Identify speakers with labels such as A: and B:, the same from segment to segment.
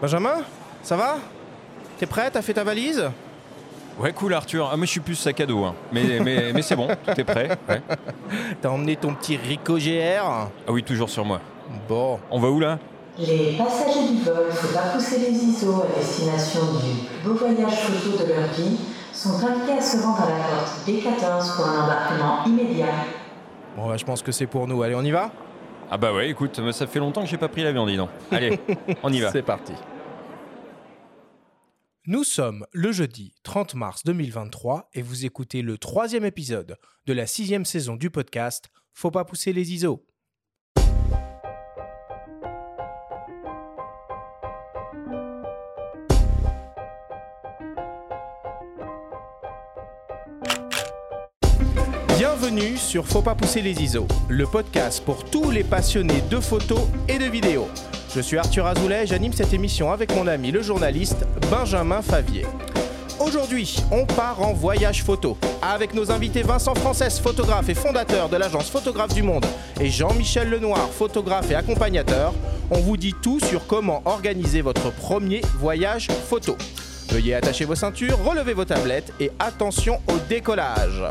A: Benjamin, ça va? T'es prêt? T'as fait ta valise?
B: Ouais, cool Arthur. Ah, moi je suis plus sac à dos. hein. Mais, mais, mais c'est bon, tout est prêt. ouais.
A: T'as emmené ton petit Rico GR
B: Ah oui, toujours sur moi.
A: Bon.
B: On va où là?
C: Les passagers du vol, faut pas pousser les ISO à destination du plus beau voyage photo de leur vie, sont invités à se rendre à la porte B14 pour un embarquement immédiat.
A: Bon, bah, je pense que c'est pour nous. Allez, on y va?
B: Ah bah ouais, écoute, ça fait longtemps que j'ai pas pris l'avion, dis donc. Allez, on y va.
A: C'est parti. Nous sommes le jeudi 30 mars 2023 et vous écoutez le troisième épisode de la sixième saison du podcast Faut pas pousser les ISO. Bienvenue sur Faut pas pousser les ISO, le podcast pour tous les passionnés de photos et de vidéos. Je suis Arthur Azoulay et j'anime cette émission avec mon ami le journaliste Benjamin Favier. Aujourd'hui, on part en voyage photo avec nos invités Vincent Frances, photographe et fondateur de l'agence Photographe du Monde, et Jean-Michel Lenoir, photographe et accompagnateur. On vous dit tout sur comment organiser votre premier voyage photo. Veuillez attacher vos ceintures, relever vos tablettes et attention au décollage.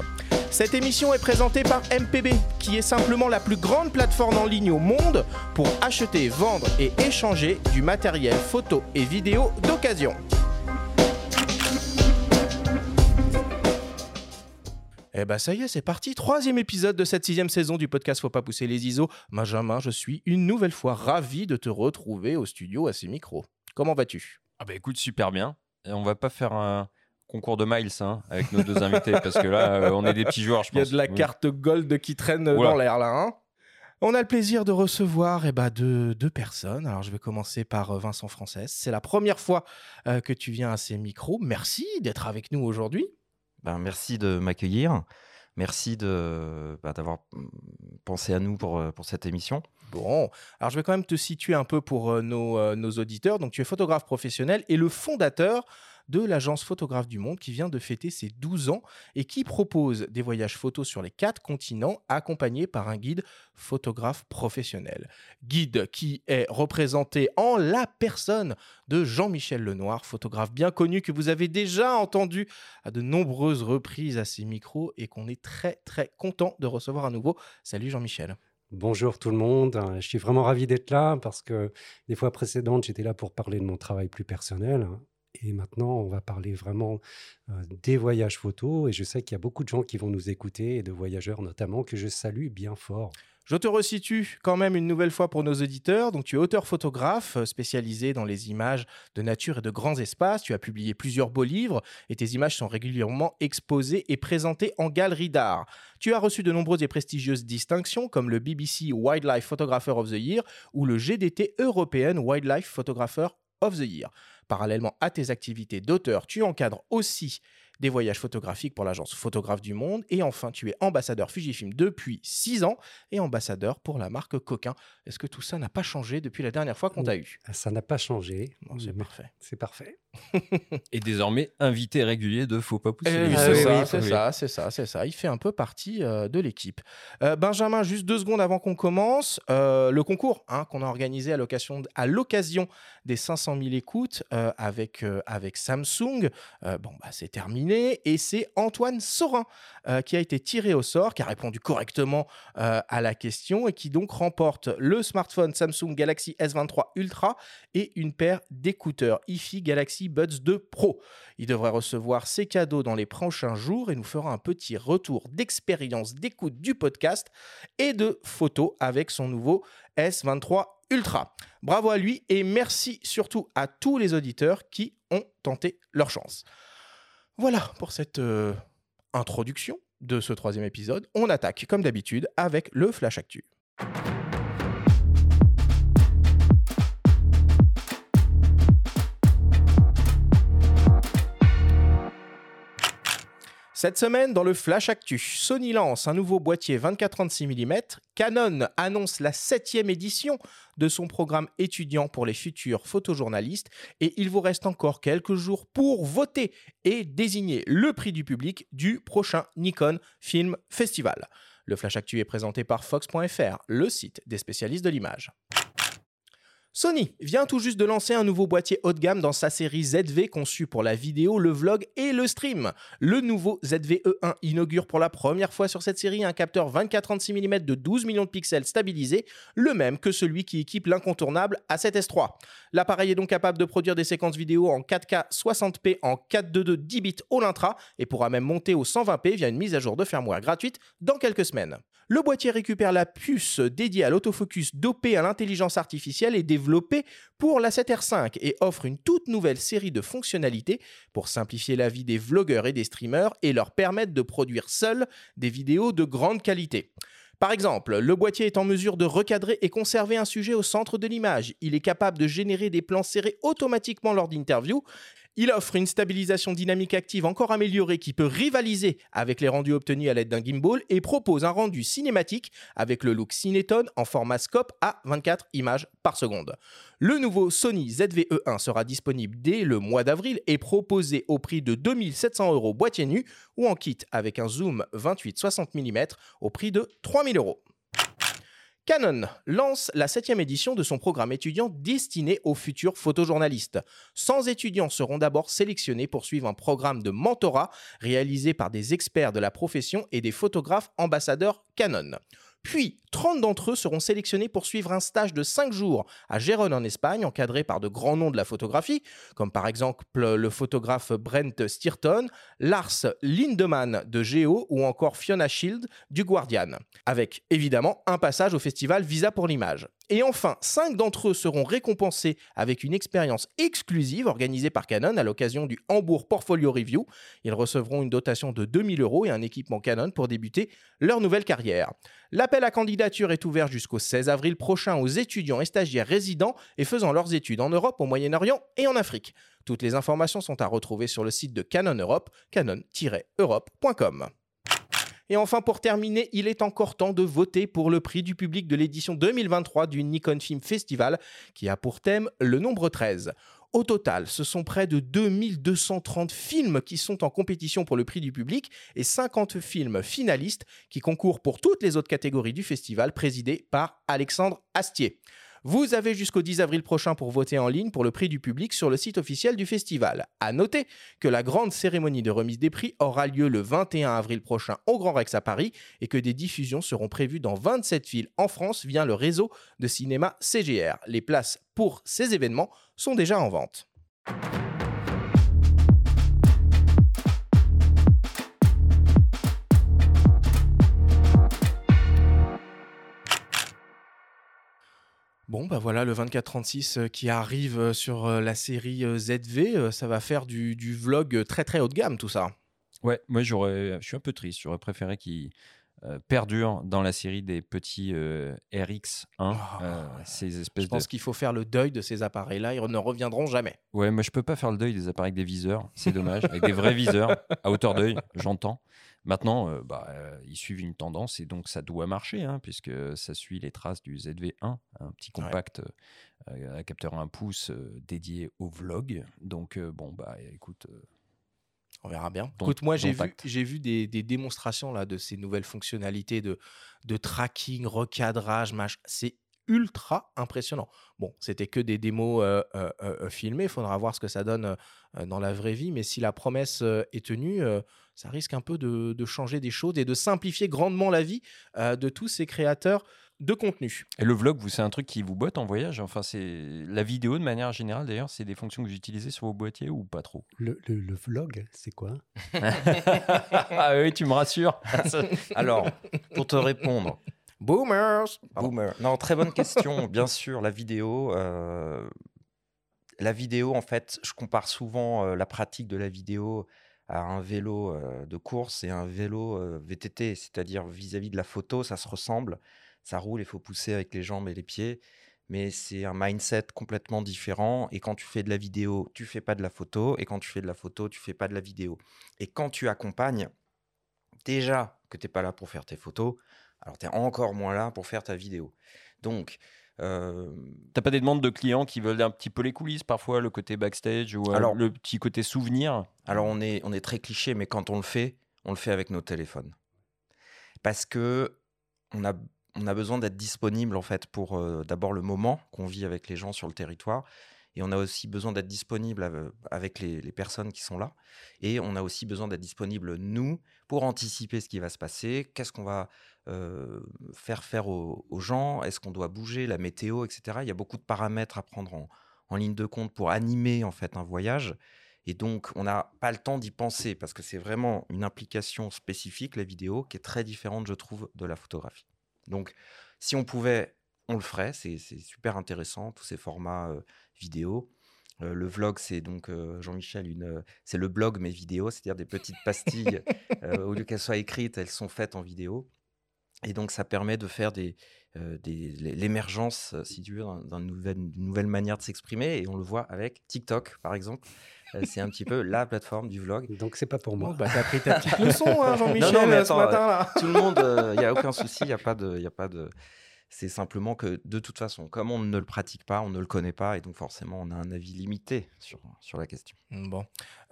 A: Cette émission est présentée par MPB, qui est simplement la plus grande plateforme en ligne au monde pour acheter, vendre et échanger du matériel photo et vidéo d'occasion. Eh ben ça y est, c'est parti. Troisième épisode de cette sixième saison du podcast Faut pas pousser les ISO. Benjamin, je suis une nouvelle fois ravi de te retrouver au studio à ces micros. Comment vas-tu?
B: Ah bah écoute, super bien. Et on va pas faire un concours de miles hein, avec nos deux invités parce que là, euh, on est des petits joueurs, je
A: Il y a
B: pense.
A: de la
B: Oui.
A: carte gold qui traîne
B: Oula.
A: dans l'air là. hein on a le plaisir de recevoir eh ben, deux, deux personnes. Alors, je vais commencer par euh, Vincent Frances. C'est la première fois euh, que tu viens à ces micros. Merci d'être avec nous aujourd'hui.
D: Ben, merci de m'accueillir. Merci de, bah, d'avoir mm, pensé à nous pour, pour cette émission.
A: Bon, alors je vais quand même te situer un peu pour euh, nos, euh, nos auditeurs. Donc, tu es photographe professionnel et le fondateur de l'agence Photographe du Monde qui vient de fêter ses 12 ans et qui propose des voyages photos sur les quatre continents accompagnés par un guide photographe professionnel. Guide qui est représenté en la personne de Jean-Michel Lenoir, photographe bien connu que vous avez déjà entendu à de nombreuses reprises à ses micros et qu'on est très très content de recevoir à nouveau. Salut Jean-Michel.
E: Bonjour tout le monde, je suis vraiment ravi d'être là parce que les fois précédentes, j'étais là pour parler de mon travail plus personnel. Et maintenant, on va parler vraiment des voyages photos. Et je sais qu'il y a beaucoup de gens qui vont nous écouter, et de voyageurs notamment, que je salue bien fort.
A: Je te resitue quand même une nouvelle fois pour nos auditeurs. Donc, tu es auteur-photographe euh, spécialisé dans les images de nature et de grands espaces. Tu as publié plusieurs beaux livres et tes images sont régulièrement exposées et présentées en galerie d'art. Tu as reçu de nombreuses et prestigieuses distinctions comme le BBC Wildlife Photographer of the Year ou le GDT European Wildlife Photographer of the Year. Parallèlement à tes activités d'auteur, tu encadres aussi des voyages photographiques pour l'agence Photographe du Monde. Et enfin, tu es ambassadeur Fujifilm depuis 6 ans et ambassadeur pour la marque Coquin. Est-ce que tout ça n'a pas changé depuis la dernière fois qu'on t'a eu?
E: Ah, Ça n'a pas changé.
A: Bon, C'est parfait.
E: C'est parfait.
B: Et désormais, invité régulier de Faut pas pousser.
A: Eh oui,
B: ISO.
A: c'est
E: oui,
A: ça,
E: oui,
A: c'est ça, c'est ça. Il fait un peu partie euh, de l'équipe. Euh, Benjamin, juste deux secondes avant qu'on commence, euh, le concours hein, qu'on a organisé à l'occasion, à l'occasion des 500 000 écoutes euh, avec, euh, avec Samsung, euh, bon, bah, c'est terminé. Et c'est Antoine Sorin euh, qui a été tiré au sort, qui a répondu correctement euh, à la question et qui donc remporte le smartphone Samsung Galaxy S23 Ultra et une paire d'écouteurs IFI Galaxy Buds 2 Pro. Il devrait recevoir ses cadeaux dans les prochains jours et nous fera un petit retour d'expérience d'écoute du podcast et de photos avec son nouveau S23 Ultra. Bravo à lui et merci surtout à tous les auditeurs qui ont tenté leur chance. Voilà pour cette euh, introduction de ce troisième épisode. On attaque comme d'habitude avec le Flash Actu. Cette semaine, dans le Flash Actu, Sony lance un nouveau boîtier 24-36 mm, Canon annonce la septième édition de son programme étudiant pour les futurs photojournalistes et il vous reste encore quelques jours pour voter et désigner le prix du public du prochain Nikon Film Festival. Le Flash Actu est présenté par Fox.fr, le site des spécialistes de l'image. Sony vient tout juste de lancer un nouveau boîtier haut de gamme dans sa série ZV conçu pour la vidéo, le vlog et le stream. Le nouveau ZV-E1 inaugure pour la première fois sur cette série un capteur 24-36 mm de 12 millions de pixels stabilisé, le même que celui qui équipe l'incontournable A7S3. L'appareil est donc capable de produire des séquences vidéo en 4K 60p en 422 10 bits au l'intra et pourra même monter au 120p via une mise à jour de firmware gratuite dans quelques semaines. Le boîtier récupère la puce dédiée à l'autofocus dopée à l'intelligence artificielle et pour la 7R5 et offre une toute nouvelle série de fonctionnalités pour simplifier la vie des vlogueurs et des streamers et leur permettre de produire seuls des vidéos de grande qualité. Par exemple, le boîtier est en mesure de recadrer et conserver un sujet au centre de l'image. Il est capable de générer des plans serrés automatiquement lors d'interviews il offre une stabilisation dynamique active encore améliorée qui peut rivaliser avec les rendus obtenus à l'aide d'un gimbal et propose un rendu cinématique avec le look Cineton en format scope à 24 images par seconde. Le nouveau Sony ZV-E1 sera disponible dès le mois d'avril et proposé au prix de 2700 euros boîtier nu ou en kit avec un zoom 28-60 mm au prix de 3000 euros. Canon lance la septième édition de son programme étudiant destiné aux futurs photojournalistes. 100 étudiants seront d'abord sélectionnés pour suivre un programme de mentorat réalisé par des experts de la profession et des photographes ambassadeurs Canon. Puis, 30 d'entre eux seront sélectionnés pour suivre un stage de 5 jours à Gérone en Espagne, encadré par de grands noms de la photographie, comme par exemple le photographe Brent Stirton, Lars Lindemann de Geo ou encore Fiona Shield du Guardian, avec évidemment un passage au festival Visa pour l'image. Et enfin, 5 d'entre eux seront récompensés avec une expérience exclusive organisée par Canon à l'occasion du Hambourg Portfolio Review. Ils recevront une dotation de 2000 euros et un équipement Canon pour débuter leur nouvelle carrière. L'appel à candidature est ouvert jusqu'au 16 avril prochain aux étudiants et stagiaires résidents et faisant leurs études en Europe, au Moyen-Orient et en Afrique. Toutes les informations sont à retrouver sur le site de Canon Europe, canon-europe.com. Et enfin, pour terminer, il est encore temps de voter pour le prix du public de l'édition 2023 du Nikon Film Festival, qui a pour thème le nombre 13. Au total, ce sont près de 2230 films qui sont en compétition pour le prix du public et 50 films finalistes qui concourent pour toutes les autres catégories du festival présidé par Alexandre Astier. Vous avez jusqu'au 10 avril prochain pour voter en ligne pour le prix du public sur le site officiel du festival. À noter que la grande cérémonie de remise des prix aura lieu le 21 avril prochain au Grand Rex à Paris et que des diffusions seront prévues dans 27 villes en France via le réseau de cinéma CGR. Les places pour ces événements sont déjà en vente. Bon, bah voilà, le 24-36 euh, qui arrive euh, sur euh, la série ZV, ça va faire du, vlog très très haut de gamme tout ça.
B: Ouais, moi j'aurais, je suis un peu triste, j'aurais préféré qu'il perdure dans la série des petits RX1.
A: Ah, ces espèces je pense qu'il faut faire le deuil de ces appareils-là, ils ne reviendront jamais.
B: Ouais, moi je peux pas faire le deuil des appareils avec des viseurs, c'est dommage, avec des vrais viseurs à hauteur d'œil, j'entends. Maintenant, euh, bah, euh, ils suivent une tendance et donc ça doit marcher, hein, puisque ça suit les traces du ZV1, un petit compact euh, à capteur 1 pouce dédié au vlog. Donc, bon, bah écoute.
A: On verra bien. Écoute, moi, j'ai vu, j'ai vu des, démonstrations là, de ces nouvelles fonctionnalités de, de tracking, recadrage, C'est ultra impressionnant. Bon, c'était que des démos filmées. Il faudra voir ce que ça donne dans la vraie vie. Mais si la promesse est tenue, ça risque un peu de, changer des choses et de simplifier grandement la vie de tous ces créateurs de contenu.
B: Et le vlog, vous, c'est un truc qui vous botte en voyage? Enfin, c'est la vidéo de manière générale, d'ailleurs, c'est des fonctions que vous utilisez sur vos boîtiers ou pas trop?
E: Le, vlog, c'est quoi?
B: Ah oui, tu me rassures.
D: Alors, pour te répondre.
A: Boomers
D: Boomer. Non, très bonne question. Bien sûr, la vidéo. Euh, la vidéo, en fait, je compare souvent euh, la pratique de la vidéo à un vélo euh, de course et un vélo euh, VTT, c'est-à-dire vis-à-vis de la photo, ça se ressemble, ça roule, il faut pousser avec les jambes et les pieds, mais c'est un mindset complètement différent. Et quand tu fais de la vidéo, tu fais pas de la photo, et quand tu fais de la photo, tu fais pas de la vidéo. Et quand tu accompagnes, déjà que tu n'es pas là pour faire tes photos, alors tu es encore moins là pour faire ta vidéo. Donc,
B: euh, T'as pas des demandes de clients qui veulent un petit peu les coulisses, parfois le côté backstage ou euh, le petit côté souvenir?
D: Alors on est, on est très cliché, mais quand on le fait, on le fait avec nos téléphones. Parce que on a, on a besoin d'être disponible en fait pour euh, d'abord le moment qu'on vit avec les gens sur le territoire. Et on a aussi besoin d'être disponible ave- avec les, personnes qui sont là. Et on a aussi besoin d'être disponible, nous, pour anticiper ce qui va se passer. Qu'est-ce qu'on va euh, faire faire aux, aux gens Est-ce qu'on doit bouger La météo, etc. Il y a beaucoup de paramètres à prendre en, en ligne de compte pour animer en fait un voyage. Et donc, on n'a pas le temps d'y penser parce que c'est vraiment une implication spécifique, la vidéo, qui est très différente, je trouve, de la photographie. Donc, si on pouvait, on le ferait. C'est super intéressant, tous ces formats euh, vidéo. Euh, le vlog, c'est donc, euh, Jean-Michel, une, c'est le blog, mais vidéo, c'est-à-dire des petites pastilles. au lieu qu'elles soient écrites, elles sont faites en vidéo. Et donc, ça permet de faire des, des- l'é- l'émergence, si tu veux, nouvelle- d'une nouvelle manière de s'exprimer. Et on le voit avec TikTok, par exemple. Euh, c'est un petit peu la plateforme du vlog.
E: Donc c'est pas pour
A: Bon,
E: moi.
A: bah, t'as pris ta petite leçon, hein, Jean-Michel,
D: Non, non, mais
A: euh, ce.
D: Tout le monde, il n'y a aucun souci, il n'y a pas de... y a pas de... C'est simplement que de toute façon, comme on ne le pratique pas, on ne le connaît pas, et donc forcément, on a un avis limité sur, sur la question.
A: Bon.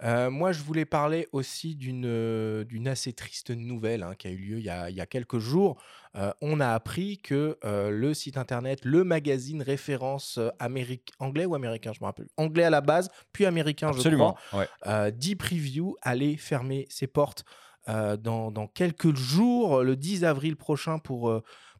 A: Euh, moi, je voulais parler aussi d'une euh, assez triste nouvelle hein, qui a eu lieu il y a, il y a quelques jours. Euh, on a appris que le site internet, le magazine référence améric- anglais ou américain, je me rappelle, anglais à la base, puis américain,
B: Absolument.
A: je
B: Ouais.
A: crois, euh, Deep Preview allait fermer ses portes dans, dans quelques jours, le 10 avril prochain pour,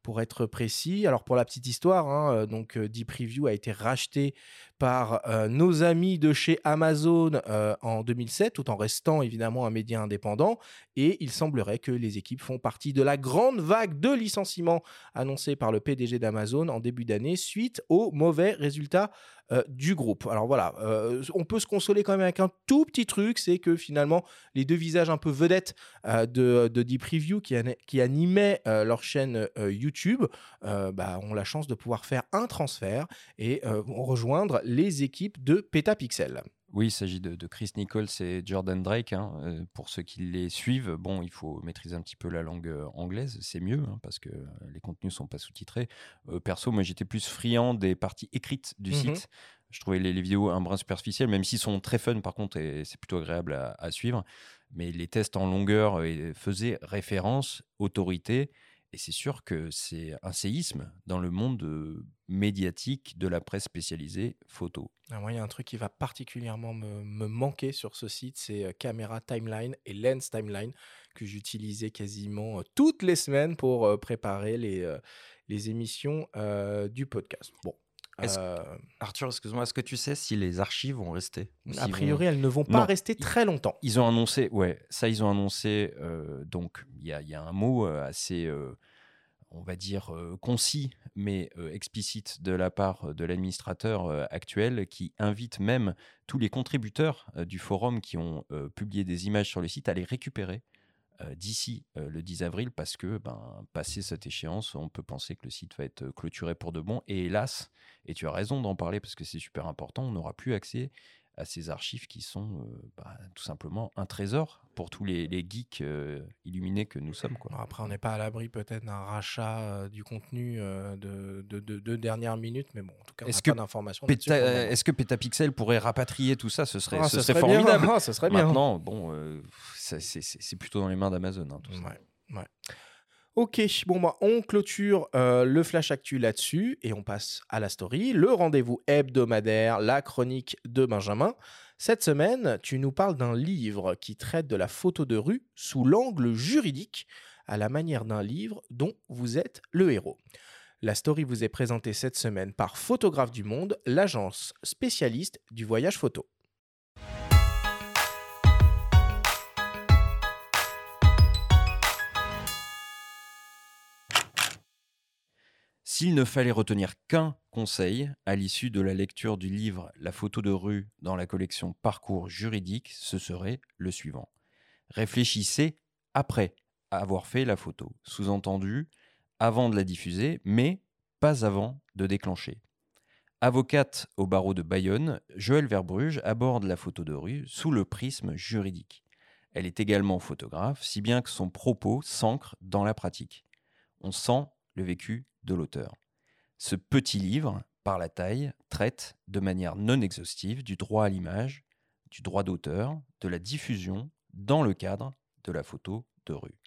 A: pour être précis. Alors pour la petite histoire, hein, euh, donc euh, Deep Preview a été racheté par euh, nos amis de chez Amazon euh, en 2007, tout en restant évidemment un média indépendant. Et il semblerait que les équipes font partie de la grande vague de licenciements annoncée par le PDG d'Amazon en début d'année suite aux mauvais résultats euh, du groupe. Alors voilà, on peut se consoler quand même avec un tout petit truc, c'est que finalement les deux visages un peu vedettes de, de Deep Preview qui, qui animaient leur chaîne YouTube bah, ont la chance de pouvoir faire un transfert et vont rejoindre les équipes de Petapixel.
B: Oui, il s'agit de, de Chris Nichols et Jordan Drake. hein. Euh, pour ceux qui les suivent, bon, il faut maîtriser un petit peu la langue euh, anglaise, c'est mieux hein, parce que euh, les contenus sont pas sous-titrés. Euh, perso, moi, j'étais plus friand des parties écrites du
A: Mhm.
B: site. Je trouvais les, les vidéos un brin superficiel, même s'ils sont très fun par contre, et c'est plutôt agréable à, à suivre. Mais les tests en longueur faisaient référence, autorité, et c'est sûr que c'est un séisme dans le monde médiatique de la presse spécialisée photo.
A: Ah, Moi, il y a un truc qui va particulièrement me, me manquer sur ce site, c'est Camera Timeline et Lens Timeline que j'utilisais quasiment toutes les semaines pour préparer les, les émissions du podcast. Bon. Euh,
D: Arthur, excuse-moi, est-ce que tu sais si les archives vont rester?
A: A priori,
D: vont-
A: elles ne vont pas
B: Non.
A: rester très longtemps.
B: Ils ont annoncé, ouais, ça ils ont annoncé. euh, donc il y a, il y a un mot euh, assez, euh, on va dire concis, mais explicite de la part de l'administrateur actuel, qui invite même tous les contributeurs du forum qui ont publié des images sur le site à les récupérer d'ici euh, le 10 avril, parce que, ben, passé cette échéance, on peut penser que le site va être clôturé pour de bon. Et hélas, et tu as raison d'en parler parce que c'est super important, on n'aura plus accès à ces archives qui sont euh, bah, tout simplement un trésor pour tous les, les geeks euh, illuminés que nous sommes. Quoi.
A: Après, on n'est pas à l'abri peut-être d'un rachat euh, du contenu de, de, de- de dernière minute, mais bon, en tout cas, on
B: Est-ce que
A: pas d'informations.
B: Péta-. Est-ce que Petapixel pourrait rapatrier tout ça? Ce serait,
A: Ah,
B: ce
A: ça
B: serait
A: serait
B: formidable.
A: Ah, ça serait bien.
B: Maintenant, bon, c'est- plutôt dans les mains d'Amazon. hein, tout ça.
A: Ouais. Ok, bon, bah, on clôture euh, le Flash Actu là-dessus et on passe à la story, le rendez-vous hebdomadaire, la chronique de Benjamin. Cette semaine, tu nous parles d'un livre qui traite de la photo de rue sous l'angle juridique, à la manière d'un livre dont vous êtes le héros. La story vous est présentée cette semaine par Photographe du Monde, l'agence spécialiste du voyage photo.
B: S'il ne fallait retenir qu'un conseil à l'issue de la lecture du livre La photo de rue dans la collection Parcours juridique, ce serait le suivant. Réfléchissez après avoir fait la photo. Sous-entendu, avant de la diffuser, mais pas avant de déclencher. Avocate au barreau de Bayonne, Joël Verbruge aborde la photo de rue sous le prisme juridique. Elle est également photographe, si bien que son propos s'ancre dans la pratique. On sent le vécu de l'auteur. Ce petit livre, par la taille, traite de manière non exhaustive du droit à l'image, du droit d'auteur, de la diffusion dans le cadre de la photo de rue.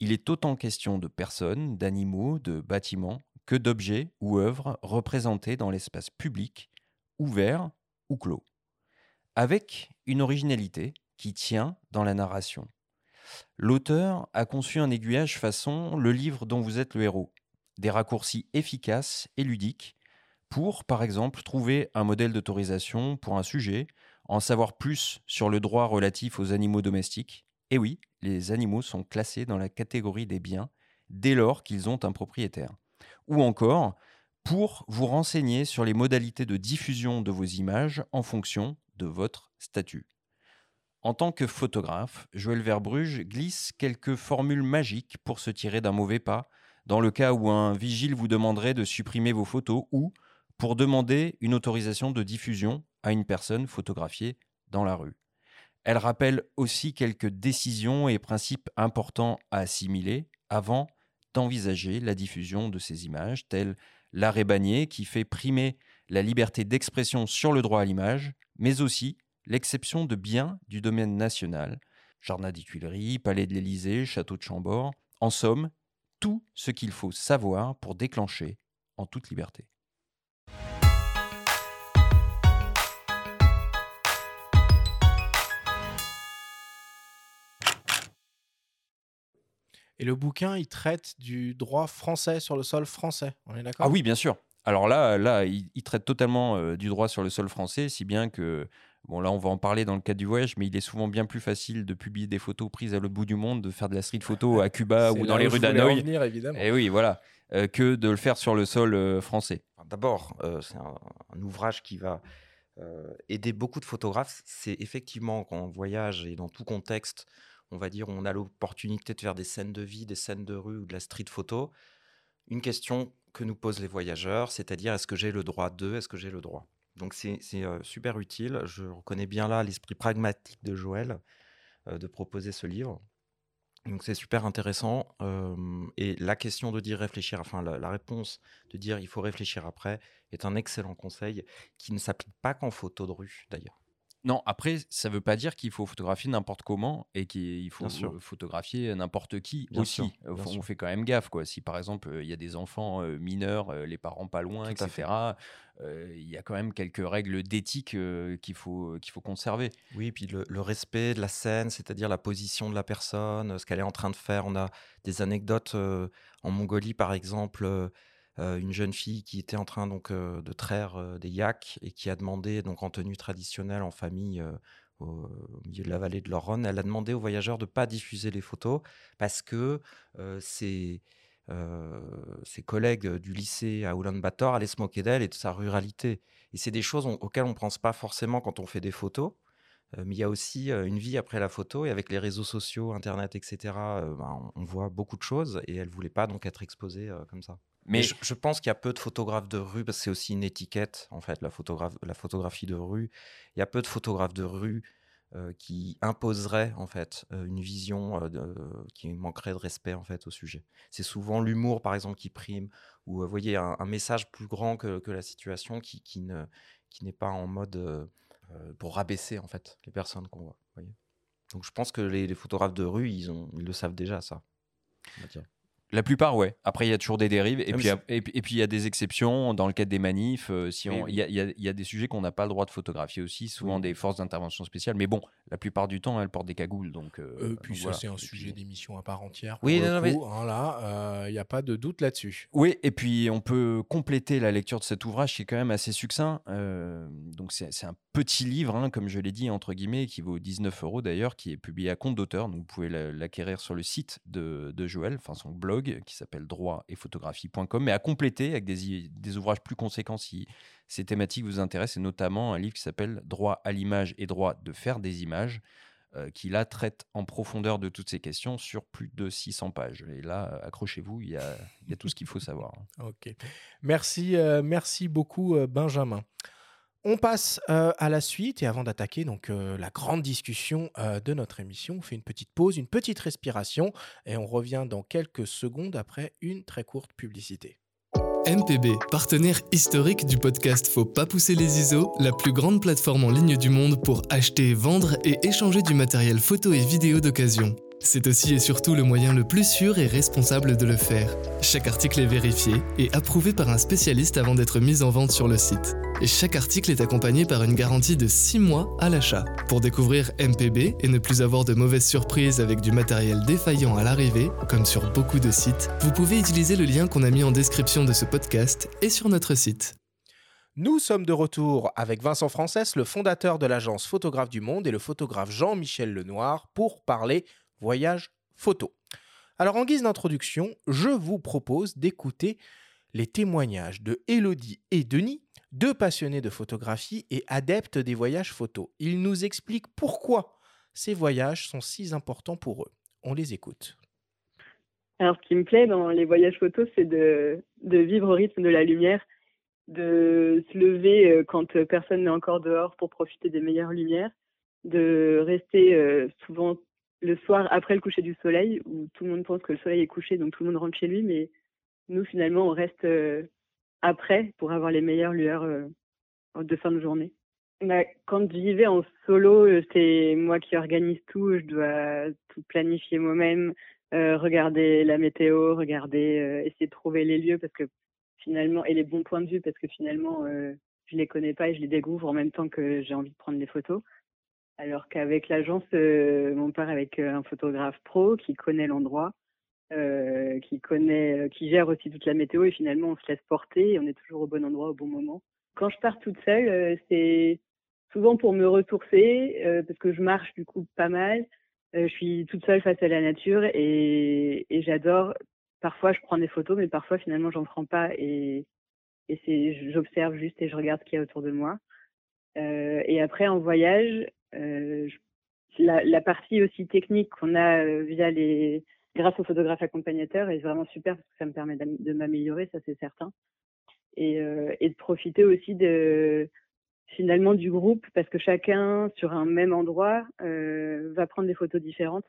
B: il est autant question de personnes, d'animaux, de bâtiments que d'objets ou œuvres représentés dans l'espace public, ouvert ou clos. Avec une originalité qui tient dans la narration. L'auteur a conçu un aiguillage façon le livre dont vous êtes le héros. Des raccourcis efficaces et ludiques pour, par exemple, trouver un modèle d'autorisation pour un sujet, en savoir plus sur le droit relatif aux animaux domestiques. Et oui, les animaux sont classés dans la catégorie des biens dès lors qu'ils ont un propriétaire. Ou encore, pour vous renseigner sur les modalités de diffusion de vos images en fonction de votre statut. En tant que photographe, Joël Verbruge glisse quelques formules magiques pour se tirer d'un mauvais pas, dans le cas où un vigile vous demanderait de supprimer vos photos ou pour demander une autorisation de diffusion à une personne photographiée dans la rue. Elle rappelle aussi quelques décisions et principes importants à assimiler avant d'envisager la diffusion de ces images, tels l'arrêt Bagné qui fait primer la liberté d'expression sur le droit à l'image, mais aussi l'exception de biens du domaine national, Jardin des Tuileries, Palais de l'Élysée, Château de Chambord, en somme, tout ce qu'il faut savoir pour déclencher en toute liberté.
A: Et le bouquin, il traite du droit français sur le sol français. On est d'accord?
B: Ah oui, bien sûr. Alors là, là, il, traite totalement euh, du droit sur le sol français, si bien que Bon, là, on va en parler dans le cadre du voyage, mais il est souvent bien plus facile de publier des photos prises à l'autre bout du monde, de faire de la street photo à Cuba ou dans les rues d'Hanoï. Et eh oui, voilà, euh, que de le faire sur le sol euh, français.
D: D'abord, euh, c'est un, ouvrage qui va aider beaucoup de photographes. C'est effectivement quand on voyage et dans tout contexte, on va dire, on a l'opportunité de faire des scènes de vie, des scènes de rue ou de la street photo. Une question que nous posent les voyageurs, c'est-à-dire est-ce que j'ai le droit de, est-ce que j'ai le droit? Donc c'est super utile. Je reconnais bien là l'esprit pragmatique de Joël de proposer ce livre. Donc c'est super intéressant. et la question de dire réfléchir, enfin la, réponse de dire il faut réfléchir après est un excellent conseil qui ne s'applique pas qu'en photo de rue d'ailleurs.
B: Non, après, ça ne veut pas dire qu'il faut photographier n'importe comment et qu'il faut photographier n'importe qui aussi. on fait quand même gaffe. Quoi. Si par exemple, il y a des enfants mineurs, les parents pas loin, etc., il y a quand même quelques règles d'éthique qu'il faut, qu'il faut conserver.
D: Oui, puis le, respect de la scène, c'est-à-dire la position de la personne, ce qu'elle est en train de faire. On a des anecdotes en Mongolie, par exemple une jeune fille qui était en train donc de traire des yaks et qui a demandé donc en tenue traditionnelle en famille au, milieu de la vallée de l'Oron, elle a demandé aux voyageurs de ne pas diffuser les photos parce que ses, ses, collègues du lycée à Ulaanbaatar allaient se moquer d'elle et de sa ruralité. Et c'est des choses auxquelles on ne pense pas forcément quand on fait des photos. mais il y a aussi une vie après la photo et avec les réseaux sociaux, Internet, etc., ben, on voit beaucoup de choses et elle ne voulait pas donc être exposée comme ça. Mais je, pense qu'il y a peu de photographes de rue, parce que c'est aussi une étiquette, en fait, la, photographe, la photographie de rue. Il y a peu de photographes de rue euh, qui imposeraient, en fait, euh, une vision euh, qui manquerait de respect, en fait, au sujet. C'est souvent l'humour, par exemple, qui prime, ou, vous voyez, un, message plus grand que, que la situation qui, qui ne, qui n'est pas en mode pour rabaisser, en fait, les personnes qu'on voit. Voyez Donc, je pense que les, les, photographes de rue, ils, ont, ils le savent déjà, ça.
B: La plupart, ouais. Après, il y a toujours des dérives. Et, puis, et, puis, il y a des exceptions dans le cadre des manifs. Euh, si il, y a, y a, des sujets qu'on n'a pas le droit de photographier aussi, souvent des forces d'intervention spéciales. Mais bon, la plupart du temps, elles portent des cagoules. Donc, euh,
A: euh puis ça, c'est un sujet d'émission à part entière. Oui, non, mais... Hein, là, il n'y a pas de doute là-dessus.
B: Oui, et puis on peut compléter la lecture de cet ouvrage qui est quand même assez succinct. donc, c'est un petit livre, hein, comme je l'ai dit, entre guillemets, qui vaut 19 euros d'ailleurs, qui est publié à compte d'auteur. Donc, vous pouvez l'acquérir sur le site de, de Joël, enfin son blog qui s'appelle droit et photographie.com, mais à compléter avec des, des, ouvrages plus conséquents si ces thématiques vous intéressent, et notamment un livre qui s'appelle Droit à l'image et droit de faire des images, euh, qui là traite en profondeur de toutes ces questions sur plus de 600 pages. Et là, accrochez-vous, il y a, tout ce qu'il faut savoir.
A: Ok. Merci, euh, merci beaucoup, euh, Benjamin. On passe euh, à la suite et avant d'attaquer donc euh, la grande discussion euh, de notre émission, on fait une petite pause, une petite respiration et on revient dans quelques secondes après une très courte publicité.
F: MPB, partenaire historique du podcast Faut pas pousser les ISO, la plus grande plateforme en ligne du monde pour acheter, vendre et échanger du matériel photo et vidéo d'occasion. C'est aussi et surtout le moyen le plus sûr et responsable de le faire. Chaque article est vérifié et approuvé par un spécialiste avant d'être mis en vente sur le site. Et chaque article est accompagné par une garantie de 6 mois à l'achat. Pour découvrir MPB et ne plus avoir de mauvaises surprises avec du matériel défaillant à l'arrivée, comme sur beaucoup de sites, vous pouvez utiliser le lien qu'on a mis en description de ce podcast et sur notre site.
A: Nous sommes de retour avec Vincent Frances, le fondateur de l'agence Photographe du Monde, et le photographe Jean-Michel Lenoir pour parler voyage photo. Alors en guise d'introduction, je vous propose d'écouter les témoignages de Elodie et Denis, deux passionnés de photographie et adeptes des voyages photos. Ils nous expliquent pourquoi ces voyages sont si importants pour eux. On les écoute.
G: Alors ce qui me plaît dans les voyages photos, c'est de, de vivre au rythme de la lumière, de se lever euh, quand personne n'est encore dehors pour profiter des meilleures lumières, de rester euh, souvent le soir après le coucher du soleil, où tout le monde pense que le soleil est couché, donc tout le monde rentre chez lui, mais nous, finalement, on reste euh, après pour avoir les meilleures lueurs euh, de fin de journée. Bah, quand je vivais en solo, euh, c'est moi qui organise tout, je dois tout planifier moi-même, regarder la météo, regarder, essayer de trouver les lieux parce que finalement, et les bons points de vue parce que finalement, je les connais pas et je les découvre en même temps que j'ai envie de prendre des photos. Alors qu'avec l'agence, euh, on part avec euh, un photographe pro qui connaît l'endroit, euh, qui connaît, qui gère aussi toute la météo et finalement on se laisse porter et on est toujours au bon endroit au bon moment. Quand je pars toute seule, c'est souvent pour me ressourcer parce que je marche du coup pas mal. je suis toute seule face à la nature et, et j'adore. Parfois je prends des photos, mais parfois finalement j'en prends pas et, et c'est j'observe juste et je regarde ce qu'il y a autour de moi. Et après, en voyage, la, partie aussi technique qu'on a via les, grâce aux photographes accompagnateurs est vraiment super parce que ça me permet de m'améliorer, ça c'est certain. Et, de profiter aussi de finalement du groupe parce que chacun sur un même endroit va prendre des photos différentes.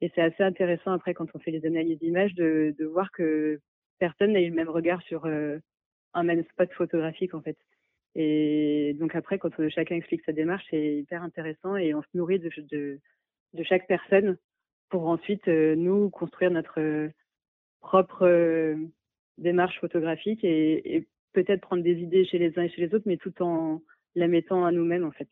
G: Et c'est assez intéressant après quand on fait les analyses d'images de, voir que personne n'a eu le même regard sur un même spot photographique en fait. Et donc après, quand chacun explique sa démarche, c'est hyper intéressant et on se nourrit de, de, chaque personne pour ensuite euh, nous construire notre euh, propre euh, démarche photographique et, et peut-être prendre des idées chez les uns et chez les autres, mais tout en la mettant à nous-mêmes en fait.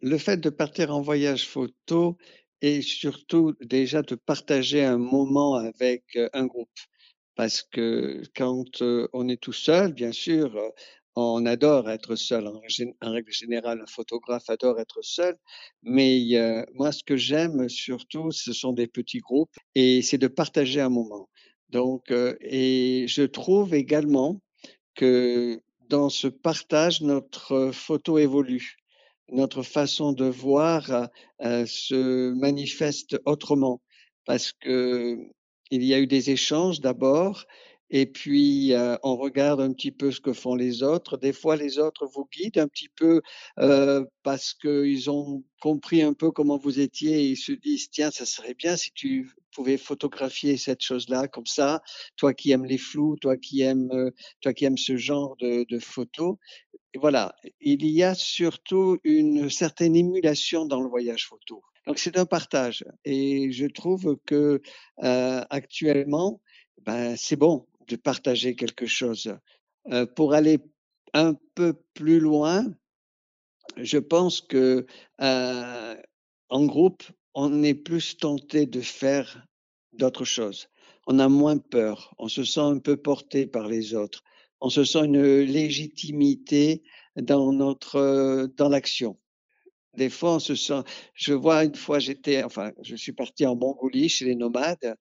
H: Le fait de partir en voyage photo et surtout déjà de partager un moment avec un groupe. Parce que quand on est tout seul, bien sûr, on adore être seul. En, règle générale, un photographe adore être seul. Mais euh, moi, ce que j'aime surtout, ce sont des petits groupes et c'est de partager un moment. Donc, euh, et je trouve également que dans ce partage, notre photo évolue. Notre façon de voir euh, se manifeste autrement parce que il y a eu des échanges d'abord et puis euh, on regarde un petit peu ce que font les autres. Des fois, les autres vous guident un petit peu euh, parce qu'ils ont compris un peu comment vous étiez et ils se disent tiens, ça serait bien si tu pouvais photographier cette chose-là comme ça. Toi qui aimes les flous, toi qui aimes, euh, toi qui aimes ce genre de, de photos. Voilà, il y a surtout une certaine émulation dans le voyage photo. Donc c'est un partage et je trouve que actuellement, ben, c'est bon de partager quelque chose. Euh, pour aller un peu plus loin, je pense que euh, en groupe, on est plus tenté de faire d'autres choses. On a moins peur, on se sent un peu porté par les autres, on se sent une légitimité dans notre dans l'action. Des fois, on se sent. Je vois une fois, j'étais, enfin, je suis parti en Mongolie chez les nomades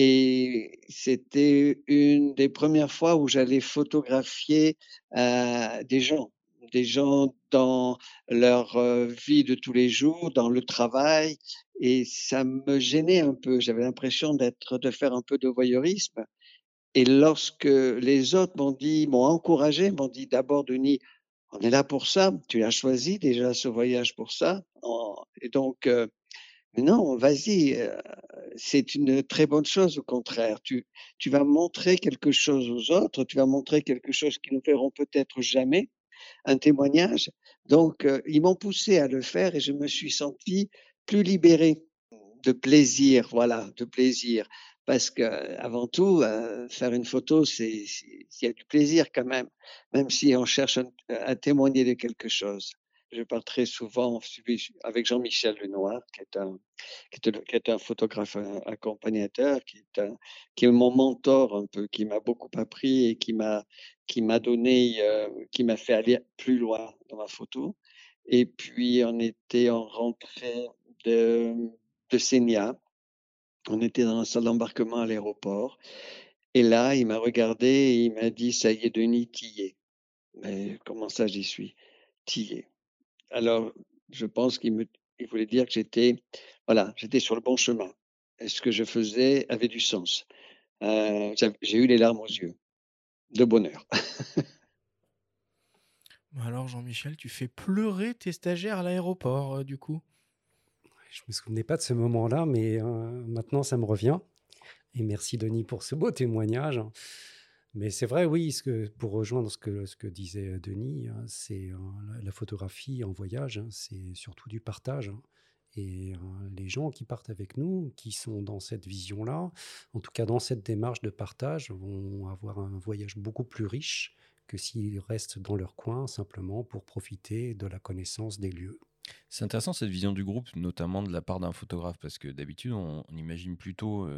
H: et c'était une des premières fois où j'allais photographier euh, des gens, des gens dans leur euh, vie de tous les jours, dans le travail, et ça me gênait un peu. J'avais l'impression d'être, de faire un peu de voyeurisme. Et lorsque les autres m'ont dit, m'ont encouragé, m'ont dit d'abord, Denis, on est là pour ça. Tu as choisi déjà ce voyage pour ça. Et donc, euh, non, vas-y, euh, c'est une très bonne chose au contraire. Tu, vas montrer quelque chose aux autres, tu vas montrer quelque chose qu'ils ne verront peut-être jamais, un témoignage. Donc, euh, ils m'ont poussé à le faire et je me suis senti plus libéré. de plaisir, voilà, de plaisir. Parce que avant tout, euh, faire une photo, c'est il y a du plaisir quand même, même si on cherche à témoigner de quelque chose. Je parle très souvent avec Jean-Michel Lenoir, qui est un, qui est, un photographe accompagnateur, qui est, mon mentor un peu, qui m'a beaucoup appris et qui m'a qui m'a donné, euh, qui m'a fait aller plus loin dans ma photo. Et puis on était en rentrée de, de Sénia. On était dans la salle d'embarquement à l'aéroport. Et là, il m'a regardé et il m'a dit, ça y est, Denis, t'y es. Mais comment ça, j'y suis? T'y es. Alors, je pense qu'il me, il voulait dire que j'étais, voilà, j'étais sur le bon chemin. Et ce que je faisais avait du sens. Euh, j'ai eu les larmes aux yeux, de bonheur.
A: Alors, Jean-Michel, tu fais pleurer tes stagiaires à l'aéroport, euh, du coup?
E: Je me souvenais pas de ce moment-là, mais euh, maintenant, ça me revient. Et merci, Denis, pour ce beau témoignage. Mais c'est vrai, oui, que, pour rejoindre ce que, disait Denis, hein, c'est la, photographie en voyage, hein, c'est surtout du partage. Hein. Et les gens qui partent avec nous, qui sont dans cette vision-là, en tout cas dans cette démarche de partage, vont avoir un voyage beaucoup plus riche que s'ils restent dans leur coin simplement pour profiter de la connaissance des lieux.
B: C'est intéressant cette vision du groupe, notamment de la part d'un photographe, parce que d'habitude on, imagine plutôt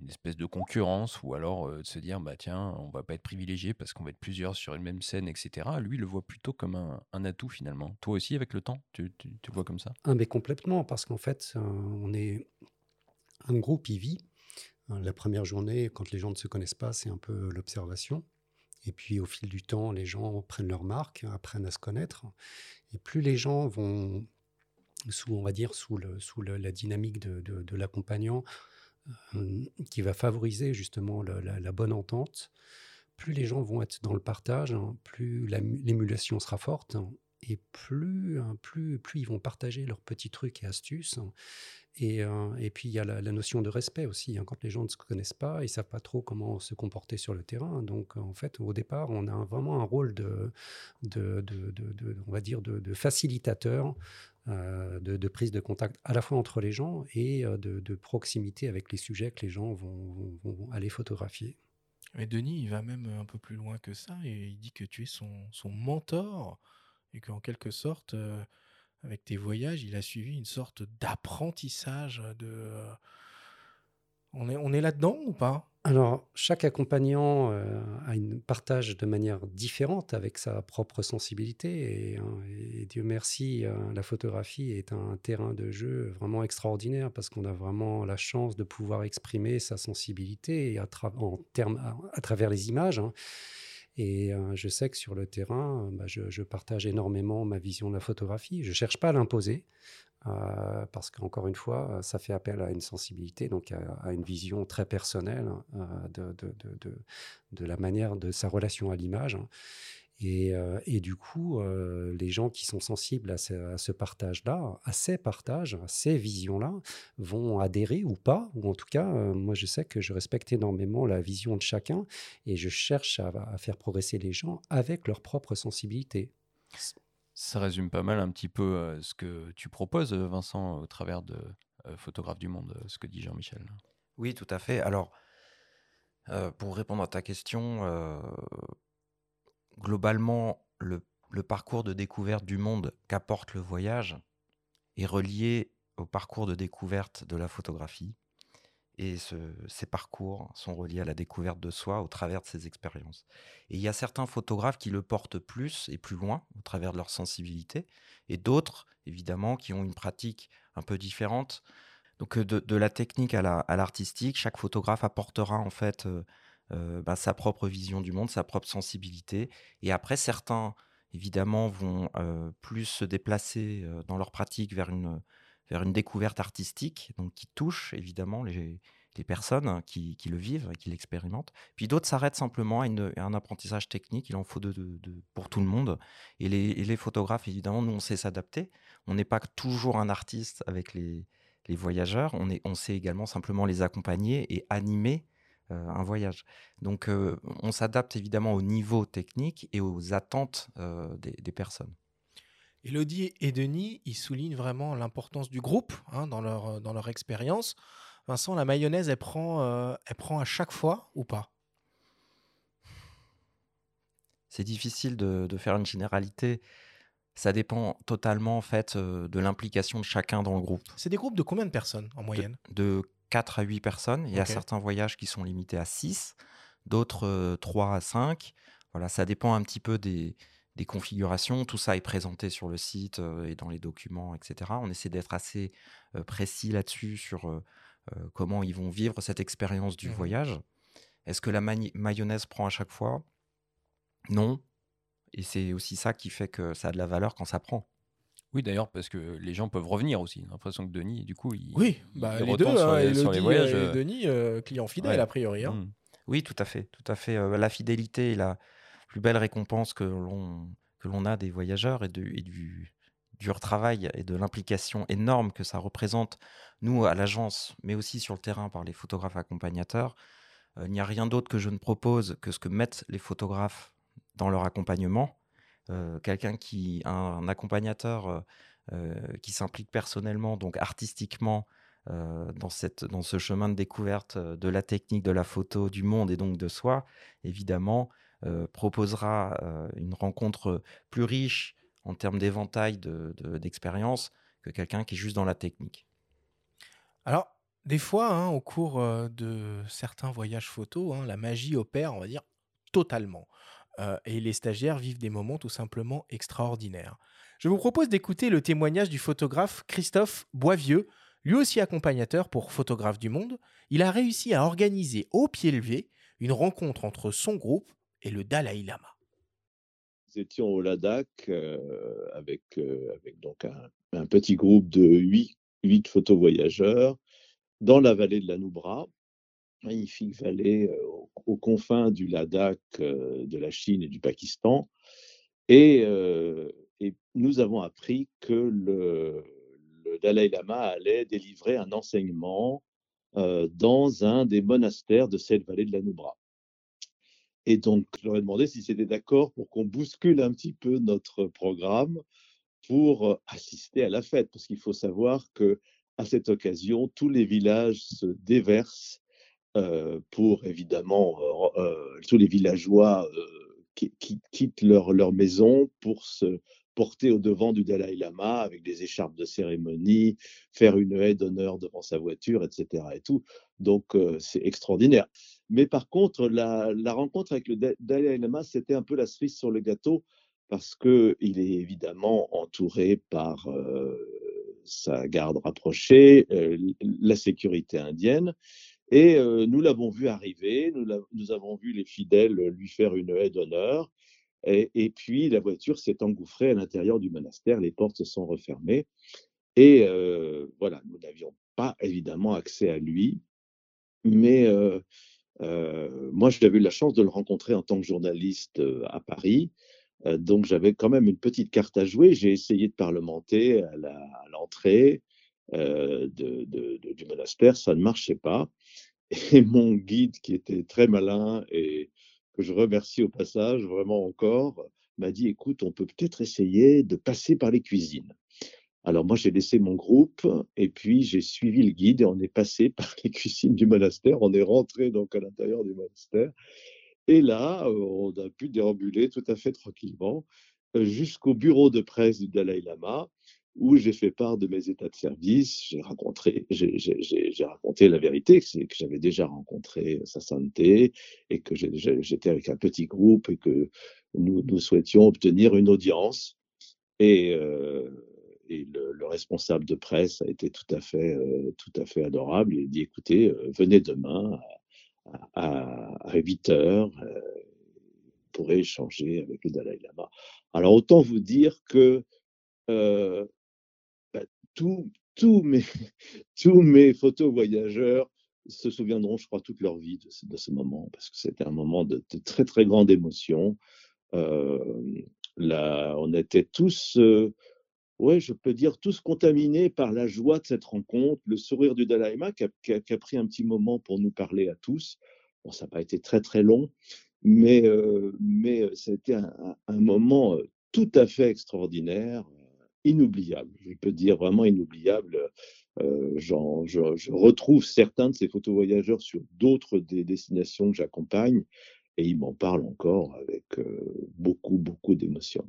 B: une espèce de concurrence ou alors de se dire bah tiens on va pas être privilégié parce qu'on va être plusieurs sur une même scène etc. Lui il le voit plutôt comme un, atout finalement. Toi aussi avec le temps tu, tu, le vois comme ça?
E: Ah, mais complètement parce qu'en fait on est un groupe il vit. La première journée quand les gens ne se connaissent pas c'est un peu l'observation. Et puis au fil du temps, les gens prennent leur marque, apprennent à se connaître. Et plus les gens vont, sous, on va dire, sous, le, sous la dynamique de, de, l'accompagnant, qui va favoriser justement la, bonne entente, plus les gens vont être dans le partage, hein, plus l'émulation sera forte, hein, et plus, hein, plus, plus ils vont partager leurs petits trucs et astuces. Euh, et, puis il y a la, notion de respect aussi. Quand les gens ne se connaissent pas, ils savent pas trop comment se comporter sur le terrain. Donc en fait, au départ, on a vraiment un rôle de, on va dire, de, facilitateur. Euh, de, prise de contact à la fois entre les gens et euh, de, proximité avec les sujets que les gens vont, aller photographier.
A: Mais Denis, il va même un peu plus loin que ça et il dit que tu es son, son mentor et qu'en quelque sorte, avec tes voyages, il a suivi une sorte d'apprentissage de... Euh, on est, on est là-dedans ou pas?
E: Alors, chaque accompagnant euh, partage de manière différente avec sa propre sensibilité. Et, hein, Dieu merci, euh, la photographie est un terrain de jeu vraiment extraordinaire parce qu'on a vraiment la chance de pouvoir exprimer sa sensibilité à, travers les images. Hein. Et je sais que sur le terrain, bah, je, partage énormément ma vision de la photographie. Je ne cherche pas à l'imposer, parce qu'encore une fois, ça fait appel à une sensibilité, donc à, une vision très personnelle de, de, la manière de sa relation à l'image. Euh, et, du coup, euh, les gens qui sont sensibles à ce, partage-là, à ces partages, à ces visions-là, vont adhérer ou pas. Ou en tout cas, euh, moi, je sais que je respecte énormément la vision de chacun et je cherche à, faire progresser les gens avec leur propre sensibilité.
B: Ça résume pas mal un petit peu ce que tu proposes, Vincent, au travers de Photographe du Monde, ce que dit Jean-Michel?
D: Oui, tout à fait. Alors, pour répondre à ta question, globalement, le, parcours de découverte du monde qu'apporte le voyage est relié au parcours de découverte de la photographie. Et ces parcours sont reliés à la découverte de soi au travers de ces expériences. Et il y a certains photographes qui le portent plus et plus loin au travers de leur sensibilité, et d'autres, évidemment, qui ont une pratique un peu différente. Donc de, la technique à l'artistique, chaque photographe apportera en fait euh, euh, bah, sa propre vision du monde, sa propre sensibilité. Et après, certains, évidemment, vont euh, plus se déplacer euh, dans leur pratique vers une, vers une découverte artistique, donc qui touche évidemment les, personnes qui, qui, le vivent et qui l'expérimentent. Puis d'autres s'arrêtent simplement à, un apprentissage technique, il en faut de, de, pour tout le monde. Et les, photographes, évidemment, nous, on sait s'adapter. On n'est pas toujours un artiste avec les, les voyageurs, on, est, on sait également simplement les accompagner et animer euh, un voyage. Donc euh, on s'adapte évidemment au niveau technique et aux attentes euh, des, personnes.
A: Elodie et Denis, ils soulignent vraiment l'importance du groupe hein, dans, leur, dans leur expérience. Vincent, la mayonnaise, elle prend, euh, elle prend à chaque fois ou pas?
D: C'est difficile de, de faire une généralité. Ça dépend totalement en fait euh, de l'implication de chacun dans le groupe.
A: C'est des groupes de combien de personnes en
D: De,
A: moyenne?
D: De 4 à 8 personnes. Il y a certains voyages qui sont limités à 6, d'autres euh, 3 à 5. Voilà, ça dépend un petit peu des, des configurations. Tout ça est présenté sur le site euh, et dans les documents, etc. On essaie d'être assez euh, précis là-dessus sur euh, euh, comment ils vont vivre cette expérience du
A: Mhm.
D: voyage. Est-ce que la mayonnaise prend à chaque fois? Non. Et c'est aussi ça qui fait que ça a de la valeur quand ça prend.
B: Oui, d'ailleurs, parce que les gens peuvent revenir aussi. J'ai l'impression que Denis, du coup, il,
A: Oui, bah,
B: il
A: les deux,
B: sur
A: hein,
B: les, sur les
A: Elodie
B: voyages.
A: et
B: euh,
A: Denis, euh, clients fidèles
B: ouais.
A: a priori. hein.
B: mm.
D: Oui, tout à fait, tout à fait. Euh, la fidélité la plus belle récompense que l'on que l'on a des voyageurs et, de, et du dur travail et de l'implication énorme que ça représente, nous, à l'agence, mais aussi sur le terrain par les photographes accompagnateurs. Euh, il n'y a rien d'autre que je ne propose que ce que mettent les photographes dans leur accompagnement. Euh, Quelqu'un qui, un, accompagnateur euh, qui s'implique personnellement, donc artistiquement, dans, cette, dans ce chemin de découverte de la technique, de la photo, du monde et donc de soi, évidemment, proposera euh, une rencontre plus riche en termes d'éventail de- de- que quelqu'un qui est juste dans la technique.
A: Alors, des fois, hein, au cours euh, de certains voyages photos, hein, la magie opère, on va dire, totalement. Euh, et les stagiaires vivent des moments tout simplement extraordinaires. Je vous propose d'écouter le témoignage du photographe Christophe Boivieux, lui aussi accompagnateur pour Photographe du Monde. Il a réussi à organiser au pied levé une rencontre entre son groupe et le Dalai Lama.
I: Nous étions au Ladakh euh, avec, euh, avec donc un, petit groupe de huit, huit photovoyageurs dans la vallée de la Nubra, magnifique vallée euh, aux, confins du Ladakh, de la Chine et du Pakistan. Et, nous avons appris que le, Dalai Lama allait délivrer un enseignement dans un des monastères de cette vallée de la Nubra. Et donc, je leur ai demandé si c'était d'accord pour qu'on bouscule un petit peu notre programme pour euh, assister à la fête, parce qu'il faut savoir que à cette occasion, tous les villages se déversent euh, pour évidemment euh, tous les villageois qui, qui quittent leur, leur maison pour se porter au devant du Dalai Lama avec des écharpes de cérémonie, faire une haie d'honneur devant sa voiture, etc. Et tout. Donc c'est extraordinaire. Mais par contre, la, rencontre avec le Da- Dalai Lama, c'était un peu la cerise sur le gâteau parce que il est évidemment entouré par euh, sa garde rapprochée, euh, la sécurité indienne. Et euh, nous l'avons vu arriver, nous, avons vu les fidèles lui faire une haie d'honneur. Et, et puis la voiture s'est engouffrée à l'intérieur du monastère, les portes se sont refermées. Et voilà, nous n'avions pas évidemment accès à lui, mais euh, moi j'avais eu la chance de le rencontrer en tant que journaliste euh, à Paris. Euh, donc j'avais quand même une petite carte à jouer. J'ai essayé de parlementer à l'entrée du monastère, ça ne marchait pas. Et mon guide, qui était très malin et que je remercie au passage vraiment encore, m'a dit, écoute, on peut peut-être essayer de passer par les cuisines. Alors moi, j'ai laissé mon groupe et puis j'ai suivi le guide et on est passé par les cuisines du monastère. On est rentré donc à l'intérieur du monastère. Et là, euh, on a pu déambuler tout à fait tranquillement euh, jusqu'au bureau de presse du Dalai Lama, où j'ai fait part de mes états de service. J'ai rencontré, j'ai, raconté la vérité, c'est que j'avais déjà rencontré sa sainteté et que j'étais avec un petit groupe et que nous, nous souhaitions obtenir une audience. Et, euh, et le, le responsable de presse a été tout à fait, euh, tout à fait adorable. Il dit écoutez, euh, venez demain à, à 8 heures, euh, pourrez échanger avec le Dalai Lama. Alors autant vous dire que bah, tous tous mes, tous mes photos voyageurs se souviendront, je crois, toute leur vie de ce, moment, parce que c'était un moment de, très, très grande émotion. Là, on était tous, ouais, je peux dire, tous contaminés par la joie de cette rencontre, le sourire du Dalai Lama qui a, pris un petit moment pour nous parler à tous. Bon, ça n'a pas été très, très long, mais, euh, mais euh, c'était un, un- moment euh, tout à fait extraordinaire. inoubliables. Je peux dire vraiment inoubliables. Euh, j'en- je, retrouve certains de ces photos voyageurs sur d'autres des destinations que j'accompagne et ils m'en parlent encore avec euh, beaucoup, beaucoup d'émotion.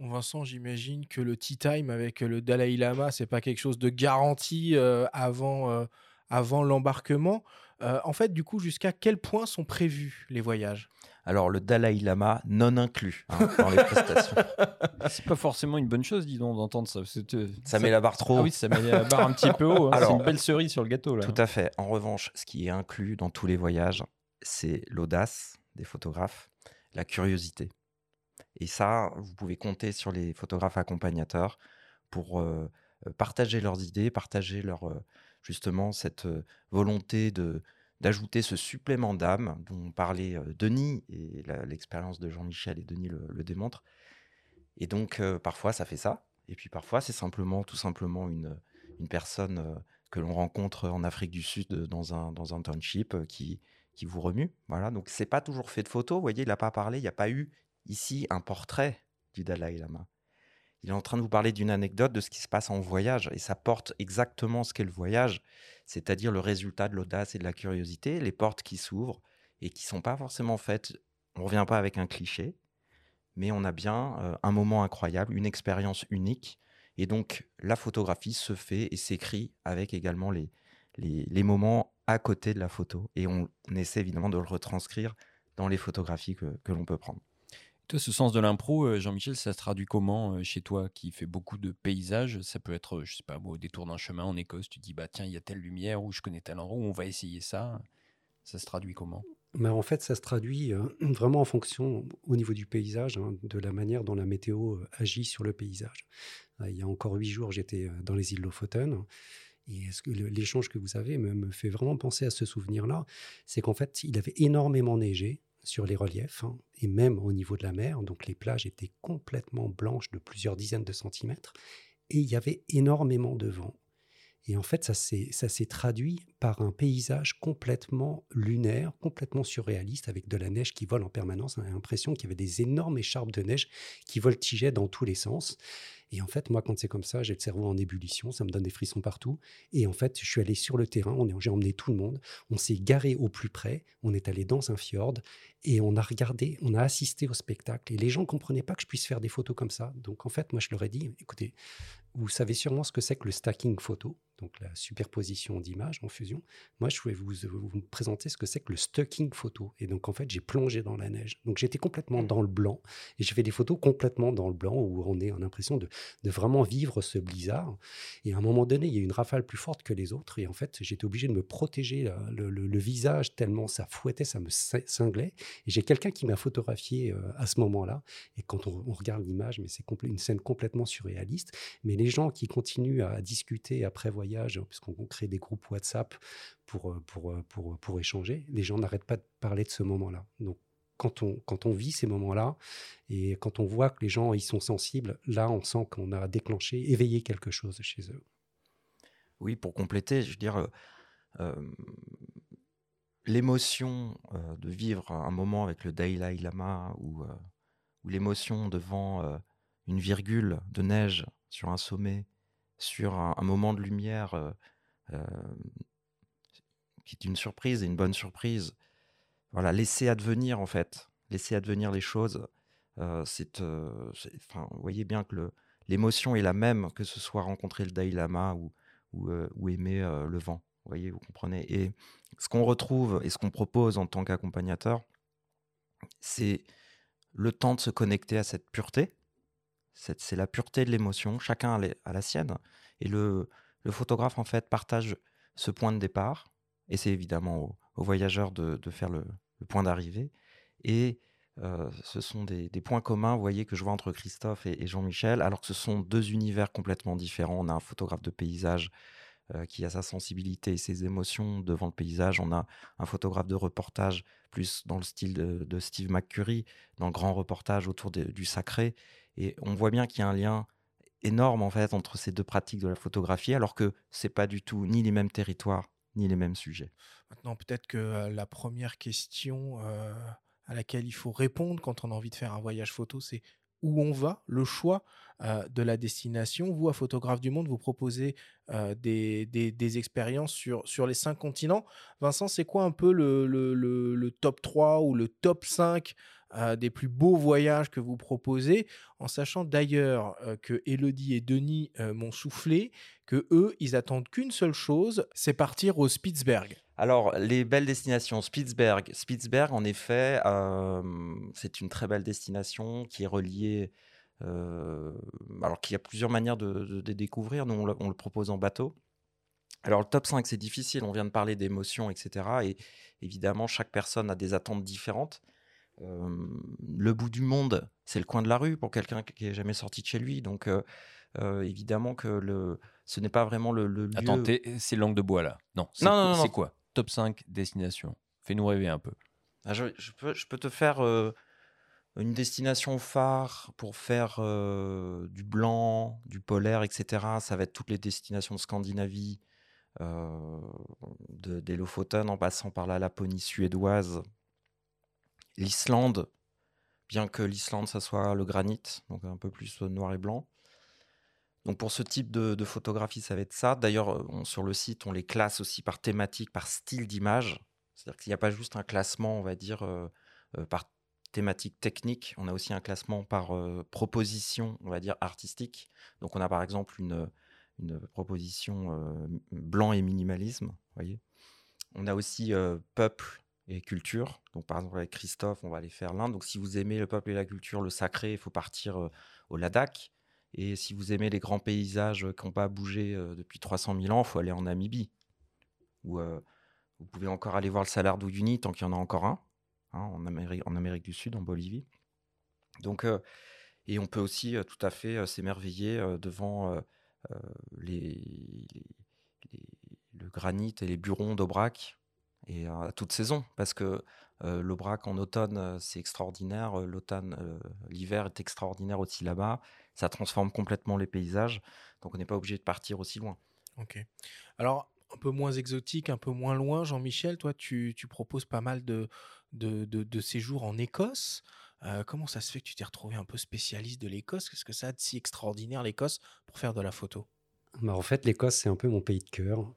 A: Vincent, j'imagine que le tea time avec le Dalai Lama, c'est pas quelque chose de garanti euh, avant, euh, avant l'embarquement. Euh, en fait, du coup, jusqu'à quel point sont prévus les voyages?
D: Alors, le Dalai Lama non inclus hein, dans les prestations.
B: C'est pas forcément une bonne chose, dis donc, d'entendre ça. parce que te-
D: Ça met la barre trop
B: Ah
D: haut.
B: oui, ça met la barre un petit peu haut. hein. C'est une belle cerise sur le gâteau, là.
D: Tout à fait. En revanche, ce qui est inclus dans tous les voyages, c'est l'audace des photographes, la curiosité. Et ça, vous pouvez compter sur les photographes accompagnateurs pour partager leurs idées, partager leur, justement cette volonté de d'ajouter ce supplément d'âme dont parlait Denis, et l'expérience de Jean-Michel et Denis le, le démontre. Et donc, parfois, ça fait ça. Et puis, parfois, c'est simplement, tout simplement, une, une personne que l'on rencontre en Afrique du Sud dans un, dans un township qui, qui vous remue. Voilà. Donc, c'est pas toujours fait de photos. Vous voyez, il n'a pas parlé. Il n'y a pas eu ici un portrait du Dalai Lama. Il est en train de vous parler d'une anecdote de ce qui se passe en voyage. Et ça porte exactement ce qu'est le voyage, c'est-à-dire le résultat de l'audace et de la curiosité, les portes qui s'ouvrent et qui sont pas forcément faites. On revient pas avec un cliché, mais on a bien euh, un moment incroyable, une expérience unique. Et donc, la photographie se fait et s'écrit avec également les, moments à côté de la photo. Et on, on essaie évidemment de le retranscrire dans les photographies que, que l'on peut prendre.
B: Ce sens de l'impro, euh, Jean-Michel, ça se traduit comment euh, chez toi qui fait beaucoup de paysages? Ça peut être, euh, je sais pas, au détour d'un chemin en Écosse, tu dis, bah tiens, il y a telle lumière, ou je connais tel endroit, on va essayer ça. Ça se traduit comment?
E: Mais en fait, ça se traduit vraiment en fonction, au niveau du paysage, hein, de la manière dont la météo agit sur le paysage. Il y a encore huit jours, j'étais dans les îles Lofoten. Et l'échange que vous avez me fait vraiment penser à ce souvenir-là. C'est qu'en fait, il avait énormément neigé sur les reliefs, hein, et même au niveau de la mer. Donc les plages étaient complètement blanches de plusieurs dizaines de centimètres. Et il y avait énormément de vent. Et en fait, ça s'est traduit par un paysage complètement lunaire, complètement surréaliste, avec de la neige qui vole en permanence. On a l'impression qu'il y avait des énormes écharpes de neige qui voltigeaient dans tous les sens. Et en fait, moi, quand c'est comme ça, j'ai le cerveau en ébullition, ça me donne des frissons partout. Et en fait, je suis allé sur le terrain, j'ai emmené tout le monde, on s'est garé au plus près, on est allé dans un fjord et on a regardé, on a assisté au spectacle. Et les gens ne comprenaient pas que je puisse faire des photos comme ça. Donc en fait, moi, je leur ai dit, écoutez, vous savez sûrement ce que c'est que le stacking photo, donc la superposition d'images en fusion. Moi, je vais vous, vous présenter ce que c'est que le stocking photo. Et donc, en fait, j'ai plongé dans la neige. Donc, j'étais complètement dans le blanc. Et j'ai fait des photos complètement dans le blanc où on est en impression de, de vraiment vivre ce blizzard. Et à un moment donné, il y a une rafale plus forte que les autres. Et en fait, j'étais obligé de me protéger là, le, visage tellement ça fouettait, ça me cin- cinglait. Et j'ai quelqu'un qui m'a photographié euh, à ce moment-là. Et quand on, regarde l'image, mais c'est une scène complètement surréaliste. Mais les gens qui continuent à discuter après voyage, puisqu'on on crée des groupes WhatsApp pour, euh, pour, euh, pour, pour échanger, les gens n'arrêtent pas de parler de ce moment-là. Donc, quand on, quand on vit ces moments-là et quand on voit que les gens y sont sensibles, là, on sent qu'on a déclenché, éveillé quelque chose chez eux.
D: Oui, pour compléter, je veux dire, euh, euh, l'émotion euh, de vivre un moment avec le Dalai Lama ou, l'émotion devant une virgule de neige sur un sommet, sur un, un moment de lumière qui est une surprise et une bonne surprise. Voilà, laisser advenir en fait, laisser advenir les choses. euh, c'est, euh, c'est- enfin, vous voyez bien que l'émotion est la même que ce soit rencontrer le Dalai Lama ou, ou, euh, ou aimer le vent. Vous voyez, vous comprenez. Et ce qu'on retrouve et ce qu'on propose en tant qu'accompagnateur, c'est le temps de se connecter à cette pureté. C'est la pureté de l'émotion. Chacun a la sienne. Et le, le photographe, en fait, partage ce point de départ. Et c'est évidemment aux voyageurs de, faire le, point d'arrivée. Et euh, ce sont des, points communs, vous voyez, que je vois entre Christophe et, Jean-Michel, alors que ce sont deux univers complètement différents. On a un photographe de paysage euh, qui a sa sensibilité et ses émotions devant le paysage. On a un photographe de reportage plus dans le style de, Steve McCurry, dans le grand reportage autour du sacré. Et on voit bien qu'il y a un lien énorme en fait entre ces deux pratiques de la photographie, alors que c'est pas du tout ni les mêmes territoires les mêmes sujets.
A: Maintenant, peut-être que la première question à laquelle il faut répondre quand on a envie de faire un voyage photo, c'est où on va, le choix de la destination. Vous, à Photographe du Monde, vous proposez des, expériences sur, les cinq continents. Vincent, c'est quoi un peu le- le top 3 ou le top 5 des plus beaux voyages que vous proposez, en sachant d'ailleurs que Elodie et Denis m'ont soufflé que eux, ils attendent qu'une seule chose, c'est partir au Spitzberg.
D: Alors, les belles destinations, Spitzberg. Spitzberg, en effet, c'est une très belle destination qui est reliée. alors qu'il y a plusieurs manières de découvrir. Nous, on le, on le propose en bateau. Alors, le top 5, c'est difficile. On vient de parler d'émotions, etc. Et évidemment, chaque personne a des attentes différentes. Le bout du monde, c'est le coin de la rue pour quelqu'un qui n'est jamais sorti de chez lui. Donc, euh, euh, évidemment que le, ce n'est pas vraiment le, le lieu.
B: Attends, c'est langue de bois là? Non, c'est
D: Non,
B: quoi,
D: non, non,
B: quoi? Top 5 destinations. Fais-nous rêver un peu.
D: Ah, je, je peux, je peux te faire euh, une destination phare pour faire euh, du blanc, du polaire, etc. Ça va être toutes les destinations de Scandinavie, euh, de, des Lofoten en passant par la Laponie suédoise, l'Islande, bien que l'Islande, ça soit le granit, donc un peu plus euh, noir et blanc. Donc pour ce type de, photographie, ça va être ça. D'ailleurs, euh, sur le site, on les classe aussi par thématique, par style d'image. C'est-à-dire qu'il n'y a pas juste un classement, on va dire, euh, par thématique technique. On a aussi un classement par proposition, on va dire, artistique. Donc on a par exemple une, proposition blanc et minimalisme, vous voyez. On a aussi peuple et culture. Donc par exemple avec Christophe, on va aller faire l'Inde. Donc si vous aimez le peuple et la culture, le sacré, il faut partir euh, au Ladakh. Et si vous aimez les grands paysages euh, qui n'ont pas bougé euh, depuis 300 000 ans, il faut aller en Namibie. Euh, vous pouvez encore aller voir le Salar d'Uyuni tant qu'il y en a encore un, hein, en, Amérique, en Amérique du Sud, en Bolivie. Donc, et on peut aussi tout à fait s'émerveiller devant les- le granit et les burons d'Aubrac et à toute saison parce que euh, l'Aubrac en automne euh, c'est extraordinaire, euh, l'automne, euh, l'hiver est extraordinaire aussi là-bas, ça transforme complètement les paysages, donc on n'est pas obligé de partir aussi loin.
A: Ok. Alors, un peu moins exotique, un peu moins loin, Jean-Michel, toi, tu, tu proposes pas mal de, de, de- de séjours en Écosse. Euh, comment ça se fait que tu t'es retrouvé un peu spécialiste de l'Écosse? Qu'est-ce que ça a de si extraordinaire, l'Écosse, pour faire de la photo?
E: Bah, en fait, l'Écosse, c'est un peu mon pays de cœur.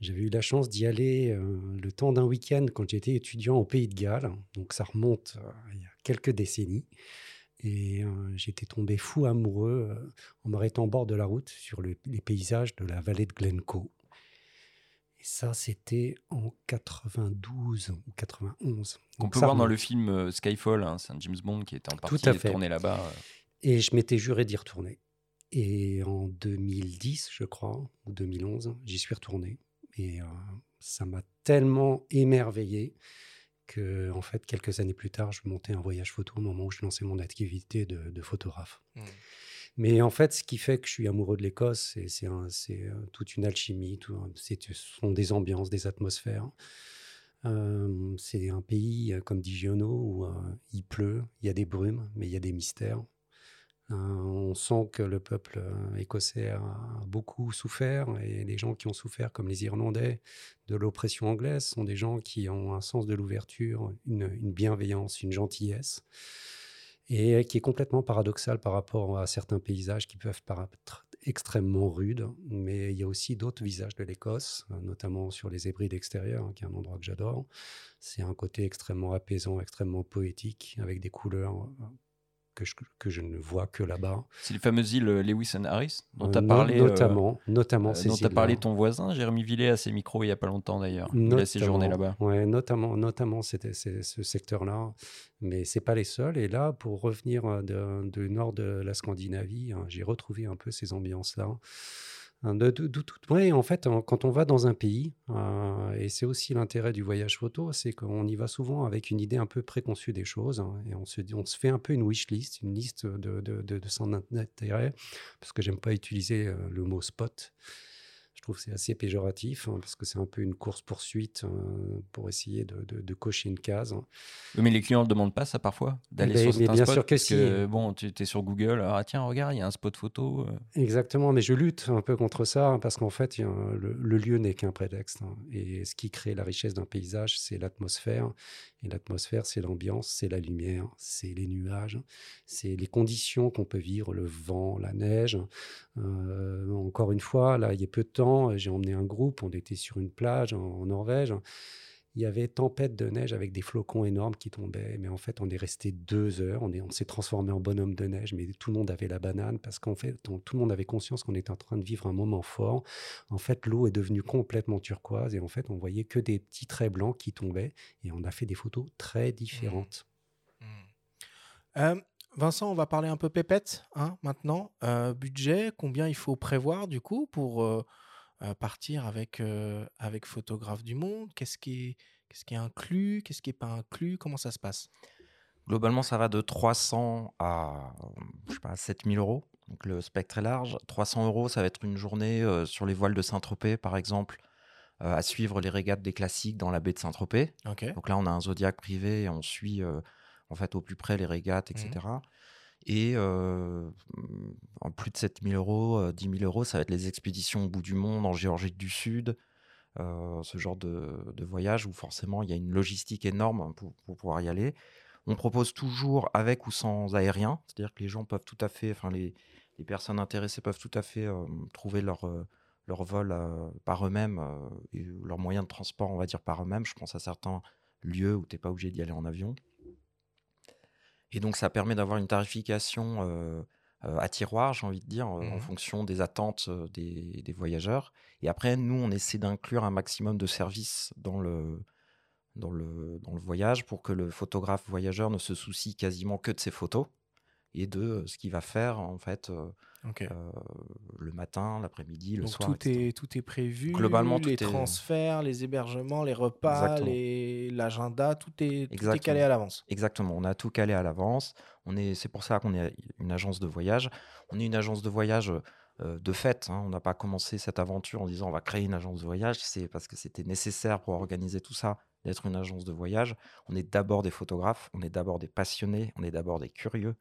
E: J'avais eu la chance d'y aller euh, le temps d'un week-end quand j'étais étudiant au Pays de Galles. Donc ça remonte euh, il y a quelques décennies. Et euh, j'étais tombé fou amoureux euh, en m'arrêtant au bord de la route sur le- les paysages de la vallée de Glencoe. Et ça, c'était en 92 ou 91.
B: Qu'on
E: Donc
B: peut voir dans le film Skyfall, hein, c'est un James Bond qui était en
E: Tout
B: partie
E: à fait.
B: tourné là-bas.
E: Et je m'étais juré d'y retourner. Et en 2010, je crois, ou 2011, j'y suis retourné. Et euh, ça m'a tellement émerveillé que, en fait, quelques années plus tard, je montais un voyage photo au moment où je lançais mon activité de, de photographe.
A: Mm.
E: Mais en fait, ce qui fait que je suis amoureux de l'Écosse, c'est- un- euh, toute une alchimie, tout ce sont des ambiances, des atmosphères. Euh, c'est un pays, comme dit Giono, où euh, il pleut, il y a des brumes, mais il y a des mystères. Euh, on sent que le peuple euh, écossais a beaucoup souffert et les gens qui ont souffert, comme les Irlandais, de l'oppression anglaise, sont des gens qui ont un sens de l'ouverture, une, bienveillance, une gentillesse, et qui est complètement paradoxal par rapport à certains paysages qui peuvent paraître extrêmement rudes. Mais il y a aussi d'autres visages de l'Écosse, euh, notamment sur les Hébrides extérieures, hein, qui est un endroit que j'adore. C'est un côté extrêmement apaisant, extrêmement poétique, avec des couleurs que je, que je ne vois que là-bas.
B: C'est les fameuses îles euh, Lewis and Harris dont
E: Euh,
B: tu as
E: no-
B: parlé. euh,
E: notamment, notamment
B: euh,
E: ces
B: dont tu as parlé ton voisin, Jérémy Villet, à ses micros il n'y a pas longtemps d'ailleurs. Il a séjourné
E: Notamment,
B: là-bas.
E: Ouais, notamment, notamment c'était, c'est- ce secteur-là. Mais c'est pas les seuls. Et là, pour revenir euh, du nord de la Scandinavie, hein, j'ai retrouvé un peu ces ambiances-là. Hein, De, en fait, quand on va dans un pays, euh, et c'est aussi l'intérêt du voyage photo, c'est qu'on y va souvent avec une idée un peu préconçue des choses, hein, et on se, fait un peu une wish list, une liste de, de son intérêt, parce que j'aime pas utiliser euh, le mot spot. Trouve que c'est assez péjoratif, hein, parce que c'est un peu une course-poursuite euh, pour essayer de, de- de cocher une case.
B: Oui, mais les clients ne le demandent pas ça parfois D'aller
E: Mais-
B: sur certains
E: bien
B: spots
E: sûr que
B: parce
E: si.
B: bon, tu es sur Google, ah tiens, regarde, il y a un spot photo. euh.
E: Exactement, mais je lutte un peu contre ça hein, parce qu'en fait, a le, le lieu n'est qu'un prétexte. hein, et ce qui crée la richesse d'un paysage, c'est l'atmosphère. L'atmosphère, c'est l'ambiance, c'est la lumière, c'est les nuages, c'est les conditions qu'on peut vivre, le vent, la neige. Euh, encore une fois, là, il y a peu de temps, j'ai emmené un groupe, on était sur une plage en Norvège il y avait tempête de neige avec des flocons énormes qui tombaient. Mais en fait, on est resté deux heures. On, on s'est transformé en bonhomme de neige, mais tout le monde avait la banane parce qu'en fait, tout le monde avait conscience qu'on était en train de vivre un moment fort. En fait, l'eau est devenue complètement turquoise et en fait, on voyait que des petits traits blancs qui tombaient et on a fait des photos très différentes.
A: Mmh. Euh, Vincent, on va parler un peu pépette hein, maintenant. Euh, budget, combien il faut prévoir du coup pour euh, partir avec, avec Photographe du Monde? Qu'est-ce qui, est, qu'est-ce qui est inclus? Qu'est-ce qui n'est pas inclus? Comment ça se passe?
D: Globalement, ça va de 300 à, je sais pas, 7000 euros. Donc le spectre est large. 300 euros, ça va être une journée sur les voiles de Saint-Tropez, par exemple, à suivre les régates des classiques dans la baie de Saint-Tropez. Donc là, on a un zodiac privé et on suit en fait au plus près les régates, etc. Et en plus de 7000 euros, 10 000 euros, ça va être les expéditions au bout du monde, en Géorgie du Sud, ce genre de, voyage où forcément il y a une logistique énorme pour, pouvoir y aller. On propose toujours avec ou sans aérien, c'est-à-dire que les gens peuvent tout à fait, enfin les, personnes intéressées peuvent tout à fait trouver leur, leur vol par eux-mêmes leur moyen de transport, on va dire, par eux-mêmes. Je pense à certains lieux où tu n'es pas obligé d'y aller en avion. Et donc, ça permet d'avoir une tarification à tiroir, j'ai envie de dire, en
A: Mmh
D: fonction des attentes des, des voyageurs. Et après, nous, on essaie d'inclure un maximum de services dans le, dans, le, dans le voyage pour que le photographe voyageur ne se soucie quasiment que de ses photos et de ce qu'il va faire, en fait, le matin, l'après-midi, le
A: Donc
D: soir.
A: tout est, tout est prévu.
D: Globalement, tout
A: les
D: est-
A: transferts, les hébergements, les repas, les- l'agenda, tout est, tout est calé à l'avance.
D: Exactement, on a tout calé à l'avance. On est, c'est pour ça qu'on est une agence de voyage. On est une agence de voyage de fait. hein. On n'a pas commencé cette aventure en disant on va créer une agence de voyage. C'est parce que c'était nécessaire pour organiser tout ça d'être une agence de voyage. On est d'abord des photographes, on est d'abord des passionnés, on est d'abord des curieux.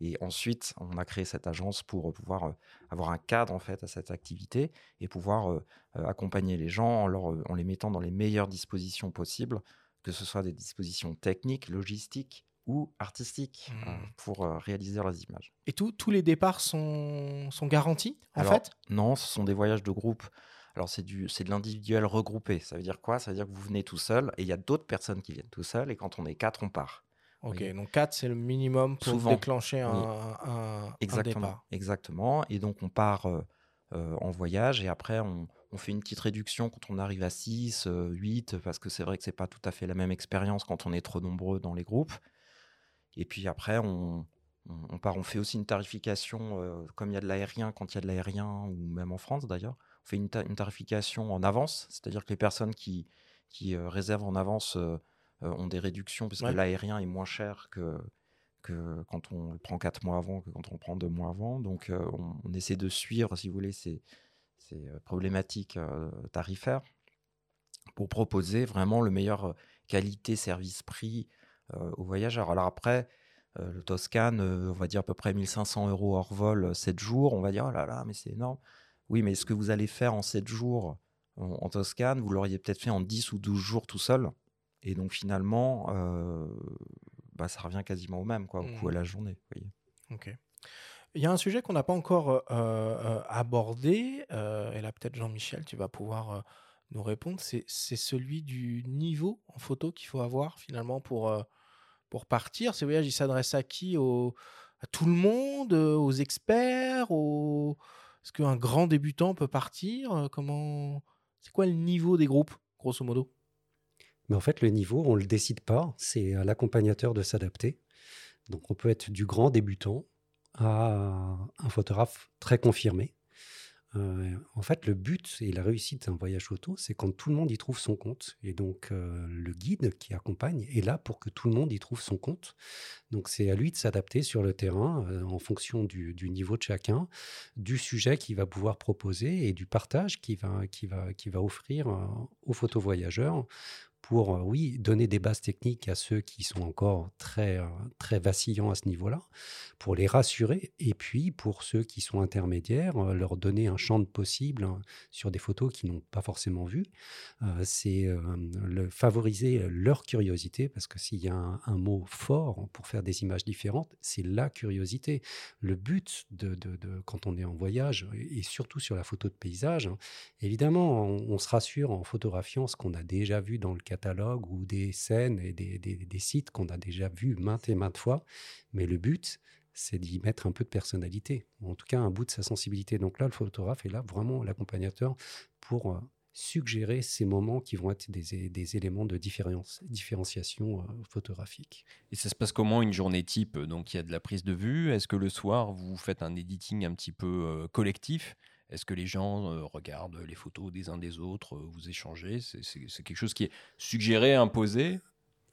D: Et ensuite, on a créé cette agence pour pouvoir avoir un cadre en fait à cette activité et pouvoir accompagner les gens en, leur, en les mettant dans les meilleures dispositions possibles, que ce soit des dispositions techniques, logistiques ou artistiques euh,
A: Mmh.
D: pour euh, réaliser leurs images.
A: Et tout- tous les départs sont, sont garantis, en
D: Alors,
A: fait?
D: Non, ce sont des voyages de groupe. Alors, c'est du, c'est de l'individuel regroupé. Ça veut dire quoi? Ça veut dire que vous venez tout seul et il y a d'autres personnes qui viennent tout seuls. Et quand on est quatre, on part.
A: Ok, donc 4, c'est le minimum pour
D: Souvent,
A: déclencher un,
D: oui.
A: un- un
D: Exactement.
A: départ.
D: Exactement. Et donc, on part euh, euh, en voyage et après, on, on fait une petite réduction quand on arrive à 6, 8, parce que c'est vrai que c'est pas tout à fait la même expérience quand on est trop nombreux dans les groupes. Et puis après, on, on, on part, on fait aussi une tarification, euh, comme il y a de l'aérien, quand il y a de l'aérien, ou même en France d'ailleurs, on fait une, ta- une tarification en avance, c'est-à-dire que les personnes qui, qui euh, réservent en avance euh, euh, ont des réductions, parce
A: Ouais.
D: que l'aérien est moins cher que, que quand on le prend quatre mois avant, que quand on le prend deux mois avant. Donc euh, on, on essaie de suivre, si vous voulez, ces, ces euh, problématiques euh, tarifaires pour proposer vraiment le meilleur euh, qualité, service, prix euh, aux voyageurs. Alors après, euh, le Toscane, euh, on va dire à peu près 1500 euros hors vol, 7 jours. On va dire, oh là là, mais c'est énorme. Oui, mais ce que vous allez faire en 7 jours en, en Toscane, vous l'auriez peut-être fait en 10 ou 12 jours tout seul. Et donc finalement, euh, bah, ça revient quasiment au même, quoi, au coût à la journée. vous voyez.
A: Ok. Il y a un sujet qu'on n'a pas encore euh, euh, abordé, euh, et là peut-être Jean-Michel, tu vas pouvoir nous répondre, c'est celui du niveau en photo qu'il faut avoir finalement pour, pour partir. Ces voyages, ils s'adressent à qui? Au- À tout le monde? Aux experts? Aux... Est-ce qu'un grand débutant peut partir? Comment C'est quoi le niveau des groupes, grosso modo?
E: Mais en fait, le niveau, on ne le décide pas. C'est à l'accompagnateur de s'adapter. Donc, on peut être du grand débutant à un photographe très confirmé. Euh, en fait, le but et la réussite d'un voyage photo, c'est quand tout le monde y trouve son compte. Et donc, euh, le guide qui accompagne est là pour que tout le monde y trouve son compte. Donc, c'est à lui de s'adapter sur le terrain euh, en fonction du, niveau de chacun, du sujet qu'il va pouvoir proposer et du partage qu'il va, va, va offrir aux photovoyageurs pour, euh, oui, donner des bases techniques à ceux qui sont encore très, euh, très vacillants à ce niveau-là, pour les rassurer, et puis pour ceux qui sont intermédiaires, euh, leur donner un champ de possible hein, sur des photos qu'ils n'ont pas forcément vues. c'est favoriser leur curiosité, parce que s'il y a un, mot fort pour faire des images différentes, c'est la curiosité. Le but de, de, quand on est en voyage, et surtout sur la photo de paysage, hein, évidemment, on, on se rassure en photographiant ce qu'on a déjà vu dans le catalogue ou des scènes et des, sites qu'on a déjà vus maintes et maintes fois. Mais le but, c'est d'y mettre un peu de personnalité, en tout cas un bout de sa sensibilité. Donc là, le photographe est là vraiment l'accompagnateur pour euh, suggérer ces moments qui vont être des, des éléments de différence, différenciation euh, photographique.
B: Et ça se passe comment une journée type? Donc il y a de la prise de vue? Est-ce que le soir, vous faites un editing un petit peu euh, collectif? Est-ce que les gens regardent les photos des uns des autres, vous échangez? C'est quelque chose qui est suggéré, imposé?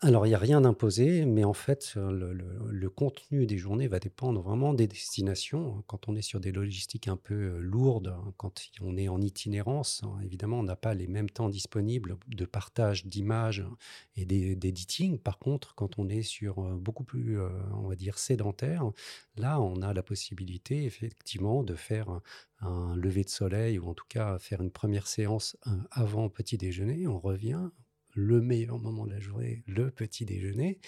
E: Alors, il n'y a rien d'imposé, mais en fait, le, contenu des journées va dépendre vraiment des destinations. Quand on est sur des logistiques un peu lourdes, hein, quand on est en itinérance, hein, évidemment, on n'a pas les mêmes temps disponibles de partage d'images et d'editing. Par contre, quand on est sur beaucoup plus, on va dire, sédentaire, là, on a la possibilité, effectivement, de faire un lever de soleil ou en tout cas faire une première séance avant petit déjeuner. On revient, le meilleur moment de la journée, le petit déjeuner,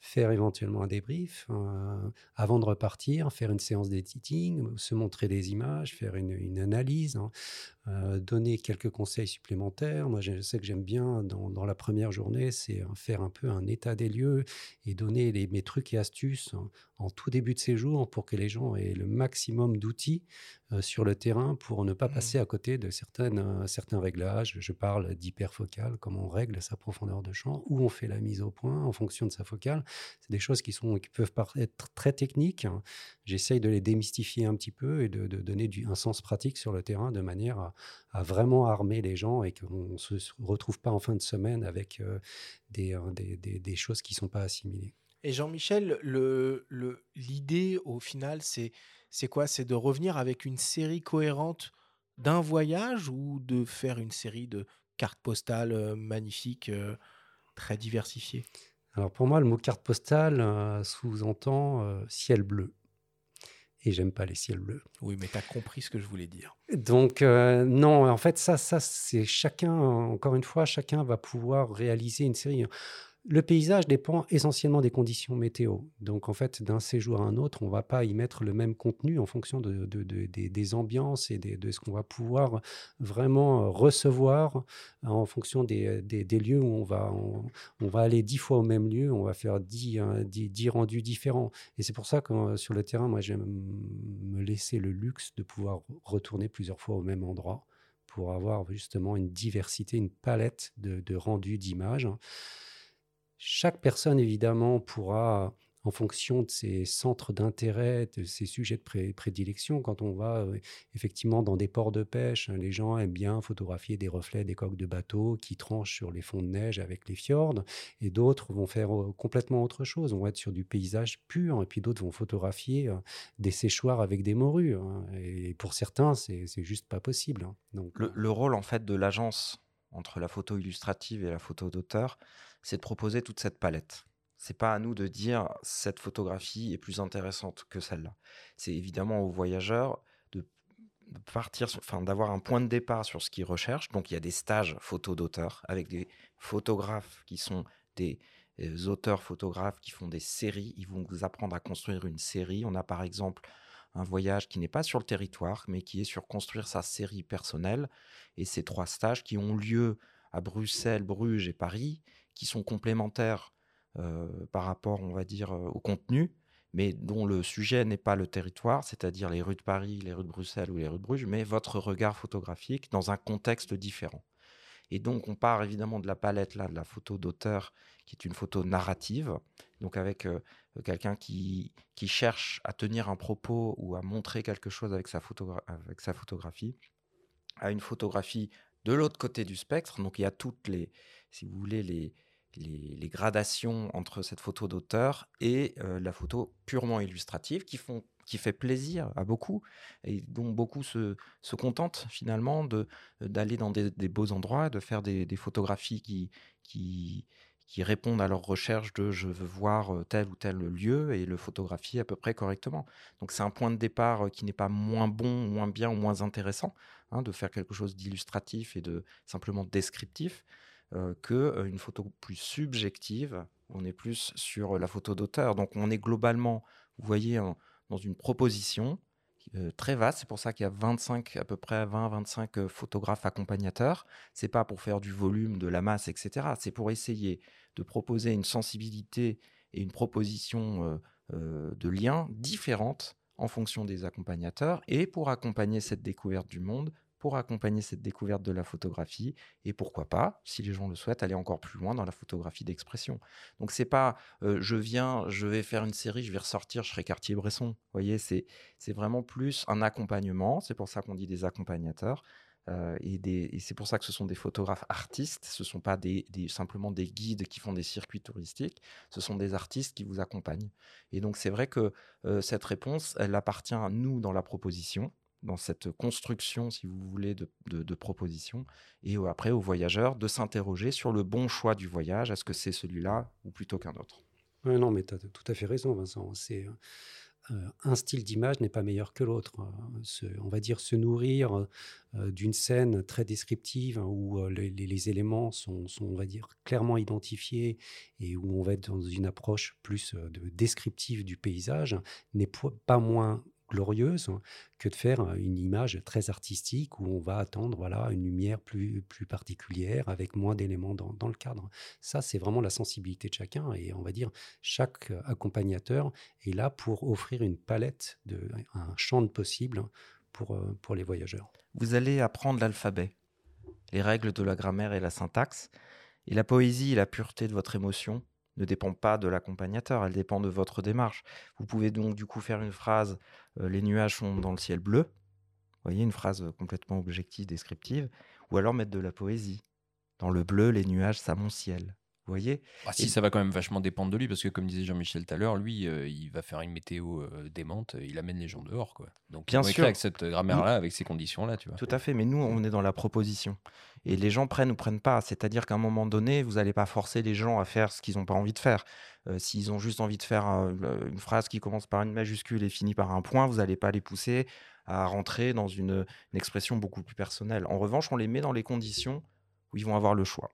E: faire éventuellement un débrief euh, avant de repartir, faire une séance d'editing, se montrer des images, faire une, analyse, hein, donner quelques conseils supplémentaires. Moi, je sais que j'aime bien dans, la première journée, c'est faire un peu un état des lieux et donner les, mes trucs et astuces en, tout début de séjour pour que les gens aient le maximum d'outils euh, sur le terrain pour ne pas mmh. passer à côté de certaines, certains réglages. Je parle d'hyperfocale, comment on règle sa profondeur de champ, où on fait la mise au point en fonction de sa focale. C'est des choses qui, sont, qui peuvent être très techniques. J'essaye de les démystifier un petit peu et de, donner du, un sens pratique sur le terrain de manière à, à vraiment armer les gens et qu'on ne se retrouve pas en fin de semaine avec euh, euh, des, des, des, choses qui ne sont pas assimilées.
A: Et Jean-Michel, l'idée le, au final, c'est quoi? C'est de revenir avec une série cohérente d'un voyage ou de faire une série de cartes postales euh, magnifiques, très diversifiées?
E: Alors pour moi, le mot carte postale sous-entend ciel bleu et j'aime pas les ciels bleus.
A: Oui, mais tu as compris ce que je voulais dire.
E: Donc, euh, non, en fait, ça, ça c'est chacun, encore une fois, chacun va pouvoir réaliser une série. Le paysage dépend essentiellement des conditions météo. Donc, en fait, d'un séjour à un autre, on ne va pas y mettre le même contenu en fonction de, des, ambiances et de ce qu'on va pouvoir vraiment euh, recevoir en fonction des, lieux où on va, aller dix fois au même lieu, on va faire dix, dix, rendus différents. Et c'est pour ça que euh, sur le terrain, moi, j'aime me laisser le luxe de pouvoir retourner plusieurs fois au même endroit pour avoir justement une diversité, une palette de rendus d'images. Chaque personne, évidemment, pourra, en fonction de ses centres d'intérêt, de ses sujets de prédilection, quand on va euh, effectivement dans des ports de pêche, les gens aiment bien photographier des reflets des coques de bateaux qui tranchent sur les fonds de neige avec les fjords, et d'autres vont faire euh, complètement autre chose, on va être sur du paysage pur, et puis d'autres vont photographier euh, des séchoirs avec des morues. Hein, et pour certains, c'est juste pas possible. Hein.
D: Donc, le rôle en fait de l'agence entre la photo illustrative et la photo d'auteur, c'est de proposer toute cette palette. C'est pas à nous de dire cette photographie est plus intéressante que celle-là. C'est évidemment aux voyageurs de, partir, enfin d'avoir un point de départ sur ce qu'ils recherchent. Donc il y a des stages photo d'auteur avec des photographes qui sont des euh, auteurs photographes qui font des séries. Ils vont vous apprendre à construire une série. On a par exemple un voyage qui n'est pas sur le territoire, mais qui est sur construire sa série personnelle. Et ces trois stages qui ont lieu à Bruxelles, Bruges et Paris, qui sont complémentaires par rapport, on va dire, au contenu, mais dont le sujet n'est pas le territoire, c'est-à-dire les rues de Paris, les rues de Bruxelles ou les rues de Bruges, mais votre regard photographique dans un contexte différent. Et donc, on part évidemment de la palette là, de la photo d'auteur, qui est une photo narrative, donc avec quelqu'un qui, qui cherche à tenir un propos ou à montrer quelque chose avec sa, avec sa photographie, à une photographie de l'autre côté du spectre. Donc, il y a toutes les, si vous voulez, les, les, gradations entre cette photo d'auteur et la photo purement illustrative qui, font, qui fait plaisir à beaucoup et dont beaucoup se, se contentent finalement de d'aller dans des, des beaux endroits, de faire des, des photographies qui, qui, qui répondent à leur recherche de je veux voir euh, tel ou tel lieu et le photographier à peu près correctement. Donc c'est un point de départ euh, qui n'est pas moins bon, moins bien ou moins intéressant hein, de faire quelque chose d'illustratif et de simplement descriptif euh, que une photo plus subjective. On est plus sur la photo d'auteur. Donc on est globalement, vous voyez, dans une proposition très vaste. C'est pour ça qu'il y a 25, à peu près 20-25 photographes accompagnateurs. C'est pas pour faire du volume, de la masse, etc. C'est pour essayer de proposer une sensibilité et une proposition de liens différentes en fonction des accompagnateurs et pour accompagner cette découverte du monde pour accompagner cette découverte de la photographie et pourquoi pas, si les gens le souhaitent, aller encore plus loin dans la photographie d'expression. Donc c'est pas je viens, je vais faire une série, je vais ressortir, je serai Cartier-Bresson. Vous voyez, c'est vraiment plus un accompagnement. C'est pour ça qu'on dit des accompagnateurs. Et, et c'est pour ça que ce sont des photographes artistes, ce ne sont pas simplement des guides qui font des circuits touristiques, ce sont des artistes qui vous accompagnent. Et donc c'est vrai que cette réponse, elle appartient à nous dans la proposition, dans cette construction, si vous voulez, de, de, propositions, et après aux voyageurs de s'interroger sur le bon choix du voyage. Est-ce que c'est celui-là ou plutôt qu'un autre?
E: Non, mais tu as tout à fait raison, Vincent. C'est euh, un style d'image n'est pas meilleur que l'autre. on va dire se nourrir euh, d'une scène très descriptive hein, où euh, les, éléments sont, on va dire, clairement identifiés et où on va être dans une approche plus de descriptive du paysage n'est pas moins glorieuse que de faire une image très artistique où on va attendre voilà une lumière plus plus particulière avec moins d'éléments dans, dans, le cadre. Ça c'est vraiment la sensibilité de chacun et on va dire chaque accompagnateur est là pour offrir une palette de un champ de possibles pour pour les voyageurs.
D: Vous allez apprendre l'alphabet, les règles de la grammaire et la syntaxe et la poésie et la pureté de votre émotion ne dépend pas de l'accompagnateur, elle dépend de votre démarche. Vous pouvez donc du coup faire une phrase Les nuages sont dans le ciel bleu. Voyez, une phrase complètement objective, descriptive. Ou alors mettre de la poésie. Dans le bleu, les nuages voyez
B: ah, Si, ça va quand même vachement dépendre de lui, parce que comme disait Jean-Michel tout à l'heure, lui, euh, il va faire une météo euh, démente, il amène les gens dehors. Quoi. Donc,
D: bien sûr.
B: avec cette grammaire-là, avec ces conditions-là, tu vois.
D: Tout à fait, mais nous, on est dans la proposition. Et les gens prennent ou prennent pas. C'est-à-dire qu'à un moment donné, vous n'allez pas forcer les gens à faire ce qu'ils n'ont pas envie de faire. Euh, s'ils ont juste envie de faire une phrase qui commence par une majuscule et finit par un point, vous n'allez pas les pousser à rentrer dans une expression beaucoup plus personnelle. En revanche, on les met dans les conditions où ils vont avoir le choix.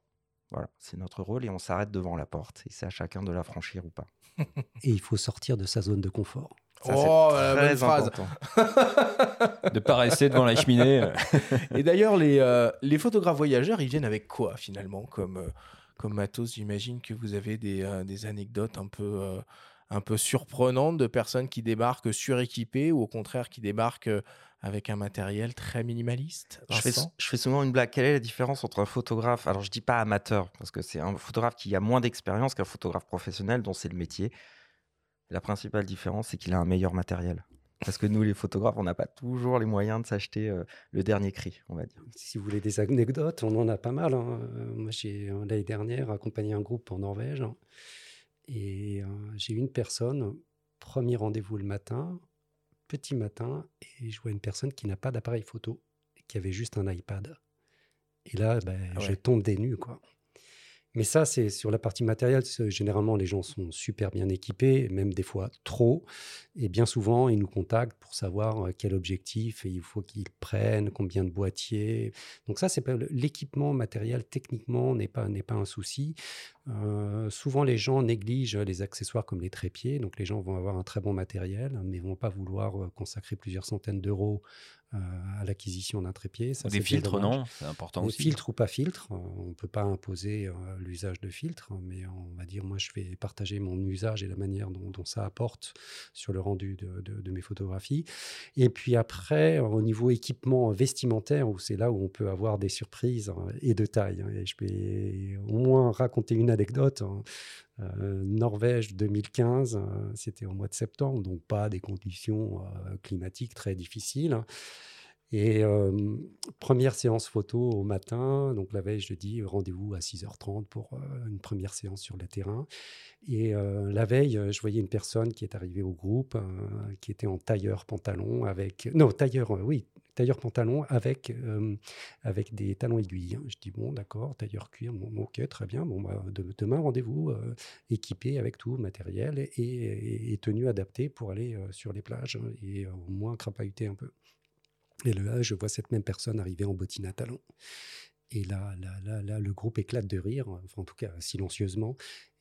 D: Voilà, c'est notre rôle et on s'arrête devant la porte. Et c'est à chacun de la franchir ou pas.
E: et il faut sortir de sa zone de confort.
A: Ça, oh, la phrase
B: De pas rester devant la cheminée.
A: et d'ailleurs, les, euh, les photographes voyageurs, ils viennent avec quoi finalement comme, euh, comme matos? J'imagine que vous avez des, euh, des anecdotes un peu, un peu surprenantes de personnes qui débarquent suréquipées ou au contraire qui débarquent avec un matériel très minimaliste
D: je fais, je fais, souvent une blague. Quelle est la différence entre un photographe, alors je dis pas amateur, parce que c'est un photographe qui a moins d'expérience qu'un photographe professionnel dont c'est le métier. La principale différence, c'est qu'il a un meilleur matériel. Parce que nous, les photographes, on n'a pas toujours les moyens de s'acheter euh, le dernier cri, on va dire.
E: Si vous voulez des anecdotes, on en a pas mal. Hein. Euh, moi, j'ai euh, l'année dernière accompagné un groupe en Norvège et j'ai une personne, premier rendez-vous le matin, petit matin et je vois une personne qui n'a pas d'appareil photo, qui avait juste un iPad. Et là, ben, ah je tombe des nues, quoi. Mais ça, c'est sur la partie matérielle. Généralement, les gens sont super bien équipés, même des fois trop. Et bien souvent, ils nous contactent pour savoir quel objectif il faut qu'ils prennent, combien de boîtiers. Donc ça, c'est l'équipement matériel techniquement n'est pas pas un souci. Euh, souvent, les gens négligent les accessoires comme les trépieds. Donc les gens vont avoir un très bon matériel, mais vont pas vouloir consacrer plusieurs centaines d'euros euh, à l'acquisition d'un trépied.
B: Ça, des filtres, non? C'est important
E: des
B: aussi.
E: Filtres ou pas filtres. Euh, on ne peut pas imposer euh, l'usage de filtres, mais on va dire, moi, je vais partager mon usage et la manière dont, ça apporte sur le rendu de, mes photographies. Et puis après, au niveau équipement vestimentaire, où c'est là où on peut avoir des surprises hein, et de taille. Hein, et je vais au moins raconter une anecdote. Hein. Norvège 2015, c'était au mois de septembre, donc pas des conditions climatiques très difficiles. Et première séance photo au matin, donc la veille, je dis rendez-vous à 6h30 pour une première séance sur le terrain. Et la veille, je voyais une personne qui est arrivée au groupe, qui était en tailleur pantalon avec, non tailleur, oui, tailleur pantalon avec avec des talons aiguilles. Je dis bon, d'accord, tailleur cuir, bon, ok, très bien. Bon, bah, demain rendez-vous équipé avec tout matériel et, tenue adaptée pour aller sur les plages et au moins crapahuter un peu. Et là, je vois cette même personne arriver en bottine à talons. Et là, là, là, là, le groupe éclate de rire, en tout cas silencieusement.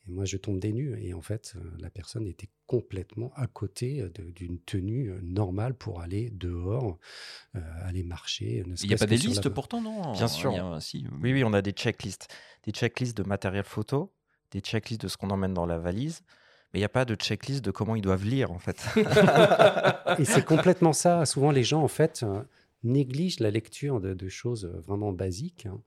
E: Et moi, je tombe des nues. Et en fait, euh, la personne était complètement à côté euh, d'une tenue euh, normale pour aller dehors, aller marcher.
B: Il n'y a pas des listes pourtant, non?
D: Bien sûr. Oui, oui, on a des checklists. Des checklists de matériel photo, des checklists de ce qu'on emmène dans la valise, mais il n'y a pas de checklist de comment ils doivent lire, en fait.
E: et c'est complètement ça. Souvent, les gens, en fait, négligent la lecture de, choses vraiment basiques. Hein.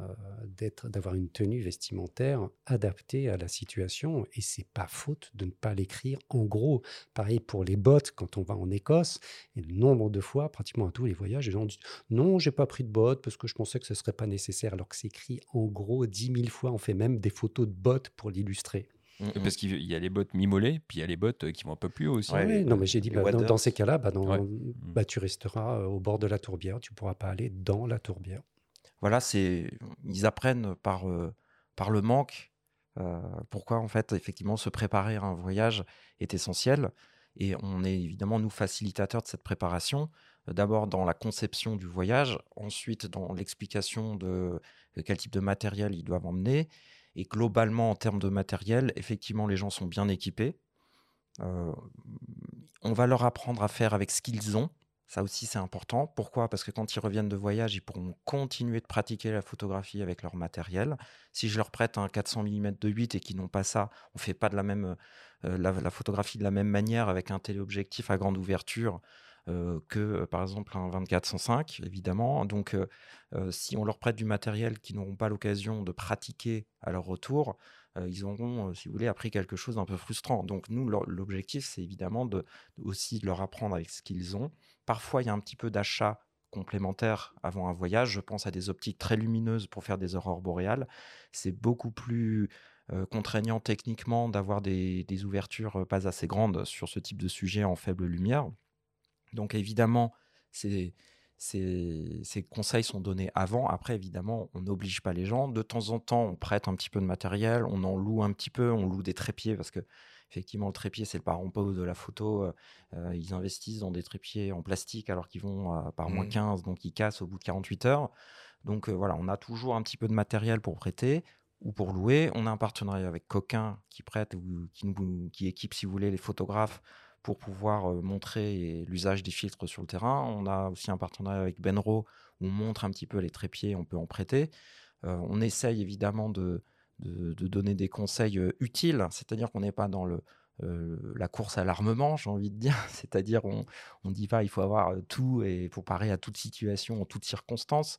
E: Euh, d'avoir une tenue vestimentaire adaptée à la situation. Et c'est pas faute de ne pas l'écrire en gros. Pareil pour les bottes quand on va en Écosse et le nombre de fois pratiquement à tous les voyages les gens disent non j'ai pas pris de bottes parce que je pensais que ce serait pas nécessaire alors que c'est écrit en gros dix mille fois. On fait même des photos de bottes pour l'illustrer.
B: Mm, parce mm. qu'il y a les bottes mimolées, puis il y a les bottes euh, qui vont un peu plus haut aussi.
E: oui, non, mais j'ai dit, bah, dans, ces cas-là, bah, bah, tu resteras euh, au bord de la tourbière, tu ne pourras pas aller dans la tourbière.
D: Voilà, c'est ils apprennent par, euh, par le manque pourquoi, en fait, effectivement, se préparer à un voyage est essentiel. Et on est évidemment, nous, facilitateurs de cette préparation. D'abord dans la conception du voyage, ensuite dans l'explication de quel type de matériel ils doivent emmener, et globalement, en termes de matériel, effectivement, les gens sont bien équipés. Euh, on va leur apprendre à faire avec ce qu'ils ont. Ça aussi, c'est important. Pourquoi? Parce que quand ils reviennent de voyage, ils pourront continuer de pratiquer la photographie avec leur matériel. Si je leur prête un 400 mm de 8 et qu'ils n'ont pas ça, on ne fait pas de la, même, euh, la, photographie de la même manière avec un téléobjectif à grande ouverture euh, que par exemple un 24-105, évidemment. Donc, si on leur prête du matériel qu'ils n'auront pas l'occasion de pratiquer à leur retour, ils auront, si vous voulez, appris quelque chose d'un peu frustrant. Donc, nous, l'objectif, c'est évidemment de, aussi de leur apprendre avec ce qu'ils ont. Parfois, il y a un petit peu d'achat complémentaire avant un voyage. Je pense à des optiques très lumineuses pour faire des aurores boréales. C'est beaucoup plus contraignant techniquement d'avoir des, ouvertures pas assez grandes sur ce type de sujet en faible lumière. Donc évidemment, ces, conseils sont donnés avant. Après, évidemment, on n'oblige pas les gens. De temps en temps, on prête un petit peu de matériel, on en loue un petit peu, on loue des trépieds parce que effectivement, le trépied, c'est le parent pauvre de la photo. Euh, euh, ils investissent dans des trépieds en plastique alors qu'ils vont par moins 15, mmh. donc ils cassent au bout de 48 heures. Donc euh, voilà, on a toujours un petit peu de matériel pour prêter ou pour louer. On a un partenariat avec Coquin qui prête ou qui, qui équipe, si vous voulez, les photographes pour pouvoir montrer l'usage des filtres sur le terrain. On a aussi un partenariat avec Benro où on montre un petit peu les trépieds, on peut en prêter. on essaye évidemment de, de, donner des conseils utiles, c'est-à-dire qu'on n'est pas dans le, la course à l'armement, j'ai envie de dire. C'est-à-dire, on ne dit pas il faut avoir tout et pour parer à toute situation, en toutes circonstances.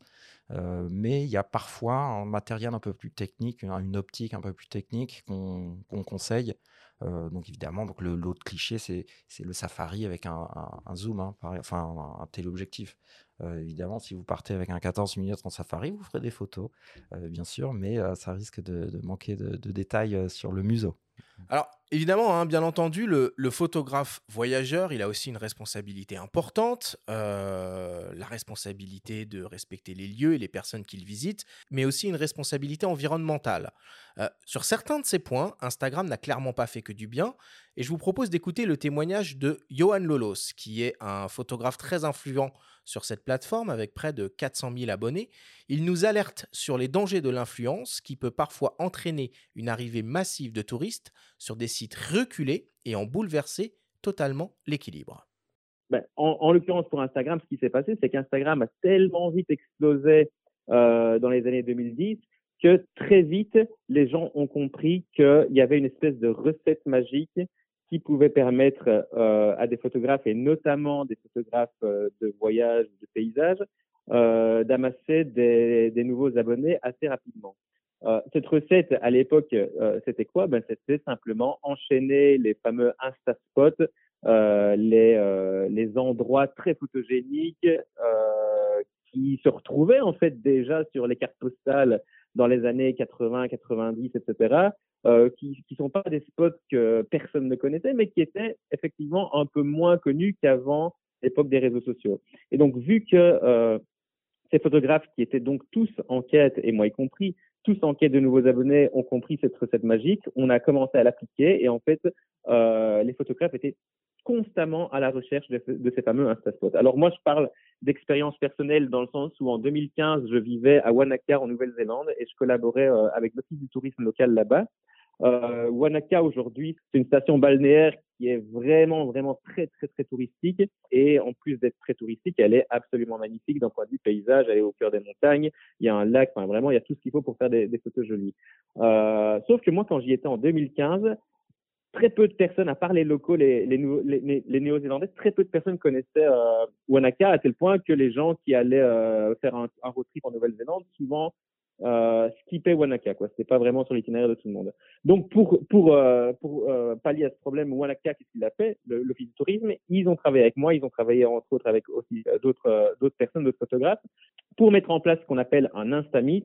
D: mais il y a parfois un matériel un peu plus technique, une optique un peu plus technique qu'on conseille donc évidemment, donc l'autre cliché, c'est le Safari avec un, zoom, hein, enfin un, téléobjectif. Évidemment, si vous partez avec un 14 mm en Safari, vous ferez des photos, bien sûr, mais ça risque de, manquer de, détails sur le museau.
A: Alors, évidemment, hein, bien entendu, le, photographe voyageur, il a aussi une responsabilité importante, euh, la responsabilité de respecter les lieux et les personnes qu'il visite, mais aussi une responsabilité environnementale. Euh, sur certains de ces points, Instagram n'a clairement pas fait que du bien, et je vous propose d'écouter le témoignage de Johan Lolos, qui est un photographe très influent sur cette plateforme avec près de 400 000 abonnés. Il nous alerte sur les dangers de l'influence qui peut parfois entraîner une arrivée massive de touristes sur des sites reculés et en bouleverser totalement l'équilibre.
J: Ben, en, l'occurrence, pour Instagram, ce qui s'est passé, c'est qu'Instagram a tellement vite explosé euh, dans les années 2010 que très vite, les gens ont compris qu'il y avait une espèce de recette magique qui pouvait permettre euh, à des photographes, et notamment des photographes euh, de voyage, de paysage, euh, d'amasser des, nouveaux abonnés assez rapidement. Cette recette, à l'époque, c'était quoi? Ben, C'était simplement enchaîner les fameux Insta-spots, les, les endroits très photogéniques, qui se retrouvaient en fait déjà sur les cartes postales dans les années 80, 90, etc., euh, qui ne sont pas des spots que personne ne connaissait, mais qui étaient effectivement un peu moins connus qu'avant l'époque des réseaux sociaux. Et donc, vu que euh, ces photographes qui étaient donc tous en quête, et moi y compris, tous en quête de nouveaux abonnés ont compris cette recette magique, on a commencé à l'appliquer et en fait, euh, les photographes étaient constamment à la recherche de, ces fameux Instaspots. Alors moi, je parle d'expérience personnelle dans le sens où en 2015, je vivais à Wanaka en Nouvelle-Zélande et je collaborais euh, avec l'Office du tourisme local là-bas. Euh, Wanaka aujourd'hui, c'est une station balnéaire qui est vraiment, vraiment très, très, très touristique. Et en plus d'être très touristique, elle est absolument magnifique d'un point de vue paysage. Elle est au cœur des montagnes. Il y a un lac. Vraiment, il y a tout ce qu'il faut pour faire des, photos jolies. Euh, sauf que moi, quand j'y étais en 2015, très peu de personnes, à part les locaux, les, néo-zélandais, très peu de personnes connaissaient euh, Wanaka à tel point que les gens qui allaient euh, faire un road trip en Nouvelle-Zélande, souvent euh, skippaient Wanaka. Quoi, c'était pas vraiment sur l'itinéraire de tout le monde. Donc pour pour euh, pour euh, pallier à ce problème, Wanaka, qu'est-ce qu'il a fait? L'office du tourisme, ils ont travaillé avec moi, ils ont travaillé entre autres avec aussi euh, d'autres d'autres personnes, d'autres photographes, pour mettre en place ce qu'on appelle un Instamit,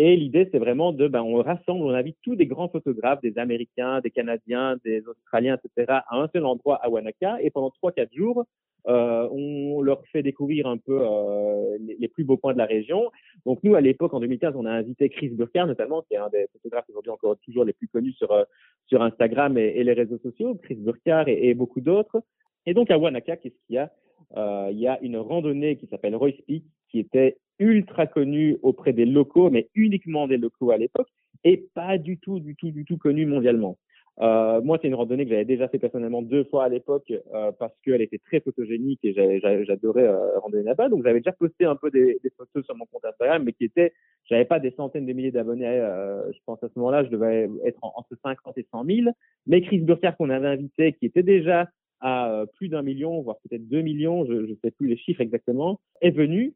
J: et l'idée, c'est vraiment de, ben, on rassemble, on invite tous des grands photographes, des Américains, des Canadiens, des Australiens, etc., à un seul endroit à Wanaka. Et pendant trois, quatre jours, euh, on leur fait découvrir un peu euh, les, plus beaux points de la région. Donc nous, à l'époque, en 2015, on a invité Chris Burkhardt, notamment, qui est un des photographes aujourd'hui encore toujours les plus connus sur, euh, sur Instagram et, les réseaux sociaux, Chris Burkhardt et, beaucoup d'autres. Et donc à Wanaka, qu'est-ce qu'il y a? Il y a une randonnée qui s'appelle Royce Peak, qui était ultra connu auprès des locaux, mais uniquement des locaux à l'époque, et pas du tout, du tout, du tout connu mondialement. Euh, moi, c'est une randonnée que j'avais déjà fait personnellement deux fois à l'époque euh, parce qu'elle était très photogénique et j'adorais euh, randonner là-bas. Donc, j'avais déjà posté un peu des, des, photos sur mon compte Instagram, mais qui étaient, j'avais pas des centaines de milliers d'abonnés. Euh, je pense à ce moment-là, je devais être en, entre 50 et 100 000. Mais Chris Burkhardt qu'on avait invité, qui était déjà à euh, plus d'un million, voire peut-être deux millions, je ne sais plus les chiffres exactement, est venu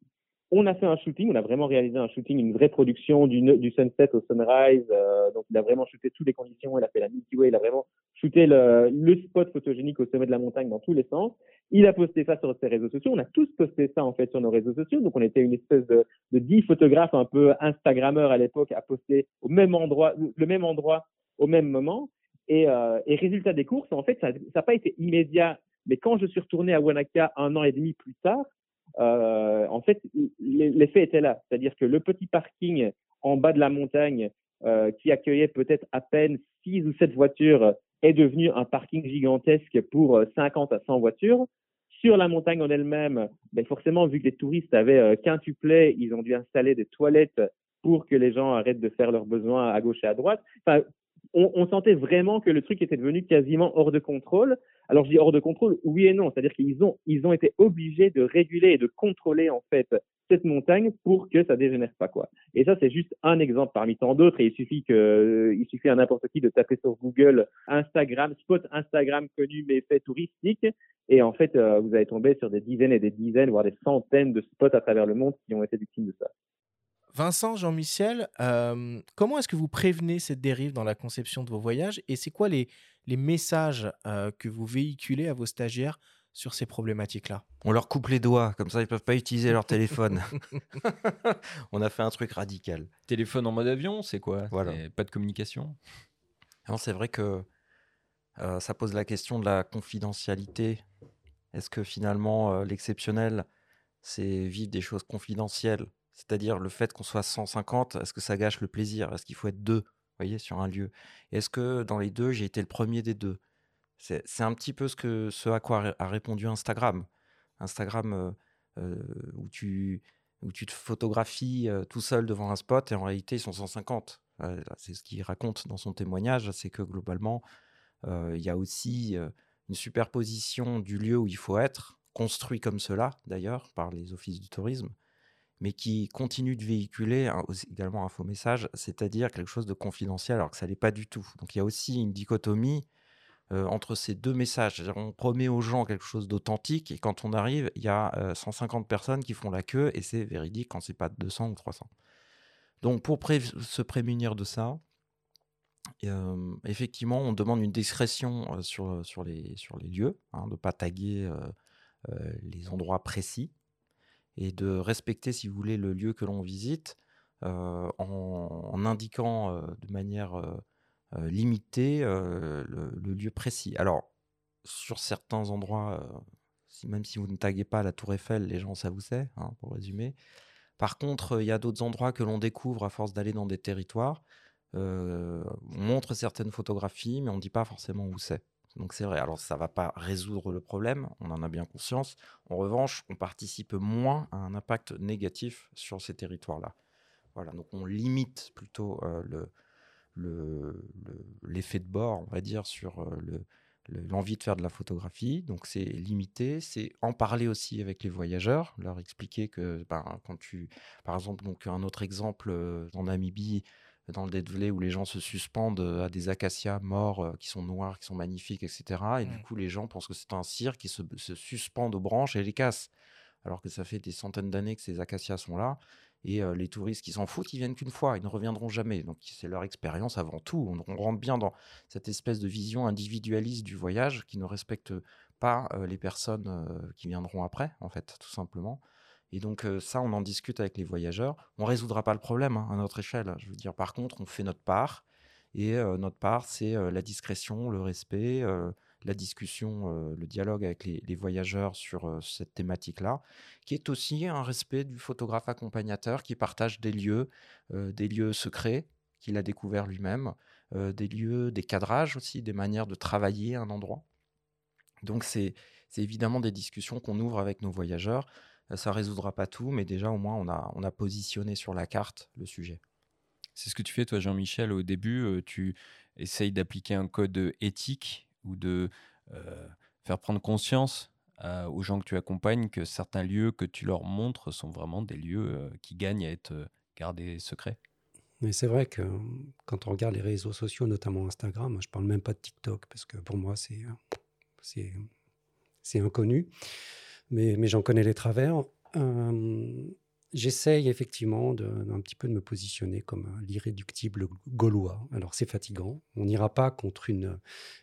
J: on a fait un shooting, on a vraiment réalisé un shooting, une vraie production du, sunset au sunrise. Euh, donc, il a vraiment shooté toutes les conditions. Il a fait la Milky Way, il a vraiment shooté le, spot photogénique au sommet de la montagne dans tous les sens. Il a posté ça sur ses réseaux sociaux. On a tous posté ça en fait sur nos réseaux sociaux. Donc, on était une espèce de, 10 photographes un peu Instagrammeurs à l'époque à poster au même endroit, le même endroit au même moment. Et, euh, et résultat des courses, en fait, ça n'a pas été immédiat. Mais quand je suis retourné à Wanaka un an et demi plus tard, euh, en fait, l'effet était là. C'est-à-dire que le petit parking en bas de la montagne euh, qui accueillait peut-être à peine 6 ou 7 voitures est devenu un parking gigantesque pour 50 à 100 voitures. Sur la montagne en elle-même, ben forcément, vu que les touristes avaient euh, quintuplé, ils ont dû installer des toilettes pour que les gens arrêtent de faire leurs besoins à gauche et à droite. Enfin, on, sentait vraiment que le truc était devenu quasiment hors de contrôle. Alors je dis hors de contrôle, oui et non, c'est-à-dire qu'ils ont ils ont été obligés de réguler et de contrôler en fait cette montagne pour que ça dégénère pas quoi. Et ça c'est juste un exemple parmi tant d'autres et il suffit que il suffit à n'importe qui de taper sur Google Instagram spot Instagram connu mais fait touristique et en fait euh, vous allez tomber sur des dizaines et des dizaines voire des centaines de spots à travers le monde qui ont été victimes de ça.
A: Vincent, Jean-Michel, euh, comment est-ce que vous prévenez cette dérive dans la conception de vos voyages et c'est quoi les, les messages euh, que vous véhiculez à vos stagiaires sur ces problématiques-là?
D: On leur coupe les doigts, comme ça ils ne peuvent pas utiliser leur téléphone. On a fait un truc radical.
B: Téléphone en mode avion, c'est quoi? Voilà. Pas de communication?
D: C'est vrai que euh, ça pose la question de la confidentialité. Est-ce que finalement euh, l'exceptionnel, c'est vivre des choses confidentielles? C'est-à-dire le fait qu'on soit 150, est-ce que ça gâche le plaisir? Est-ce qu'il faut être deux, voyez, sur un lieu? Est-ce que dans les deux, j'ai été le premier des deux? C'est un petit peu ce, que, à quoi a répondu Instagram. Instagram, euh, euh, où, tu, où tu te photographies euh, tout seul devant un spot et en réalité, ils sont 150. c'est ce qu'il raconte dans son témoignage, c'est que globalement, il y a aussi une superposition du lieu où il faut être, construit comme cela d'ailleurs par les offices du tourisme, mais qui continue de véhiculer également un faux message, c'est-à-dire quelque chose de confidentiel alors que ça l'est pas du tout. Donc il y a aussi une dichotomie euh, entre ces deux messages. On promet aux gens quelque chose d'authentique et quand on arrive, il y a euh, 150 personnes qui font la queue et c'est véridique quand c'est pas 200 ou 300. Donc pour se prémunir de ça, euh, effectivement, on demande une discrétion euh, sur, les, lieux, hein, de ne pas taguer euh, les endroits précis et de respecter, si vous voulez, le lieu que l'on visite euh, en, indiquant euh, de manière euh, limitée le, lieu précis. Alors, sur certains endroits, même si vous ne taguez pas la Tour Eiffel, les gens, ça vous sait, hein, pour résumer. Par contre, il y a d'autres endroits que l'on découvre à force d'aller dans des territoires. On montre certaines photographies, mais on ne dit pas forcément où c'est. Donc c'est vrai. Alors ça va pas résoudre le problème, on en a bien conscience. En revanche, on participe moins à un impact négatif sur ces territoires-là. Voilà. Donc on limite plutôt euh, le le- le- l'effet de bord, on va dire, sur euh, le, le- l'envie de faire de la photographie. Donc c'est limité, c'est en parler aussi avec les voyageurs, leur expliquer que ben, par exemple, donc un autre exemple euh, en Namibie, dans le Dead Valley où les gens se suspendent euh, à des acacias morts euh, qui sont noirs, qui sont magnifiques, etc. Et du coup, les gens pensent que c'est un cire qui se, se suspendent aux branches et les cassent. Alors que ça fait des centaines d'années que ces acacias sont là. Et euh, les touristes qui s'en foutent, ils viennent qu'une fois, ils ne reviendront jamais. Donc c'est leur expérience avant tout. On, on rentre bien dans cette espèce de vision individualiste du voyage qui ne respecte pas euh, les personnes euh, qui viendront après, en fait, tout simplement. Et donc ça, on en discute avec les voyageurs. On résoudra pas le problème hein, à notre échelle. Je veux dire, par contre, on fait notre part. Et notre part, c'est la discrétion, le respect, la discussion, le dialogue avec les, voyageurs sur cette thématique-là, qui est aussi un respect du photographe accompagnateur qui partage des lieux, des lieux secrets qu'il a découverts lui-même, des lieux, des cadrages aussi, des manières de travailler un endroit. Donc c'est évidemment des discussions qu'on ouvre avec nos voyageurs. Euh, Ça résoudra pas tout, mais déjà au moins on a, on a positionné sur la carte le sujet.
B: C'est ce que tu fais, toi, Jean-Michel. Au début, euh, tu essayes d'appliquer un code éthique ou de euh, faire prendre conscience à- aux gens que tu accompagnes que certains lieux que tu leur montres sont vraiment des lieux euh, qui gagnent à être euh, gardés secrets?
E: Mais c'est vrai que quand on regarde les réseaux sociaux, notamment Instagram, je parle même pas de TikTok parce que pour moi c'est c'est c'est inconnu, mais, j'en connais les travers. Euh, J'essaye effectivement de- d'un petit peu de me positionner comme un- l'irréductible gaulois. Alors c'est fatigant. On n'ira pas contre une,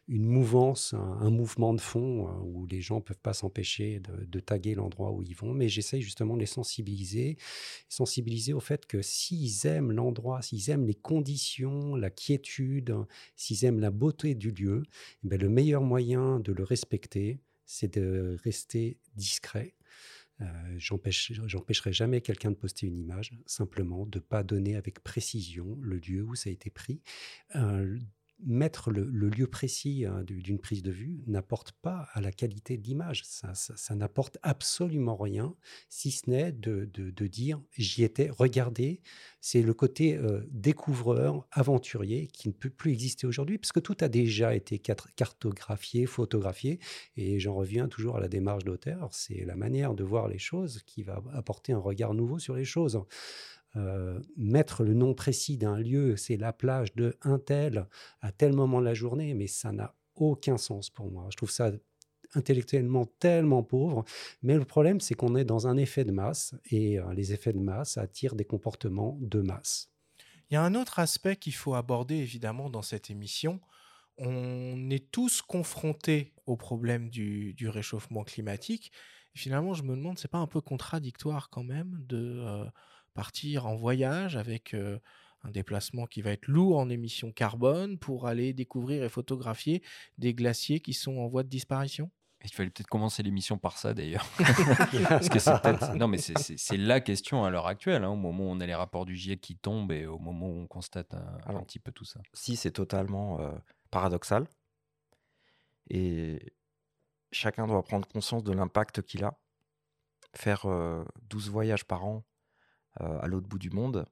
E: une mouvance, un, un mouvement de fond euh, où les gens peuvent pas s'empêcher de, de taguer l'endroit où ils vont, mais j'essaye justement de les sensibiliser, sensibiliser au fait que s'ils aiment l'endroit, s'ils aiment les conditions, la quiétude, s'ils aiment la beauté du lieu, eh ben, le meilleur moyen de le respecter, c'est de rester discret. Euh, j'empêche- J'empêcherai jamais quelqu'un de poster une image, simplement de pas donner avec précision le lieu où ça a été pris. Euh, mettre le, lieu précis hein, du- d'une prise de vue n'apporte pas à la qualité de l'image. Ça, n'apporte absolument rien, si ce n'est de, dire j'y étais, regardez. C'est le côté euh, découvreur, aventurier qui ne peut plus exister aujourd'hui, parce que tout a déjà été cartographié, photographié. Et j'en reviens toujours à la démarche d'auteur. C'est la manière de voir les choses qui va apporter un regard nouveau sur les choses. Euh, mettre le nom précis d'un lieu, c'est la plage de un tel à tel moment de la journée, mais ça n'a aucun sens pour moi. Je trouve ça intellectuellement tellement pauvre. Mais le problème, c'est qu'on est dans un effet de masse et euh, les effets de masse attirent des comportements de masse.
A: Il y a un autre aspect qu'il faut aborder évidemment dans cette émission. On est tous confrontés au problème du, réchauffement climatique. Finalement, je me demande, c'est pas un peu contradictoire quand même de euh, partir en voyage avec euh, un déplacement qui va être lourd en émissions carbone pour aller découvrir et photographier des glaciers qui sont en voie de disparition?
B: Il fallait peut-être commencer l'émission par ça d'ailleurs. Parce que c'est Non, mais c'est- la question à l'heure actuelle, hein, au moment où on a les rapports du GIEC qui tombent et au moment où on constate un, petit peu tout ça.
D: Si c'est totalement euh, paradoxal, et chacun doit prendre conscience de l'impact qu'il a. Faire euh, 12 voyages par an à l'autre bout du monde,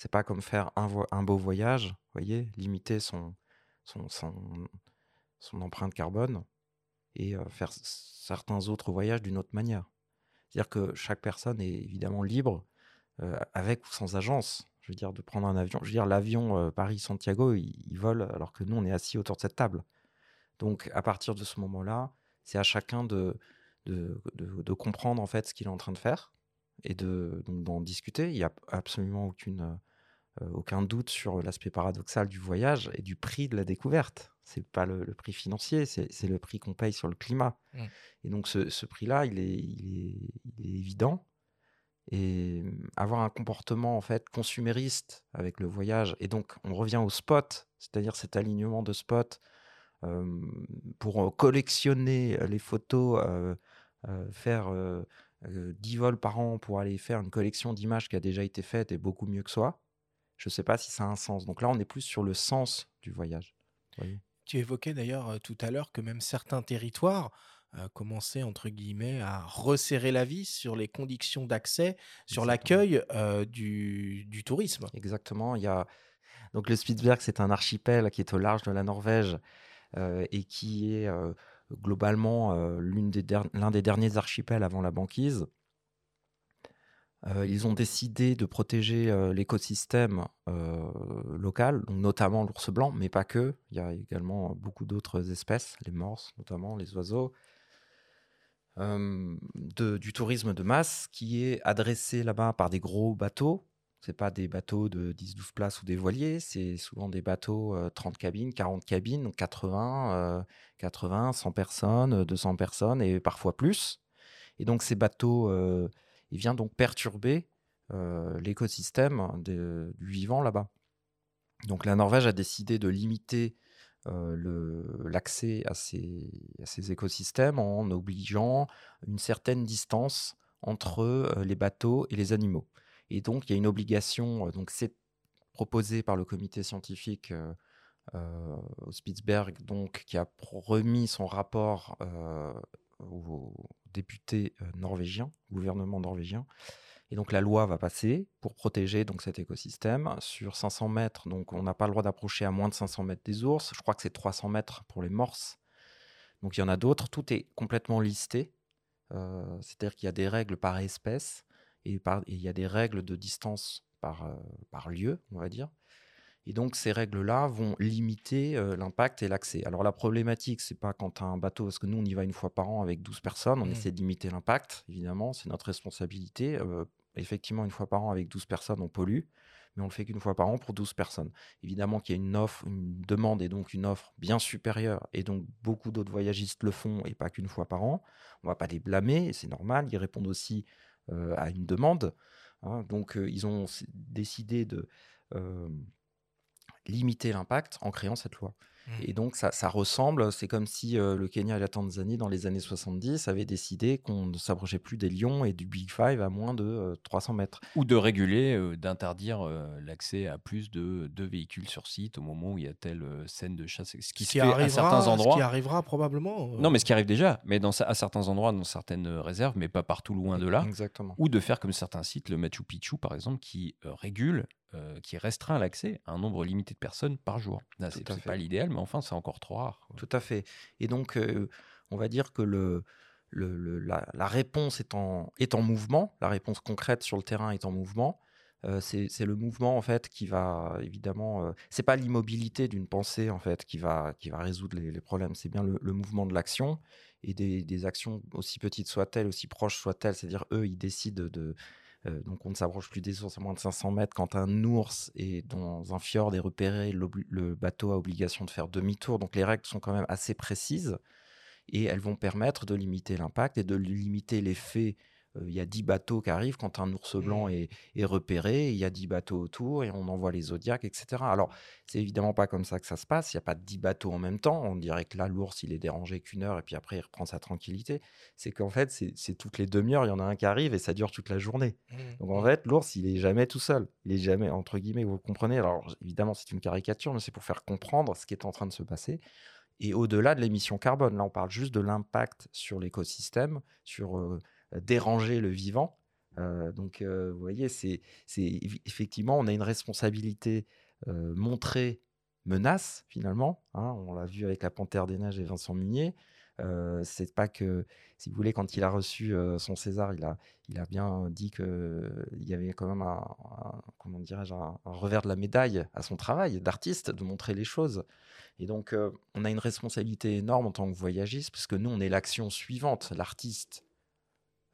D: c'est pas comme faire un, beau voyage, voyez, limiter son, empreinte carbone et euh, faire certains autres voyages d'une autre manière. C'est-à-dire que chaque personne est évidemment libre, euh, avec ou sans agence, je veux dire, de prendre un avion. Je veux dire, l'avion euh, Paris-Santiago, il, il vole alors que nous, on est assis autour de cette table. Donc, à partir de ce moment-là, c'est à chacun de- de comprendre en fait ce qu'il est en train de faire et de donc d'en discuter. Il n'y a absolument aucune, euh, aucun doute sur l'aspect paradoxal du voyage et du prix de la découverte. C'est pas le, le prix financier, c'est le prix qu'on paye sur le climat.
A: Mm.
D: Et donc ce, ce prix-là, il est, il, est, il est évident. et avoir un comportement en fait consumériste avec le voyage. Et donc, on revient au spot, c'est-à-dire cet alignement de spots euh, pour collectionner les photos, euh, euh, faire 10 vols par an pour aller faire une collection d'images qui a déjà été faite et beaucoup mieux que soi. Je ne sais pas si ça a un sens. Donc là, on est plus sur le sens du voyage.
A: Tu évoquais d'ailleurs tout à l'heure que même certains territoires commencer entre guillemets à resserrer la vis sur les conditions d'accès, sur l'accueil du, du, tourisme.
D: Exactement. Il y a donc le Spitzberg, c'est un archipel qui est au large de la Norvège et qui est globalement l'un des, derniers archipels avant la banquise. ils ont décidé de protéger l'écosystème local, donc notamment l'ours blanc, mais pas que. Il y a également beaucoup d'autres espèces, les morses notamment, les oiseaux, du tourisme de masse qui est adressé là-bas par des gros bateaux. Ce pas des bateaux de 10-12 places ou des voiliers, c'est souvent des bateaux 30 cabines, 40 cabines, donc 80, 80, 100 personnes, 200 personnes et parfois plus. Et donc ces bateaux, ils viennent donc perturber l'écosystème du vivant là-bas. Donc la Norvège a décidé de limiter l'accès à ces, écosystèmes en obligeant une certaine distance entre les bateaux et les animaux. Et donc, il y a une obligation, donc c'est proposé par le comité scientifique au Spitzberg, donc, qui a remis son rapport au député norvégien, gouvernement norvégien, et donc la loi va passer pour protéger donc cet écosystème sur 500 mètres. Donc on n'a pas le droit d'approcher à moins de 500 mètres des ours. Je crois que c'est 300 mètres pour les morses. Donc il y en a d'autres. Tout est complètement listé. C'est-à-dire qu'il y a des règles par espèce et, il y a des règles de distance par, euh, par lieu, on va dire. Et donc ces règles-là vont limiter euh, l'impact et l'accès. Alors la problématique, c'est pas quand tu as un bateau, parce que nous on y va une fois par an avec 12 personnes, on mmh. essaie de limiter l'impact, évidemment, c'est notre responsabilité effectivement, une fois par an avec 12 personnes, on pollue, mais on le fait qu'une fois par an pour 12 personnes. Évidemment qu'il y a une offre, une demande et donc une offre bien supérieure, et donc beaucoup d'autres voyagistes le font et pas qu'une fois par an. On va pas les blâmer, c'est normal, ils répondent aussi euh, à une demande. Hein. donc euh, ils ont décidé de euh, limiter l'impact en créant cette loi. Mmh. Et donc, ça, ça ressemble, c'est comme si euh, le Kenya et la Tanzanie, dans les années 70, avaient décidé qu'on ne s'approchait plus des lions et du Big Five à moins de 300 euh, mètres.
B: Ou de réguler, euh, d'interdire l'accès à plus de, de, véhicules sur site au moment où il y a telle scène de chasse.
A: Ce qui, se fait à certains endroits. Ce qui arrivera probablement.
B: Non, mais ce qui arrive déjà, mais dans, à certains endroits, dans certaines réserves, mais pas partout loin de là.
D: Exactement.
B: Ou de faire comme certains sites, le Machu Picchu par exemple, qui régule euh, qui restreint l'accès à un nombre limité de personnes par jour. C'est pas l'idéal, mais enfin, c'est encore trop rare.
D: Tout à fait. Et donc, euh, on va dire que le, la, réponse est en, est en mouvement, la réponse concrète sur le terrain est en mouvement. Euh, c'est le mouvement en fait qui va évidemment. c'est pas l'immobilité d'une pensée en fait qui va qui va résoudre les, problèmes. C'est bien le, mouvement de l'action et des, des, actions aussi petites soient-elles, aussi proches soient-elles. C'est-à-dire eux, ils décident de euh, donc on ne s'approche plus des ours à moins de 500 mètres. Quand un ours est dans un fjord et repéré, le bateau a obligation de faire demi-tour. Donc les règles sont quand même assez précises et elles vont permettre de limiter l'impact et de limiter l'effet il y a 10 bateaux qui arrivent quand un ours blanc mmh. est, repéré, il y a 10 bateaux autour et on envoie les zodiacs, etc. Alors, c'est évidemment pas comme ça que ça se passe, il n'y a pas 10 bateaux en même temps, on dirait que là, l'ours, il est dérangé qu'une heure et puis après, il reprend sa tranquillité. C'est qu'en fait, c'est toutes les demi-heures, il y en a un qui arrive et ça dure toute la journée. Mmh. Donc, en mmh. fait, l'ours, il est jamais tout seul, il est jamais, entre guillemets, vous comprenez? Alors, évidemment, c'est une caricature, mais c'est pour faire comprendre ce qui est en train de se passer. Et au-delà de l'émission carbone, là, on parle juste de l'impact sur l'écosystème, sur déranger le vivant. Euh, donc, euh, vous voyez, c'est effectivement, on a une responsabilité euh, montrée menace finalement. Hein. on l'a vu avec la Panthère des Neiges et Vincent Munier. c'est pas que, si vous voulez, quand il a reçu son César, il a, il a bien dit qu'il y avait quand même un, comment dirais-je, un, revers de la médaille à son travail d'artiste, de montrer les choses. Et donc, on a une responsabilité énorme en tant que voyagiste, parce que nous, on est l'action suivante. L'artiste,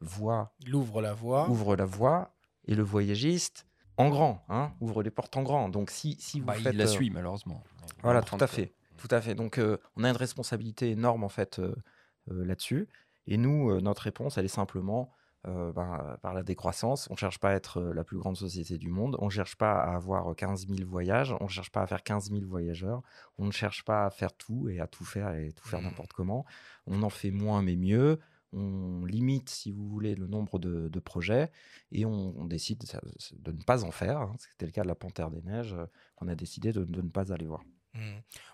D: voit.
A: Il ouvre la voie.
D: Ouvre la voie. Et le voyagiste, en grand, hein, ouvre les portes en grand. Donc si, si vous
B: bah,
D: faites,
B: Il la suit, malheureusement.
D: Voilà, tout à fait. Tout à fait. Donc euh, on a une responsabilité énorme, en fait, euh, euh, là-dessus. Et nous, notre réponse, elle est simplement euh, ben, par la décroissance. On ne cherche pas à être euh, la plus grande société du monde. On ne cherche pas à avoir 15 000 voyages. On ne cherche pas à faire 15 000 voyageurs. On ne cherche pas à faire tout et à tout faire et tout faire
A: Mmh.
D: n'importe comment. On en fait moins mais mieux. On limite, si vous voulez, le nombre de, projets et on, décide de, ne pas en faire. hein. C'était le cas de la Panthère des Neiges, euh, qu'on a décidé de, ne pas aller voir.
A: Mmh.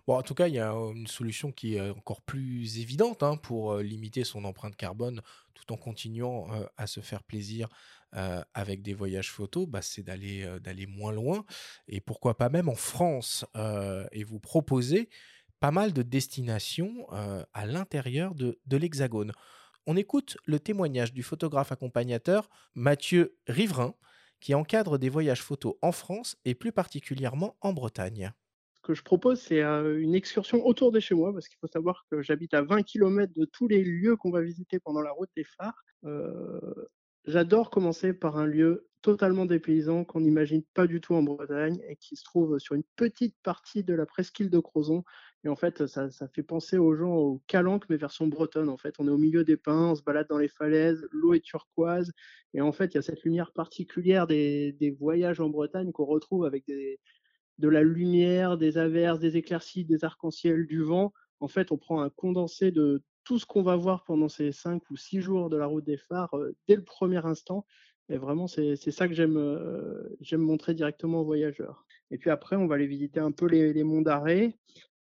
A: Bon, en tout cas, il y a euh, une solution qui est encore plus évidente hein, pour euh, limiter son empreinte carbone tout en continuant euh, à se faire plaisir euh, avec des voyages photos, bah, c'est d'aller euh, moins loin et pourquoi pas même en France euh, et vous proposer pas mal de destinations euh, à l'intérieur de l'Hexagone. On écoute le témoignage du photographe accompagnateur Mathieu Riverain qui encadre des voyages photos en France et plus particulièrement en Bretagne.
K: Ce que je propose, c'est euh, une excursion autour de chez moi, parce qu'il faut savoir que j'habite à 20 km de tous les lieux qu'on va visiter pendant la route des phares. Euh, J'adore commencer par un lieu totalement dépaysant qu'on n'imagine pas du tout en Bretagne et qui se trouve sur une petite partie de la presqu'île de Crozon. Et en fait, ça, ça fait penser aux gens au Calanque, mais version bretonne. En fait, on est au milieu des pins, on se balade dans les falaises, l'eau est turquoise. Et en fait, il y a cette lumière particulière des, des voyages en Bretagne qu'on retrouve avec des, de la lumière, des averses, des éclaircies, des arcs-en-ciel, du vent. En fait, on prend un condensé de tout ce qu'on va voir pendant ces cinq ou six jours de la route des phares euh, dès le premier instant. Et vraiment, c'est ça que j'aime euh, j'aime montrer directement aux voyageurs. Et puis après, on va aller visiter un peu les, monts d'arrêt.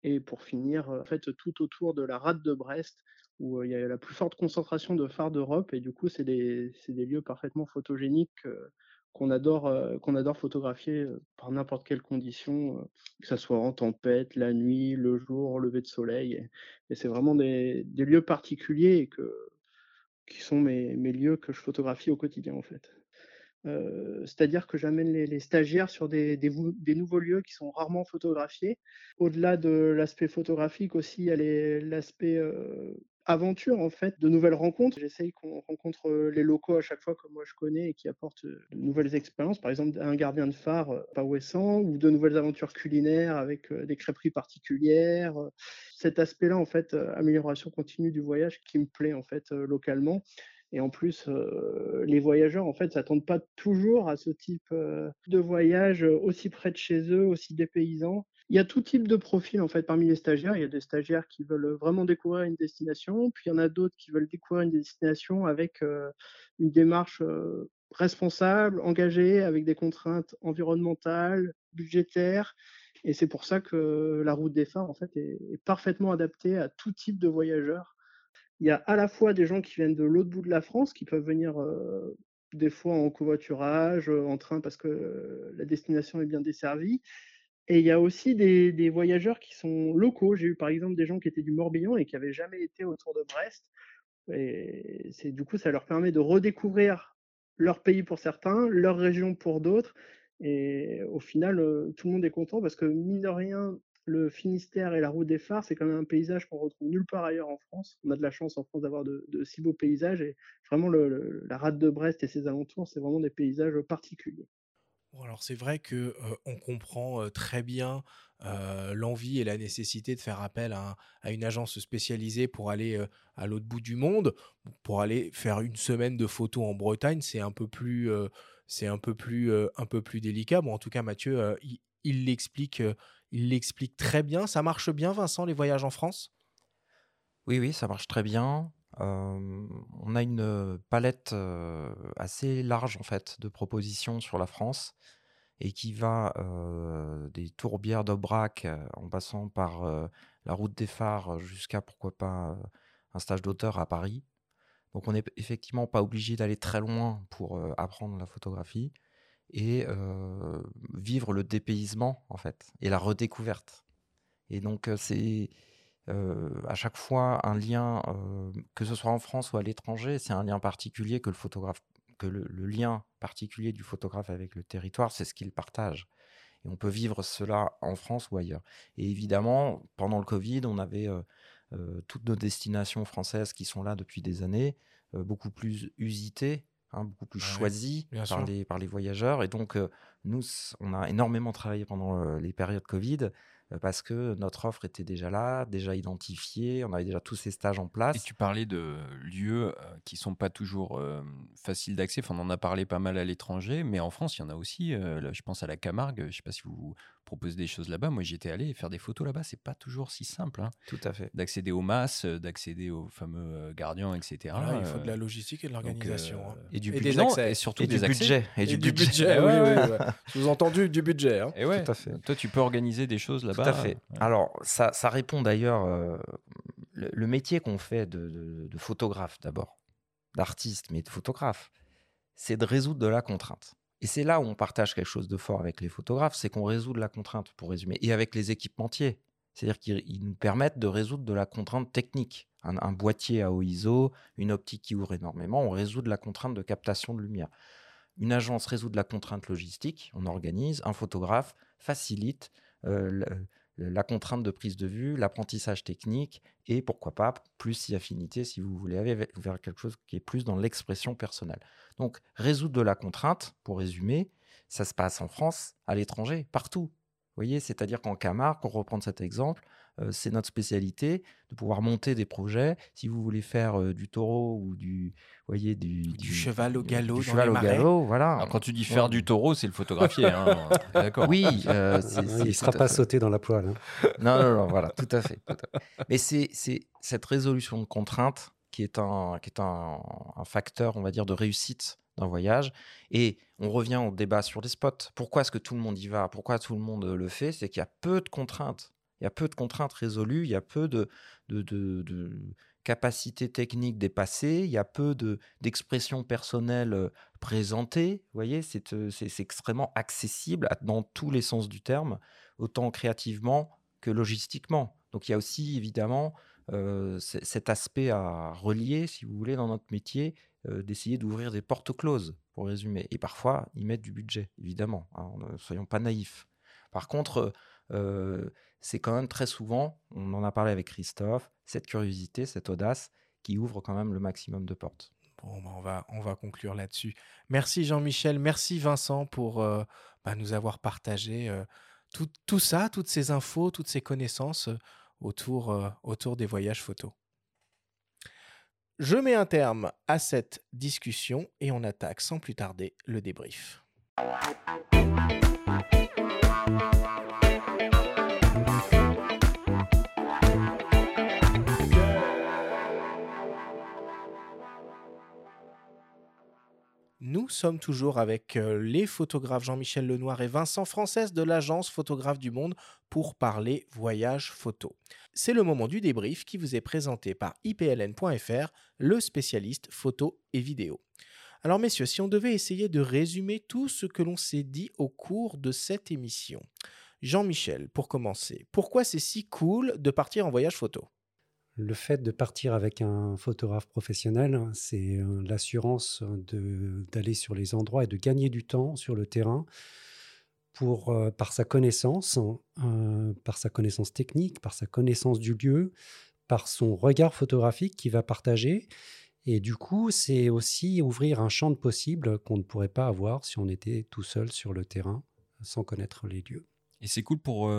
K: Et pour finir, en fait, tout autour de la rade de Brest, où euh, il y a la plus forte concentration de phares d'Europe. Et du coup, c'est des, des lieux parfaitement photogéniques euh, qu'on adore, adore photographier par n'importe quelle condition, euh, que ce soit en tempête, la nuit, le jour, lever de soleil. Et, et c'est vraiment des, des lieux particuliers et que, qui sont mes, lieux que je photographie au quotidien, en fait. Euh, C'est-à-dire que j'amène les, stagiaires sur des, nouveaux lieux qui sont rarement photographiés. Au-delà de l'aspect photographique aussi, il y a l'aspect euh, aventure en fait, de nouvelles rencontres. J'essaye qu'on rencontre les locaux à chaque fois que moi je connais et qui apportent de nouvelles expériences. Par exemple, un gardien de phare euh, pas ouessant ou de nouvelles aventures culinaires avec des crêperies particulières. Cet aspect-là, en fait, amélioration continue du voyage qui me plaît en fait localement. Et en plus, les voyageurs, en fait, s'attendent pas toujours à ce type de voyage aussi près de chez eux, aussi dépaysant. Il y a tout type de profil, en fait, parmi les stagiaires. Il y a des stagiaires qui veulent vraiment découvrir une destination, puis il y en a d'autres qui veulent découvrir une destination avec une démarche responsable, engagée, avec des contraintes environnementales, budgétaires. Et c'est pour ça que la route des phares, en fait, est, parfaitement adaptée à tout type de voyageurs. Il y a à la fois des gens qui viennent de l'autre bout de la France, qui peuvent venir des fois en covoiturage, en train parce que la destination est bien desservie. Et il y a aussi des, voyageurs qui sont locaux. J'ai eu par exemple des gens qui étaient du Morbihan et qui n'avaient jamais été autour de Brest. Et du coup, ça leur permet de redécouvrir leur pays pour certains, leur région pour d'autres. Et au final, euh, tout le monde est content parce que mine de rien, le Finistère et la route des phares, c'est quand même un paysage qu'on retrouve nulle part ailleurs en France. On a de la chance en France d'avoir de, si beaux paysages et vraiment la rade de Brest et ses alentours, c'est vraiment des paysages particuliers.
A: Alors c'est vrai que on comprend très bien l'envie et la nécessité de faire appel à, un- à une agence spécialisée pour aller à l'autre bout du monde, pour aller faire une semaine de photos en Bretagne, c'est un peu plus, c'est un peu plus, un peu plus délicat. En tout cas, Mathieu, il l'explique, il l'explique très bien. Ça marche bien, Vincent, les voyages en France?
D: Oui, oui, ça marche très bien. On a une palette assez large en fait de propositions sur la France et qui va des tourbières d'Aubrac en passant par la route des phares jusqu'à pourquoi pas un stage d'auteur à Paris. Donc on n'est effectivement pas obligé d'aller très loin pour apprendre la photographie et vivre le dépaysement en fait et la redécouverte. Et donc c'est euh, à chaque fois un lien, euh, que ce soit en France ou à l'étranger, c'est un lien particulier que le photographe, que le, le lien particulier du photographe avec le territoire, c'est ce qu'il partage. Et on peut vivre cela en France ou ailleurs. Et évidemment, pendant le Covid, on avait euh, toutes nos destinations françaises qui sont là depuis des années, beaucoup plus usitées, hein, beaucoup plus
A: Ah ouais,
D: choisies
A: bien
D: par les, par les voyageurs. Et donc, euh, nous, on a énormément travaillé pendant euh, les périodes Covid parce que notre offre était déjà là, déjà identifiée, on avait déjà tous ces stages en place.
B: Et tu parlais de lieux qui sont pas toujours euh, faciles d'accès. Enfin, on en a parlé pas mal à l'étranger, mais en France, il y en a aussi. euh, là, je pense à la Camargue. Je sais pas si vous proposez des choses là-bas. Moi, j'y étais allé et faire des photos là-bas, c'est pas toujours si simple. hein.
D: Tout à fait.
B: D'accéder aux masses, euh, d'accéder aux fameux euh, gardiens, etc.
A: Voilà, il faut de la
B: Euh,
A: logistique et de l'organisation.
B: euh,
A: hein.
D: Et du budget.
A: accès.
B: et surtout
D: Et
B: des
D: du
B: accès.
D: budget. Et,
A: Et
D: du budget.
A: budget,
B: Ouais,
A: oui,
B: ouais,
A: oui, ouais. Sous-entendu du budget. hein.
B: Et ouais,
D: Tout à fait.
B: Toi, tu peux organiser des choses
D: Tout
B: là-bas.
D: à fait.
B: euh,
D: Alors, ça, ça répond d'ailleurs, euh, le, le métier qu'on fait de, de- de photographe d'abord, d'artiste, mais de photographe, c'est de résoudre de la contrainte. Et c'est là où on partage quelque chose de fort avec les photographes, c'est qu'on résout de la contrainte, pour résumer, et avec les équipementiers. C'est-à-dire qu'ils ils nous permettent de résoudre de la contrainte technique. Un, boîtier à haut ISO, une optique qui ouvre énormément, on résout de la contrainte de captation de lumière. Une agence résout de la contrainte logistique, on organise, un photographe facilite euh, la contrainte de prise de vue, l'apprentissage technique et pourquoi pas plus si affinité si vous voulez aller ve- vers quelque chose qui est plus dans l'expression personnelle. Donc résoudre de la contrainte, pour résumer, ça se passe en France, à l'étranger, partout. Vous voyez, c'est-à-dire qu'en Camargue, pour reprendre cet exemple, c'est notre spécialité de pouvoir monter des projets. Si vous voulez faire euh, du taureau ou du, vous voyez, du,
A: Du cheval au
D: du
A: galop dans
D: cheval
A: les
D: au
A: marais.
D: galop, voilà.
B: Alors, quand tu dis faire
D: Ouais.
B: du taureau, c'est le photographier. hein. D'accord.
D: Oui, euh,
E: Ah,
D: c'est-
E: il ne sera pas sauté dans la poêle. hein.
D: Non, non, non, voilà, tout à fait. tout à fait. Mais c'est c'est cette résolution de contraintes qui est, un, qui est un, un facteur, on va dire, de réussite d'un voyage. Et on revient au débat sur les spots. Pourquoi est-ce que tout le monde y va? Pourquoi tout le monde le fait? C'est qu'il y a peu de contraintes. Il y a peu de contraintes résolues, il y a peu de, capacités techniques dépassées, il y a peu de- d'expressions personnelles présentées. Vous voyez, c'est extrêmement accessible dans tous les sens du terme, autant créativement que logistiquement. Donc il y a aussi évidemment cet aspect à relier, si vous voulez, dans notre métier, d'essayer d'ouvrir des portes closes, pour résumer. Et parfois, y mettre du budget, évidemment. hein, ne soyons pas naïfs. Par contre, c'est quand même très souvent, on en a parlé avec Christophe, cette curiosité, cette audace qui ouvre quand même le maximum de portes.
A: Bon, bah, on, va, on va conclure là-dessus. Merci Jean-Michel, merci Vincent pour bah, nous avoir partagé tout, tout ça, toutes ces infos, toutes ces connaissances autour, autour des voyages photos. Je mets un terme à cette discussion et on attaque sans plus tarder le débrief. Sommes toujours avec euh, les photographes Jean-Michel Lenoir et Vincent Française de l'agence Photographe du Monde pour parler voyage photo. C'est le moment du débrief qui vous est présenté par ipln.fr, le spécialiste photo et vidéo. Alors messieurs, si on devait essayer de résumer tout ce que l'on s'est dit au cours de cette émission. Jean-Michel, pour commencer, pourquoi c'est si cool de partir en voyage photo?
E: Le fait de partir avec un photographe professionnel, c'est euh, l'assurance d'aller sur les endroits et de gagner du temps sur le terrain euh, par sa connaissance, euh, par sa connaissance technique, par sa connaissance du lieu, par son regard photographique qu'il va partager. Et du coup, c'est aussi ouvrir un champ de possibles qu'on ne pourrait pas avoir si on était tout seul sur le terrain sans connaître les lieux.
B: Et c'est cool pour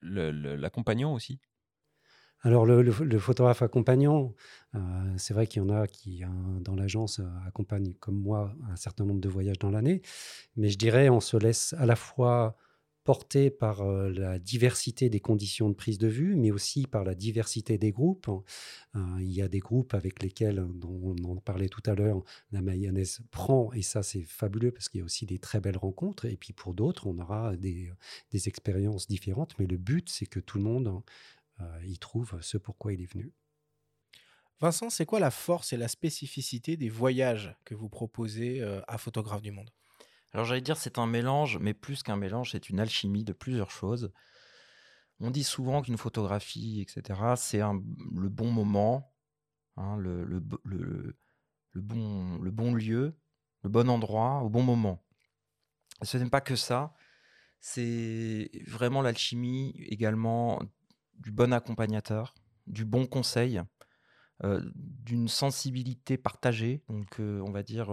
B: l'accompagnant aussi?
E: Alors, le, photographe accompagnant, euh, c'est vrai qu'il y en a qui, hein, dans l'agence, euh, accompagnent, comme moi, un certain nombre de voyages dans l'année. Mais je dirais, on se laisse à la fois porter par euh, la diversité des conditions de prise de vue, mais aussi par la diversité des groupes. Il y a des groupes avec lesquels, dont on en parlait tout à l'heure, la mayonnaise prend, et ça c'est fabuleux parce qu'il y a aussi des très belles rencontres. Et puis pour d'autres, on aura des, des expériences différentes, mais le but c'est que tout le monde euh, y trouve ce pourquoi il est venu.
A: Vincent, c'est quoi la force et la spécificité des voyages que vous proposez euh, à Photographe du Monde?
D: Alors j'allais dire c'est un mélange, mais plus qu'un mélange, c'est une alchimie de plusieurs choses. On dit souvent qu'une photographie, etc., c'est un- le bon moment, hein, le, le- le bon, le bon lieu, le bon endroit, au bon moment. Ce n'est pas que ça, c'est vraiment l'alchimie également du bon accompagnateur, du bon conseil, euh, d'une sensibilité partagée, donc euh, on va dire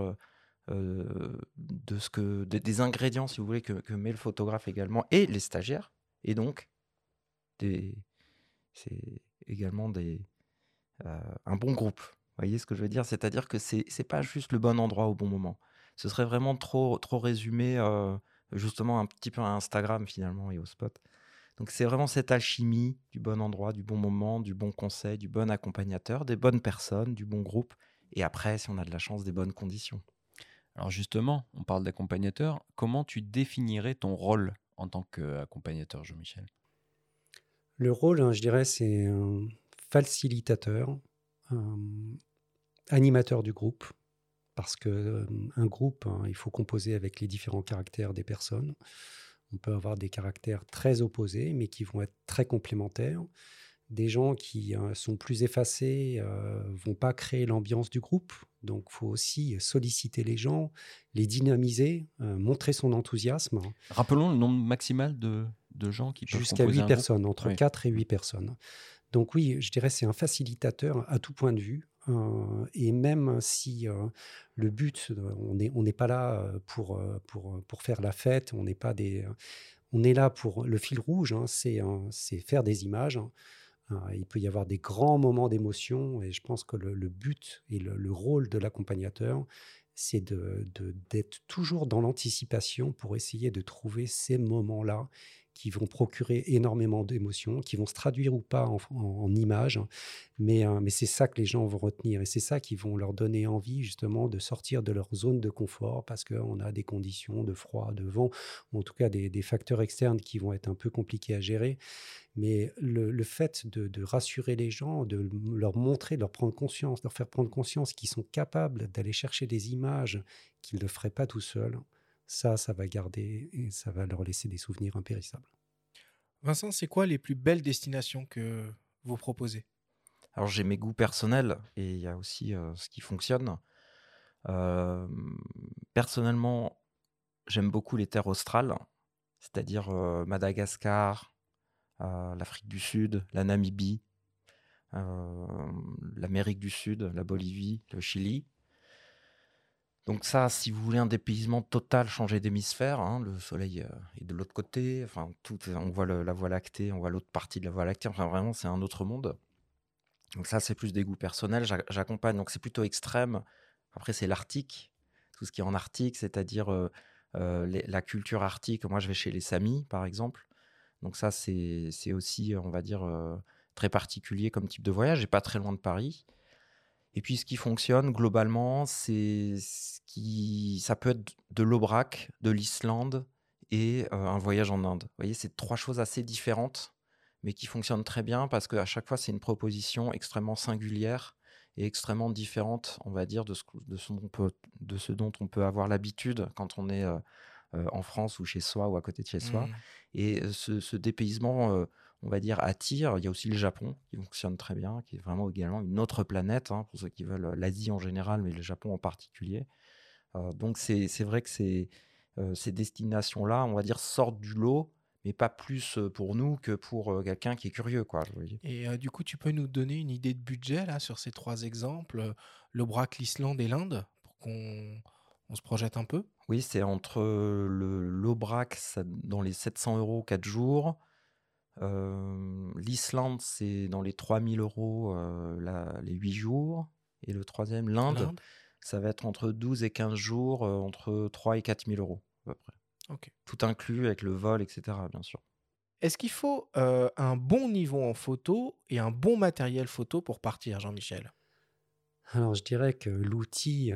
D: euh, de ce que des, ingrédients, si vous voulez, que, met le photographe également et les stagiaires. Et donc, des, c'est également des, un bon groupe. Vous voyez ce que je veux dire? C'est-à-dire que c'est n'est pas juste le bon endroit au bon moment. Ce serait vraiment trop, trop résumé, justement, un petit peu à Instagram finalement et au spot. Donc c'est vraiment cette alchimie du bon endroit, du bon moment, du bon conseil, du bon accompagnateur, des bonnes personnes, du bon groupe, et après, si on a de la chance, des bonnes conditions.
B: Alors justement, on parle d'accompagnateur. Comment tu définirais ton rôle en tant qu'accompagnateur, Jean-Michel?
E: Le rôle, hein, je dirais, c'est un facilitateur, un animateur du groupe, parce que euh, un groupe, hein, il faut composer avec les différents caractères des personnes. On peut avoir des caractères très opposés, mais qui vont être très complémentaires. Des gens qui euh, sont plus effacés euh, vont pas créer l'ambiance du groupe. Donc, il faut aussi solliciter les gens, les dynamiser, euh, montrer son enthousiasme.
B: Rappelons le nombre maximal de, gens qui peuvent
E: Jusqu'à 8 personnes, entre 4 et 8 personnes. Donc oui, je dirais c'est un facilitateur à tout point de vue. Et même si le but, on n'est pas là pour, pour, pour faire la fête, on n'est pas des, on est là pour le fil rouge, hein, c'est c'est faire des images. Hein. il peut y avoir des grands moments d'émotion et je pense que le, but et le, le rôle de l'accompagnateur, c'est de, d'être toujours dans l'anticipation pour essayer de trouver ces moments-là qui vont procurer énormément d'émotions, qui vont se traduire ou pas en, images. Mais, euh, mais c'est ça que les gens vont retenir et c'est ça qui vont leur donner envie justement de sortir de leur zone de confort parce qu'on a des conditions de froid, de vent, ou en tout cas des, facteurs externes qui vont être un peu compliqués à gérer. Mais le, fait de, de, rassurer les gens, de leur montrer, de leur prendre conscience, de leur faire prendre conscience qu'ils sont capables d'aller chercher des images qu'ils ne feraient pas tout seuls, ça, ça va garder et ça va leur laisser des souvenirs impérissables.
A: Vincent, c'est quoi les plus belles destinations que vous proposez?
D: Alors j'ai mes goûts personnels et il y a aussi euh, ce qui fonctionne. Euh, personnellement, j'aime beaucoup les terres australes, c'est-à-dire euh, Madagascar, l'Afrique du Sud, la Namibie, l'Amérique du Sud, la Bolivie, le Chili. Donc ça, si vous voulez un dépaysement total, changer d'hémisphère, hein, le soleil euh, est de l'autre côté, enfin, tout, on voit la Voie lactée, on voit l'autre partie de la Voie lactée, enfin vraiment c'est un autre monde. Donc ça, c'est plus des goûts personnels, j'accompagne, donc c'est plutôt extrême. Après, c'est l'Arctique, tout ce qui est en Arctique, c'est-à-dire euh, euh, la culture arctique. Moi, je vais chez les Samis, par exemple. Donc ça, c'est aussi, on va dire, très particulier comme type de voyage, et pas très loin de Paris. Et puis, ce qui fonctionne globalement, c'est ce qui, ça peut être de l'Aubrac, de l'Islande et un voyage en Inde. Vous voyez, c'est trois choses assez différentes, mais qui fonctionnent très bien parce qu'à chaque fois, c'est une proposition extrêmement singulière et extrêmement différente, on va dire, de ce, de ce, on peut, de ce dont on peut avoir l'habitude quand on est en France ou chez soi ou à côté de chez soi. Mmh. Et ce, ce dépaysement on va dire, attire. Il y a aussi le Japon qui fonctionne très bien, qui est vraiment également une autre planète, hein, pour ceux qui veulent l'Asie en général, mais le Japon en particulier. Euh, donc c'est vrai que ces, euh, ces destinations-là, on va dire, sortent du lot, mais pas plus euh, pour nous que pour quelqu'un qui est curieux. Quoi,
A: Et du coup, tu peux nous donner une idée de budget là, sur ces trois exemples, le Brac, l'Islande et l'Inde, pour qu'on on se projette un peu?
D: Oui, c'est entre le l'Aubrac dans les 700 euros 4 jours, L'Islande, c'est dans les 3000 euros les 8 jours. Et le troisième, l'Inde, ça va être entre 12 et 15 jours, entre 3 et 4000 euros à peu près. Tout inclus avec le vol, etc. bien sûr.
A: Est-ce qu'il faut un bon niveau en photo et un bon matériel photo pour partir, Jean-Michel?
E: Alors je dirais que l'outil,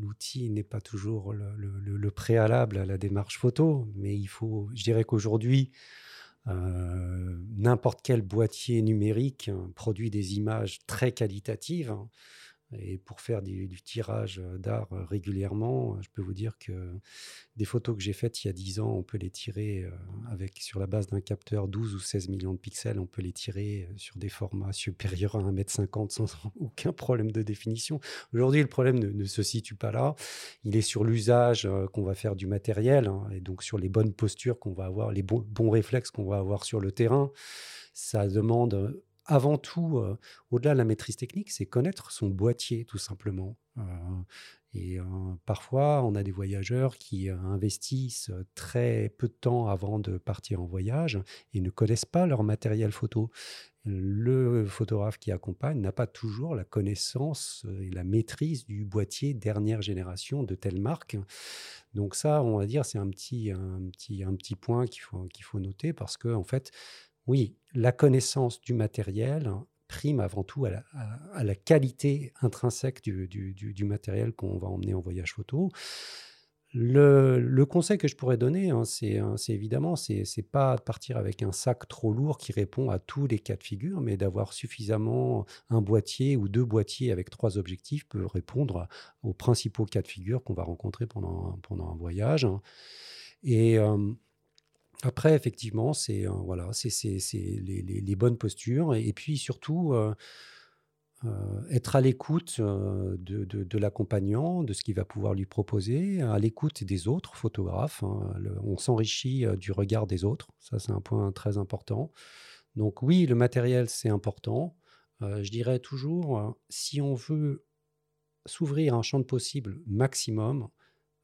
E: l'outil n'est pas toujours le, le, préalable à la démarche photo, mais il faut, je dirais qu'aujourd'hui, euh, n'importe quel boîtier numérique hein, produit des images très qualitatives. Et pour faire du, tirage d'art régulièrement, je peux vous dire que des photos que j'ai faites il y a 10 ans, on peut les tirer euh, avec, sur la base d'un capteur 12 ou 16 millions de pixels, on peut les tirer euh, sur des formats supérieurs à 1m50 sans aucun problème de définition. Aujourd'hui, le problème ne, se situe pas là. Il est sur l'usage euh, qu'on va faire du matériel hein, et donc sur les bonnes postures qu'on va avoir, les bons réflexes qu'on va avoir sur le terrain. Ça demande avant tout, au-delà de la maîtrise technique, c'est connaître son boîtier, tout simplement. Et parfois, on a des voyageurs qui investissent très peu de temps avant de partir en voyage et ne connaissent pas leur matériel photo. Le photographe qui accompagne n'a pas toujours la connaissance et la maîtrise du boîtier dernière génération de telle marque. Donc ça, on va dire, c'est un petit, un petit, un petit point qu'il faut, qu'il faut noter parce que, en fait, oui, la connaissance du matériel prime avant tout à la, qualité intrinsèque du, matériel qu'on va emmener en voyage photo. Le, conseil que je pourrais donner, hein, hein, c'est évidemment, c'est pas de partir avec un sac trop lourd qui répond à tous les cas de figure, mais d'avoir suffisamment un boîtier ou deux boîtiers avec trois objectifs peut répondre aux principaux cas de figure qu'on va rencontrer pendant, un voyage. Et après, effectivement, c'est euh, voilà, les, les, les, bonnes postures et, puis surtout euh, euh, être à l'écoute de, de, l'accompagnant, de ce qu'il va pouvoir lui proposer, à l'écoute des autres photographes. Hein. on s'enrichit du regard des autres, ça c'est un point très important. Donc oui, le matériel c'est important. je dirais toujours, si on veut s'ouvrir un champ de possible maximum,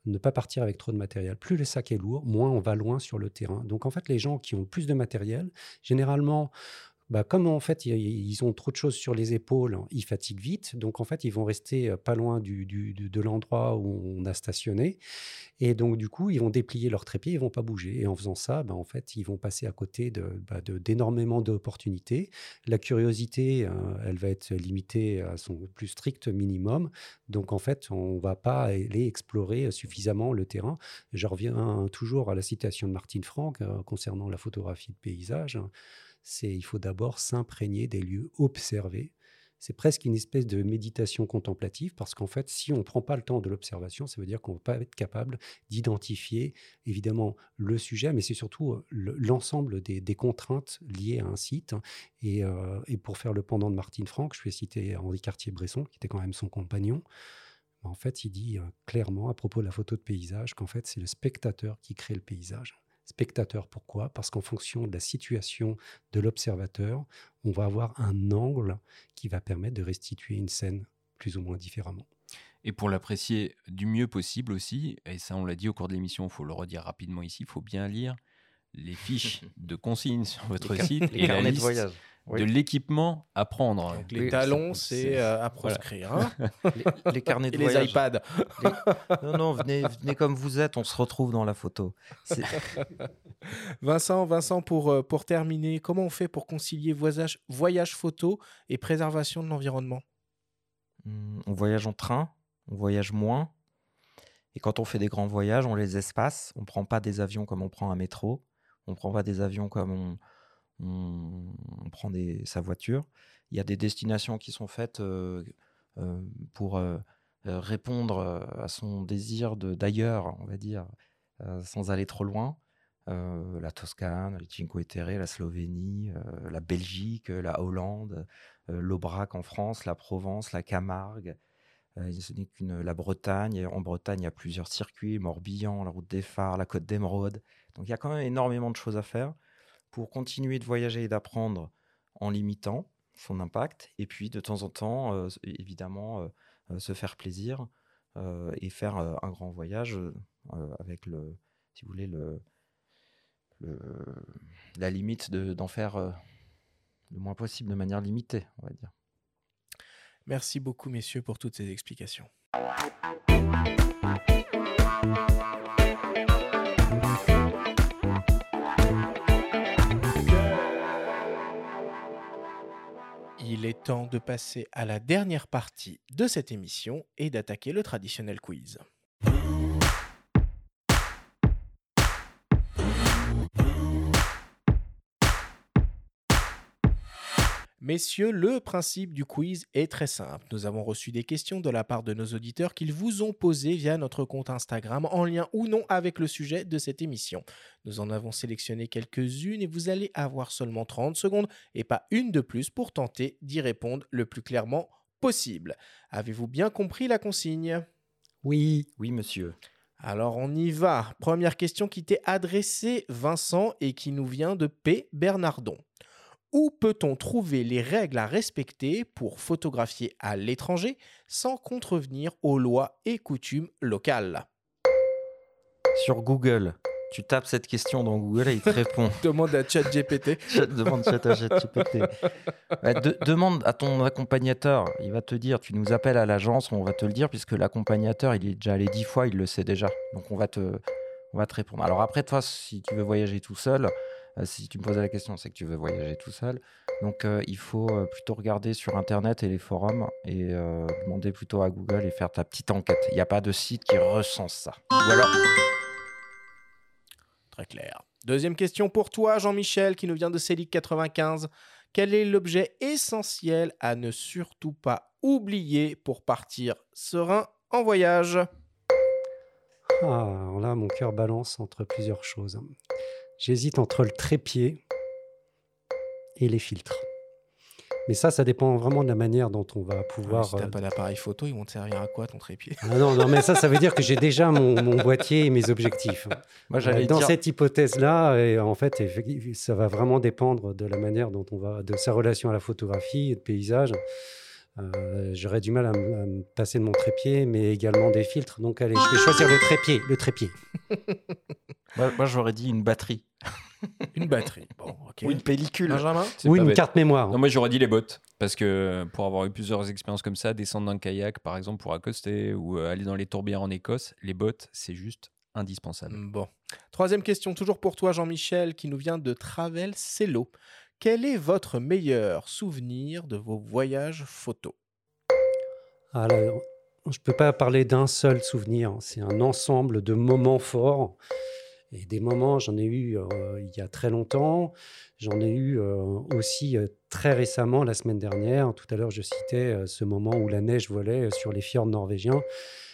E: ne pas partir avec trop de matériel. Plus le sac est lourd, moins on va loin sur le terrain. Donc en fait, les gens qui ont plus de matériel, généralement, bah, comme en fait ils ont trop de choses sur les épaules, ils fatiguent vite. Donc en fait ils vont rester euh, pas loin de, l'endroit où on a stationné. Et donc du coup ils vont déplier leur trépied, ils vont pas bouger. Et en faisant ça, bah, en fait ils vont passer à côté bah, d'énormément d'opportunités. La curiosité, euh, elle va être limitée à son plus strict minimum. Donc en fait on va pas aller explorer suffisamment le terrain. Je reviens toujours à la citation de Martine Franck euh, concernant la photographie de paysage c'est il faut d'abord s'imprégner des lieux observés. C'est presque une espèce de méditation contemplative parce qu'en fait, si on ne prend pas le temps de l'observation, ça veut dire qu'on ne va pas être capable d'identifier évidemment le sujet, mais c'est surtout euh, l'ensemble des, contraintes liées à un site. Euh, et, pour faire le pendant de Martine Franck, je vais citer Henri Cartier-Bresson, qui était quand même son compagnon. En fait, il dit euh, clairement à propos de la photo de paysage qu'en fait, c'est le spectateur qui crée le paysage spectateur. Pourquoi? Parce qu'en fonction de la situation de l'observateur, on va avoir un angle qui va permettre de restituer une scène plus ou moins différemment.
B: Et pour l'apprécier du mieux possible aussi, et ça on l'a dit au cours de l'émission, il faut le redire rapidement ici, il faut bien lire les fiches de consignes sur votre site et la liste de voyage de l'équipement à prendre.
A: les talons, c'est euh, à proscrire. Hein.
D: les, carnets de
A: et les iPads.
D: Non, non, venez, venez comme vous êtes, on se retrouve dans la photo.
A: Vincent, Vincent pour, euh, pour terminer, comment on fait pour concilier voyage, voyage photo et préservation de l'environnement?
D: Hmm, On voyage en train, on voyage moins. Et quand on fait des grands voyages, on les espace. On ne prend pas des avions comme on prend un métro. On ne prend pas des avions comme on, on, prend sa voiture. Il y a des destinations qui sont faites euh, euh, pour euh, répondre à son désir d'ailleurs, on va dire, sans aller trop loin. la Toscane, les Cinque Terre, la Slovénie, la Belgique, la Hollande, l'Aubrac en France, la Provence, la Camargue. ce n'est qu'une la Bretagne. En Bretagne, il y a plusieurs circuits Morbihan, la Route des Phares, la Côte d'Émeraude. Donc il y a quand même énormément de choses à faire pour continuer de voyager et d'apprendre en limitant son impact. Et puis, de temps en temps, euh, évidemment, euh, euh, se faire plaisir et faire un grand voyage avec le, si vous voulez, le, la limite d'en faire le moins possible de manière limitée, on va dire.
A: Merci beaucoup, messieurs, pour toutes ces explications. Il est temps de passer à la dernière partie de cette émission et d'attaquer le traditionnel quiz. Messieurs, le principe du quiz est très simple. Nous avons reçu des questions de la part de nos auditeurs qu'ils vous ont posées via notre compte Instagram en lien ou non avec le sujet de cette émission. Nous en avons sélectionné quelques-unes et vous allez avoir seulement 30 secondes et pas une de plus pour tenter d'y répondre le plus clairement possible. Avez-vous bien compris la consigne?
D: Oui, oui monsieur.
A: Alors on y va. Première question qui t'est adressée, Vincent, et qui nous vient de P. Bernardon. Où peut-on trouver les règles à respecter pour photographier à l'étranger sans contrevenir aux lois et coutumes locales?
D: Sur Google, tu tapes cette question dans Google et il te répond.
A: Demande à ChatGPT.
D: demande chat à ChatGPT. De- demande à ton accompagnateur. Il va te dire, tu nous appelles à l'agence, on va te le dire, puisque l'accompagnateur, il est déjà allé dix fois, il le sait déjà. Donc on va te, on va te répondre. Alors après, toi, si tu veux voyager tout seul, si tu me poses la question, c'est que tu veux voyager tout seul. Donc euh, il faut euh, plutôt regarder sur Internet et les forums et euh, demander plutôt à Google et faire ta petite enquête. Il n'y a pas de site qui recense ça. Ou alors,
A: Très clair. Deuxième question pour toi, Jean-Michel, qui nous vient de Célic 95. Quel est l'objet essentiel à ne surtout pas oublier pour partir serein en voyage?
E: Ah, alors là, mon cœur balance entre plusieurs choses. J'hésite entre le trépied et les filtres. Mais ça, ça dépend vraiment de la manière dont on va pouvoir.
A: si t'as
E: euh,
A: pas d'appareil photo, ils vont te servir à quoi ton trépied?
E: Ah non, non, mais ça, ça veut dire que j'ai déjà mon, mon boîtier et mes objectifs.
D: Moi, j'allais
E: Euh, Dans
D: dire-
E: cette hypothèse-là, et en fait, ça va vraiment dépendre de la manière dont on va, de sa relation à la photographie et de paysage. Euh, J'aurais du mal à, à me passer de mon trépied, mais également des filtres. Donc, allez, je vais choisir le trépied. Le trépied.
D: moi, moi, j'aurais dit une batterie.
A: Une batterie. Bon, ok.
D: Ou une pellicule.
A: Benjamin
E: Ou une
B: bête.
E: carte mémoire.
B: Non, moi j'aurais dit les bottes. Parce que pour avoir eu plusieurs expériences comme ça, descendre d'un kayak par exemple pour accoster ou euh, aller dans les tourbières en Écosse, les bottes c'est juste indispensable.
A: Bon. Troisième question, toujours pour toi, Jean-Michel, qui nous vient de Travel Cello. Quel est votre meilleur souvenir de vos voyages photos
E: Alors, je ne peux pas parler d'un seul souvenir. C'est un ensemble de moments forts. Et des moments, j'en ai eu euh, il y a très longtemps. J'en ai eu euh, aussi euh, très récemment, la semaine dernière. Tout à l'heure, je citais ce moment où la neige volait sur les fjords norvégiens.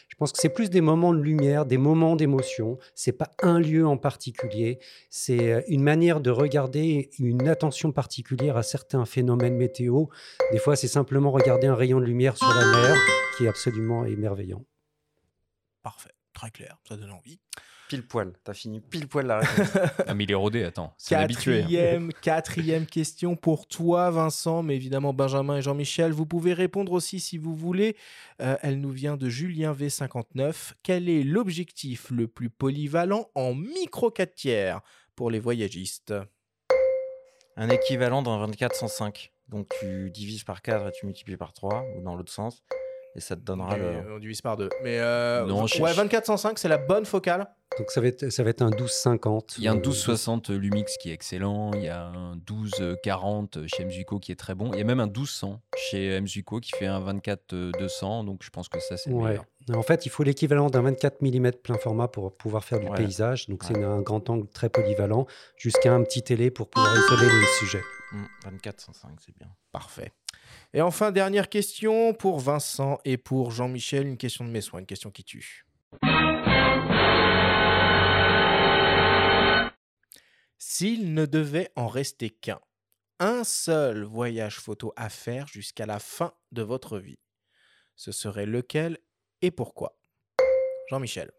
E: Je pense que c'est plus des moments de lumière, des moments d'émotion. C'est pas un lieu en particulier. C'est une manière de regarder une attention particulière à certains phénomènes météo. Des fois, c'est simplement regarder un rayon de lumière sur la mer qui est absolument émerveillant.
A: Parfait, très clair, ça donne envie.
D: Pile poil. T'as fini pile poil la réponse.
B: Ah, mais il est rodé, attends, c'est habitué. hein.
A: Quatrième, quatrième question pour toi, Vincent, mais évidemment Benjamin et Jean-Michel. Vous pouvez répondre aussi si vous voulez. Euh, elle nous vient de Julien V59. Quel est l'objectif le plus polyvalent en micro 4 tiers pour les voyagistes?
D: Un équivalent d'un 24-105. Donc tu divises par 4 et tu multiplies par 3, ou dans l'autre sens, et ça te donnera le.
A: euh, On divise par deux. Mais euh,
B: Non, je-
A: ouais, 2405, c'est la bonne focale.
E: Donc ça va être, ça va être un 12-50.
B: Il y a un
E: euh,
B: 1260 Lumix qui est excellent, il y a un 1240 chez Mzuko qui est très bon, il y a même un 1200 chez Mzuko qui fait un 24-200, donc je pense que ça c'est le
E: Ouais.
B: meilleur.
E: En fait, il faut l'équivalent d'un 24 mm plein format pour pouvoir faire du
D: Ouais.
E: paysage. Donc, c'est un grand angle très polyvalent, jusqu'à un petit télé pour pouvoir isoler les sujets.
D: Hmm, 24-105, c'est bien.
A: Parfait. Et enfin, dernière question pour Vincent et pour Jean-Michel. Une question de mes soins, une question qui tue. S'il ne devait en rester qu'un, un seul voyage photo à faire jusqu'à la fin de votre vie, ce serait lequel et pourquoi? Jean-Michel.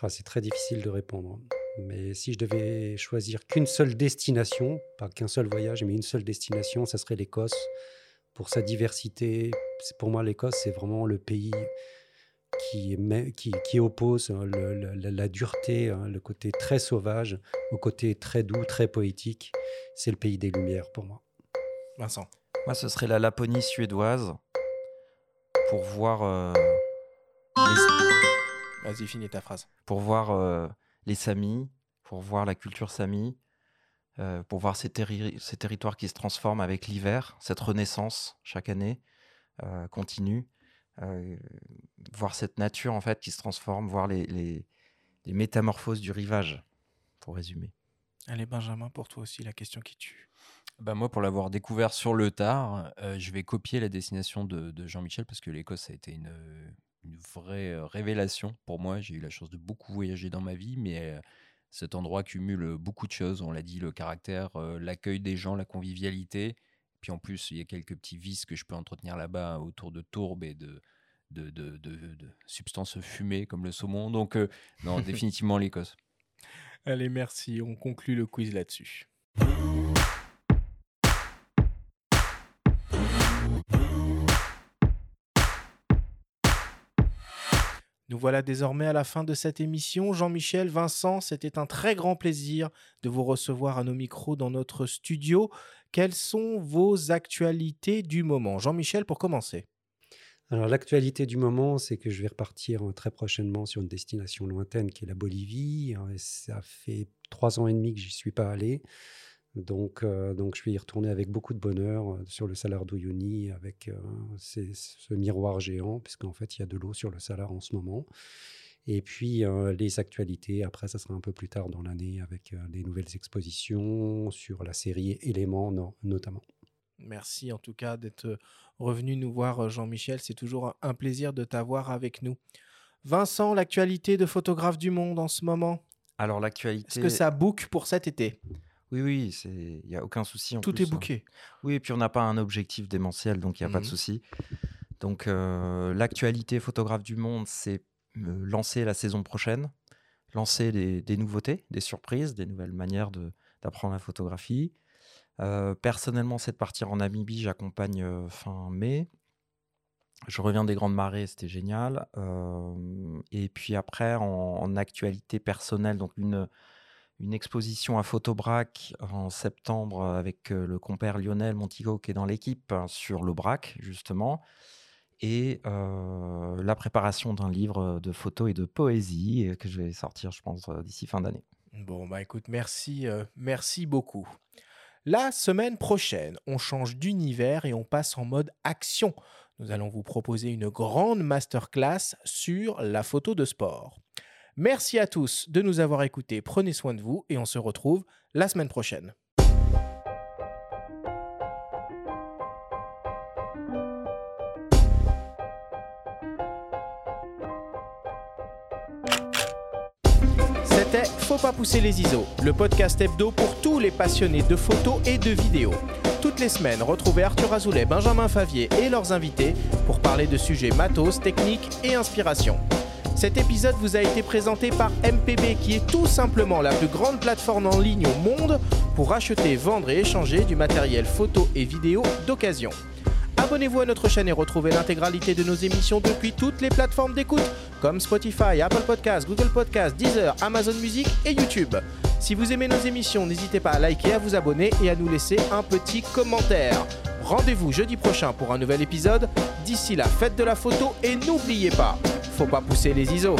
E: Ah, c'est très difficile de répondre. Mais si je devais choisir qu'une seule destination, pas qu'un seul voyage, mais une seule destination, ça serait l'Écosse. Pour sa diversité, pour moi, l'Écosse, c'est vraiment le pays qui, qui, qui oppose hein, le- le- la, la dureté, hein, le côté très sauvage, au côté très doux, très poétique. C'est le pays des Lumières pour moi.
A: Vincent.
D: Moi, ce serait la Laponie suédoise pour voir, euh, les,
A: Vas-y, finis ta phrase.
D: pour voir euh, les Samis, pour voir la culture Sami, euh, pour voir ces, terri- ces territoires qui se transforment avec l'hiver, cette renaissance chaque année euh, continue, euh, voir cette nature en fait qui se transforme, voir les, les- les métamorphoses du rivage, pour résumer.
A: Allez, Benjamin, pour toi aussi, la question qui tue.
B: Bah moi, pour l'avoir découvert sur le tard, euh, je vais copier la destination de, de Jean-Michel parce que l'Écosse a été une, une vraie révélation pour moi. J'ai eu la chance de beaucoup voyager dans ma vie, mais cet endroit cumule beaucoup de choses. On l'a dit, le caractère, l'accueil des gens, la convivialité. Puis en plus, il y a quelques petits vices que je peux entretenir là-bas autour de tourbes et de, de, de, de- de substances fumées comme le saumon. Donc, euh, non, définitivement l'Écosse.
A: Allez, merci. On conclut le quiz là-dessus. Nous voilà désormais à la fin de cette émission. Jean-Michel, Vincent, c'était un très grand plaisir de vous recevoir à nos micros dans notre studio. Quelles sont vos actualités du moment? Jean-Michel, pour commencer.
E: Alors l'actualité du moment, c'est que je vais repartir euh, très prochainement sur une destination lointaine qui est la Bolivie. Euh, ça fait trois ans et demi que j'y suis pas allé. Donc, euh, donc je vais y retourner avec beaucoup de bonheur sur le Salar d'Uyuni avec ce miroir géant, puisqu'en fait il y a de l'eau sur le Salar en ce moment. Et puis les actualités, après ça sera un peu plus tard dans l'année avec les nouvelles expositions sur la série Éléments notamment.
A: Merci en tout cas d'être revenu nous voir, euh, Jean-Michel. C'est toujours un plaisir de t'avoir avec nous. Vincent, l'actualité de photographe du monde en ce moment?
D: Alors, l'actualité.
A: Est-ce que ça book pour cet été?
D: Oui, oui, il n'y a aucun souci. En
A: Tout est
D: hein.
A: booké.
D: Oui, et puis on n'a pas un objectif démentiel, donc il n'y a pas de mmh souci. Donc, euh, l'actualité photographe du monde, c'est euh, lancer la saison prochaine, lancer des nouveautés, des surprises, des nouvelles manières d'apprendre la photographie. Euh, personnellement, c'est de partir en Namibie. J'accompagne euh, fin mai. Je reviens des Grandes Marées, c'était génial. Euh, et puis après, en, actualité personnelle, donc une, une exposition à Photobrac en septembre avec le compère Lionel Montigo qui est dans l'équipe hein, sur le brac, justement. Et la préparation d'un livre de photos et de poésie que je vais sortir, je pense, d'ici fin d'année.
A: Bon, bah écoute, merci, merci beaucoup. La semaine prochaine, on change d'univers et on passe en mode action. Nous allons vous proposer une grande masterclass sur la photo de sport. Merci à tous de nous avoir écoutés, prenez soin de vous et on se retrouve la semaine prochaine. Faut pas pousser les ISO, le podcast hebdo pour tous les passionnés de photos et de vidéos. Toutes les semaines, retrouvez Arthur Azoulay, Benjamin Favier et leurs invités pour parler de sujets matos, techniques et inspiration. Cet épisode vous a été présenté par MPB qui est tout simplement la plus grande plateforme en ligne au monde pour acheter, vendre et échanger du matériel photo et vidéo d'occasion. Abonnez-vous à notre chaîne et retrouvez l'intégralité de nos émissions depuis toutes les plateformes d'écoute comme Spotify, Apple Podcasts, Google Podcasts, Deezer, Amazon Music et YouTube. Si vous aimez nos émissions, n'hésitez pas à liker, à vous abonner et à nous laisser un petit commentaire. Rendez-vous jeudi prochain pour un nouvel épisode. D'ici là, faites de la photo et n'oubliez pas, faut pas pousser les ISO.